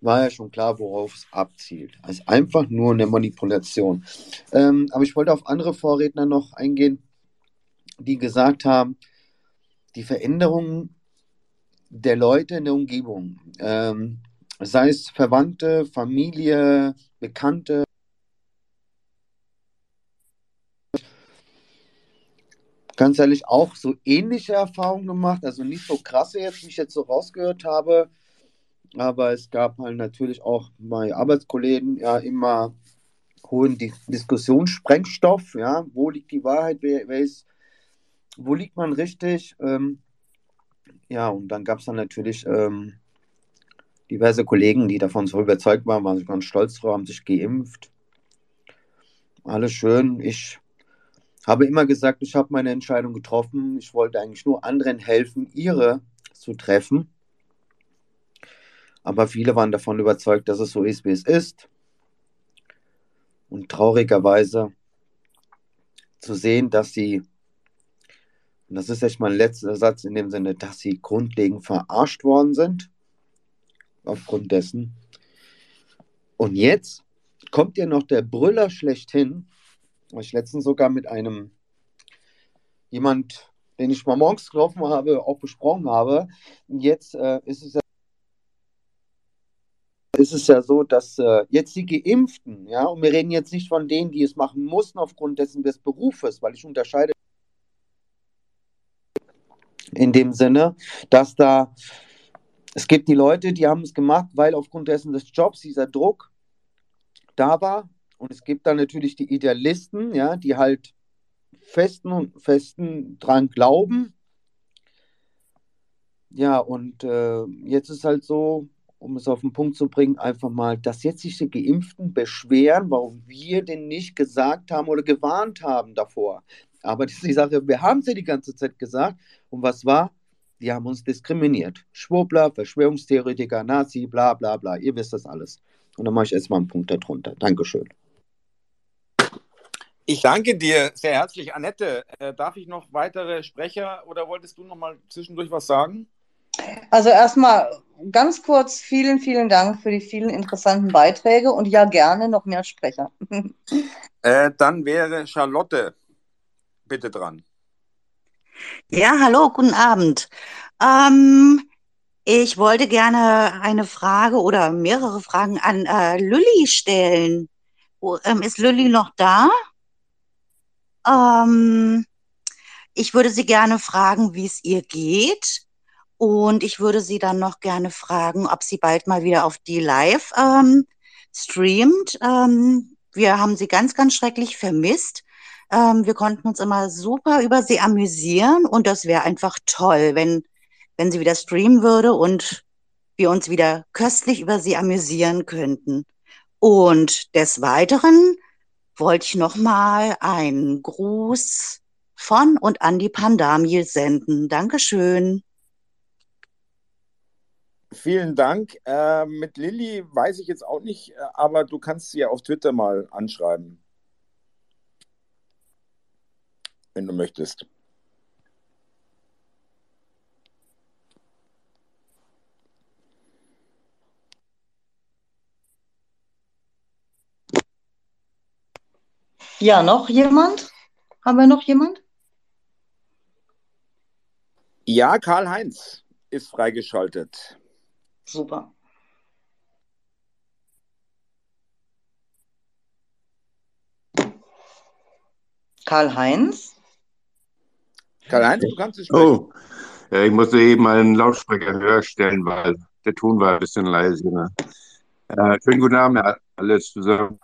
war ja schon klar, worauf es abzielt. Also einfach nur eine Manipulation. Ähm, aber ich wollte auf andere Vorredner noch eingehen, die gesagt haben, die Veränderungen der Leute in der Umgebung, ähm, sei es Verwandte, Familie, Bekannte. Ganz ehrlich, auch so ähnliche Erfahrungen gemacht, also nicht so krasse jetzt, wie ich jetzt so rausgehört habe, aber es gab halt natürlich auch bei Arbeitskollegen ja immer hohen Diskussionssprengstoff, ja, wo liegt die Wahrheit, wer, wer ist, wo liegt man richtig, ähm, ja, und dann gab es dann natürlich ähm, diverse Kollegen, die davon so überzeugt waren, waren ganz stolz drauf, haben sich geimpft. Alles schön. Ich habe immer gesagt, ich habe meine Entscheidung getroffen. Ich wollte eigentlich nur anderen helfen, ihre zu treffen. Aber viele waren davon überzeugt, dass es so ist, wie es ist. Und traurigerweise zu sehen, dass sie und das ist echt mein letzter Satz in dem Sinne, dass sie grundlegend verarscht worden sind. Aufgrund dessen. Und jetzt kommt ja noch der Brüller schlechthin, was ich letztens sogar mit einem jemand, den ich mal morgens getroffen habe, auch besprochen habe. Jetzt äh, ist es ja ist es ja so, dass äh, jetzt die Geimpften, ja, und wir reden jetzt nicht von denen, die es machen mussten aufgrund dessen des Berufes, weil ich unterscheide in dem Sinne, dass da, es gibt die Leute, die haben es gemacht, weil aufgrund dessen des Jobs dieser Druck da war. Und es gibt dann natürlich die Idealisten, ja, die halt festen und festen dran glauben. Ja, und äh, jetzt ist halt so, um es auf den Punkt zu bringen, einfach mal, dass jetzt sich die Geimpften beschweren, warum wir denn nicht gesagt haben oder gewarnt haben davor. Aber das ist die Sache, wir haben sie die ganze Zeit gesagt. Und was war? Die haben uns diskriminiert. Schwurbler, Verschwörungstheoretiker, Nazi, bla bla bla. Ihr wisst das alles. Und dann mache ich erstmal einen Punkt darunter. Dankeschön. Ich danke dir sehr herzlich, Annette. Äh, darf ich noch weitere Sprecher oder wolltest du noch mal zwischendurch was sagen? Also erstmal ganz kurz vielen, vielen Dank für die vielen interessanten Beiträge und ja gerne noch mehr Sprecher. Äh, dann wäre Charlotte bitte dran. Ja, hallo, guten Abend. Ähm, ich wollte gerne eine Frage oder mehrere Fragen an äh, Lülli stellen. Wo, ähm, ist Lülli noch da? Ähm, ich würde sie gerne fragen, wie es ihr geht. Und ich würde sie dann noch gerne fragen, ob sie bald mal wieder auf die Live ähm, streamt. Ähm, wir haben sie ganz, ganz schrecklich vermisst. Ähm, wir konnten uns immer super über sie amüsieren und das wäre einfach toll, wenn, wenn sie wieder streamen würde und wir uns wieder köstlich über sie amüsieren könnten. Und des Weiteren wollte ich nochmal einen Gruß von und an die Pandamie senden. Dankeschön. Vielen Dank. Äh, mit Lilly weiß ich jetzt auch nicht, äh, aber du kannst sie ja auf Twitter mal anschreiben. Wenn du möchtest. Ja, noch jemand? Haben wir noch jemand? Ja, Karl-Heinz ist freigeschaltet. Super. Karl-Heinz? Karl-Heinz, du kannst es sprechen. Oh, ja, ich musste eben einen Lautsprecher höher stellen, weil der Ton war ein bisschen leise. Ne? Äh, schönen guten Abend, alles zusammen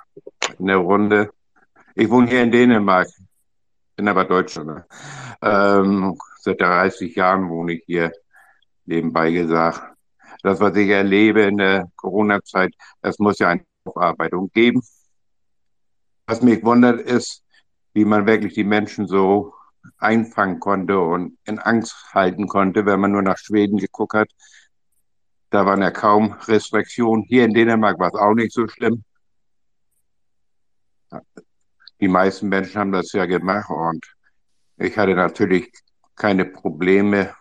in der Runde. Ich wohne hier in Dänemark, bin aber Deutscher. Ne? Ähm, seit 30 Jahren wohne ich hier, nebenbei gesagt. Das, was ich erlebe in der Corona-Zeit, das muss ja eine Aufarbeitung geben. Was mich wundert, ist, wie man wirklich die Menschen so einfangen konnte und in Angst halten konnte, wenn man nur nach Schweden geguckt hat. Da waren ja kaum Restriktionen. Hier in Dänemark war es auch nicht so schlimm. Die meisten Menschen haben das ja gemacht und ich hatte natürlich keine Probleme,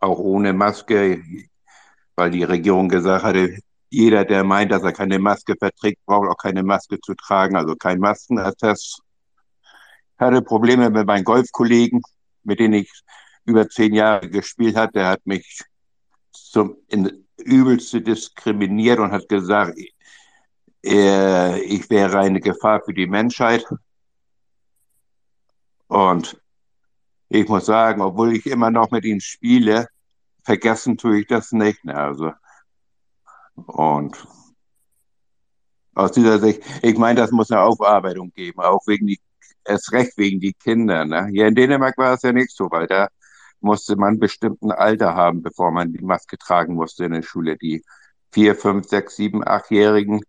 auch ohne Maske, weil die Regierung gesagt hatte, jeder, der meint, dass er keine Maske verträgt, braucht auch keine Maske zu tragen, also kein Maskenattest hatte Probleme mit meinen Golfkollegen, mit denen ich über zehn Jahre gespielt hatte. Der hat mich zum, in, übelst diskriminiert und hat gesagt, äh, ich wäre eine Gefahr für die Menschheit. Und ich muss sagen, obwohl ich immer noch mit ihm spiele, vergessen tue ich das nicht. Also, und aus dieser Sicht, ich meine, das muss eine Aufarbeitung geben, auch wegen die, erst recht wegen die Kinder. Ne? Hier in Dänemark war es ja nicht so, weil da musste man bestimmten Alter haben, bevor man die Maske tragen musste in der Schule. Die vier, fünf, sechs, sieben, achtjährigen,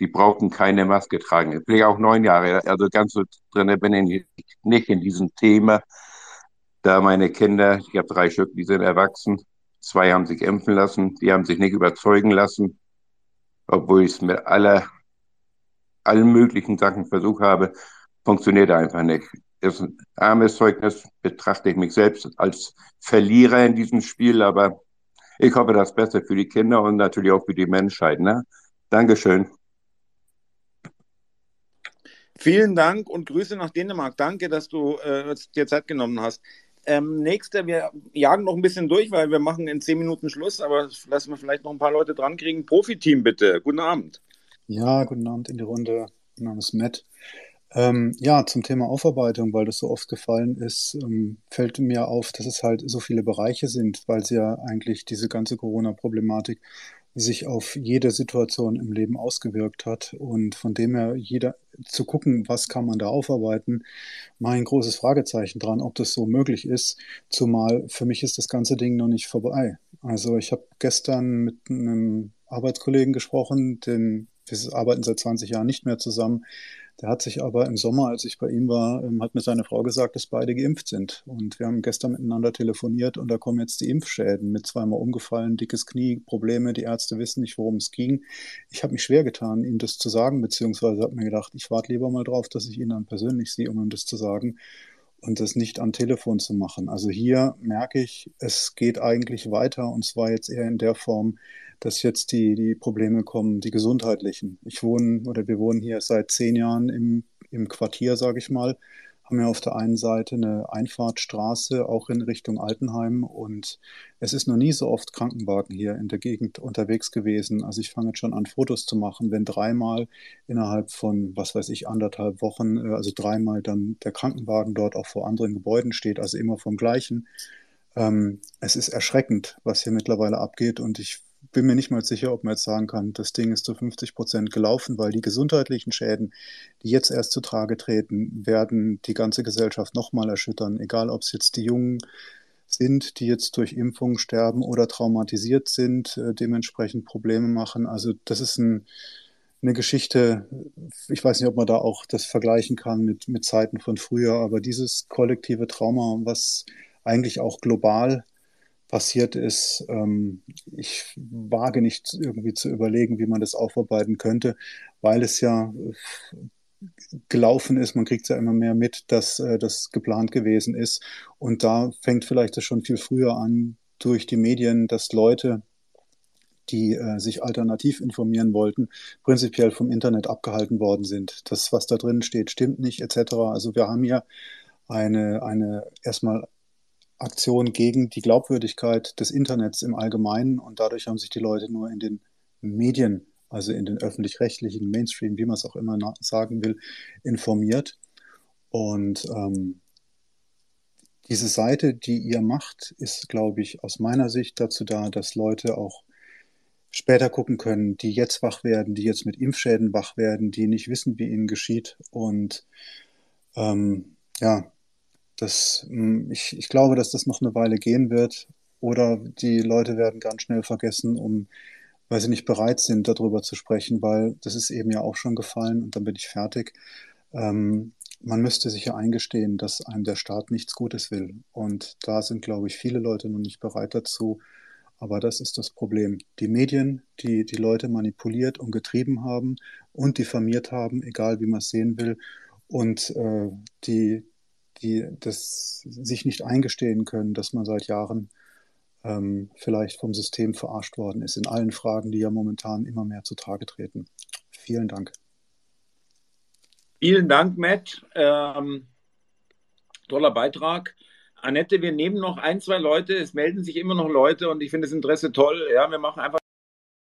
die brauchten keine Maske tragen. Ich bin auch neun Jahre, also ganz so drin bin ich nicht in diesem Thema. Da meine Kinder, ich habe drei Stück, die sind erwachsen, zwei haben sich impfen lassen, die haben sich nicht überzeugen lassen, obwohl ich es mit aller, allen möglichen Sachen versucht habe, funktioniert einfach nicht. Das ist ein armes Zeugnis, betrachte ich mich selbst als Verlierer in diesem Spiel, aber ich hoffe das Beste für die Kinder und natürlich auch für die Menschheit. Ne? Dankeschön. Vielen Dank und Grüße nach Dänemark. Danke, dass du äh, dir Zeit genommen hast. Ähm, nächster, wir jagen noch ein bisschen durch, weil wir machen in zehn Minuten Schluss, aber lassen wir vielleicht noch ein paar Leute dran kriegen. Profiteam bitte. Guten Abend. Ja, guten Abend in die Runde. Mein Name ist Matt. Ähm, ja, zum Thema Aufarbeitung, weil das so oft gefallen ist, ähm, fällt mir auf, dass es halt so viele Bereiche sind, weil sie ja eigentlich diese ganze Corona-Problematik sich auf jede Situation im Leben ausgewirkt hat. Und von dem her, jeder zu gucken, was kann man da aufarbeiten, mein großes Fragezeichen dran, ob das so möglich ist. Zumal für mich ist das ganze Ding noch nicht vorbei. Also ich habe gestern mit einem Arbeitskollegen gesprochen, den wir arbeiten seit 20 Jahren nicht mehr zusammen. Der hat sich aber im Sommer, als ich bei ihm war, ähm, hat mir seine Frau gesagt, dass beide geimpft sind. Und wir haben gestern miteinander telefoniert und da kommen jetzt die Impfschäden mit zweimal umgefallen, dickes Knie, Probleme. Die Ärzte wissen nicht, worum es ging. Ich habe mich schwer getan, ihm das zu sagen, beziehungsweise habe mir gedacht, ich warte lieber mal drauf, dass ich ihn dann persönlich sehe, um ihm das zu sagen und das nicht am Telefon zu machen. Also hier merke ich, es geht eigentlich weiter und zwar jetzt eher in der Form, dass jetzt die, die Probleme kommen, die gesundheitlichen. Ich wohne oder wir wohnen hier seit zehn Jahren im, im Quartier, sage ich mal, haben ja auf der einen Seite eine Einfahrtstraße auch in Richtung Altenheim und es ist noch nie so oft Krankenwagen hier in der Gegend unterwegs gewesen. Also ich fange jetzt schon an, Fotos zu machen, wenn dreimal innerhalb von, was weiß ich, anderthalb Wochen, äh, also dreimal dann der Krankenwagen dort auch vor anderen Gebäuden steht, also immer vom gleichen. Ähm, es ist erschreckend, was hier mittlerweile abgeht und ich bin mir nicht mal sicher, ob man jetzt sagen kann, das Ding ist zu 50 Prozent gelaufen, weil die gesundheitlichen Schäden, die jetzt erst zutage treten, werden die ganze Gesellschaft nochmal erschüttern. Egal, ob es jetzt die Jungen sind, die jetzt durch Impfungen sterben oder traumatisiert sind, äh, dementsprechend Probleme machen. Also das ist ein, eine Geschichte, ich weiß nicht, ob man da auch das vergleichen kann mit, mit Zeiten von früher, aber dieses kollektive Trauma, was eigentlich auch global passiert ist. Ähm, ich wage nicht irgendwie zu überlegen, wie man das aufarbeiten könnte, weil es ja äh, gelaufen ist. Man kriegt ja immer mehr mit, dass äh, das geplant gewesen ist. Und da fängt vielleicht das schon viel früher an durch die Medien, dass Leute, die äh, sich alternativ informieren wollten, prinzipiell vom Internet abgehalten worden sind. Das, was da drin steht, stimmt nicht, etc. Also wir haben hier eine, eine erstmal Aktion gegen die Glaubwürdigkeit des Internets im Allgemeinen und dadurch haben sich die Leute nur in den Medien, also in den öffentlich-rechtlichen Mainstream, wie man es auch immer sagen will, informiert. Und ähm, diese Seite, die ihr macht, ist, glaube ich, aus meiner Sicht dazu da, dass Leute auch später gucken können, die jetzt wach werden, die jetzt mit Impfschäden wach werden, die nicht wissen, wie ihnen geschieht. Und ähm, ja, das, hm, ich, ich glaube, dass das noch eine Weile gehen wird. Oder die Leute werden ganz schnell vergessen, um, weil sie nicht bereit sind, darüber zu sprechen, weil das ist eben ja auch schon gefallen und dann bin ich fertig. Ähm, man müsste sich ja eingestehen, dass einem der Staat nichts Gutes will. Und da sind, glaube ich, viele Leute noch nicht bereit dazu. Aber das ist das Problem. Die Medien, die die Leute manipuliert und getrieben haben und diffamiert haben, egal wie man es sehen will, und äh, die, die das sich nicht eingestehen können, dass man seit Jahren ähm, vielleicht vom System verarscht worden ist in allen Fragen, die ja momentan immer mehr zutage treten. Vielen Dank. Vielen Dank, Matt. Ähm, toller Beitrag. Annette, wir nehmen noch ein, zwei Leute. Es melden sich immer noch Leute und ich finde das Interesse toll. Ja, wir machen einfach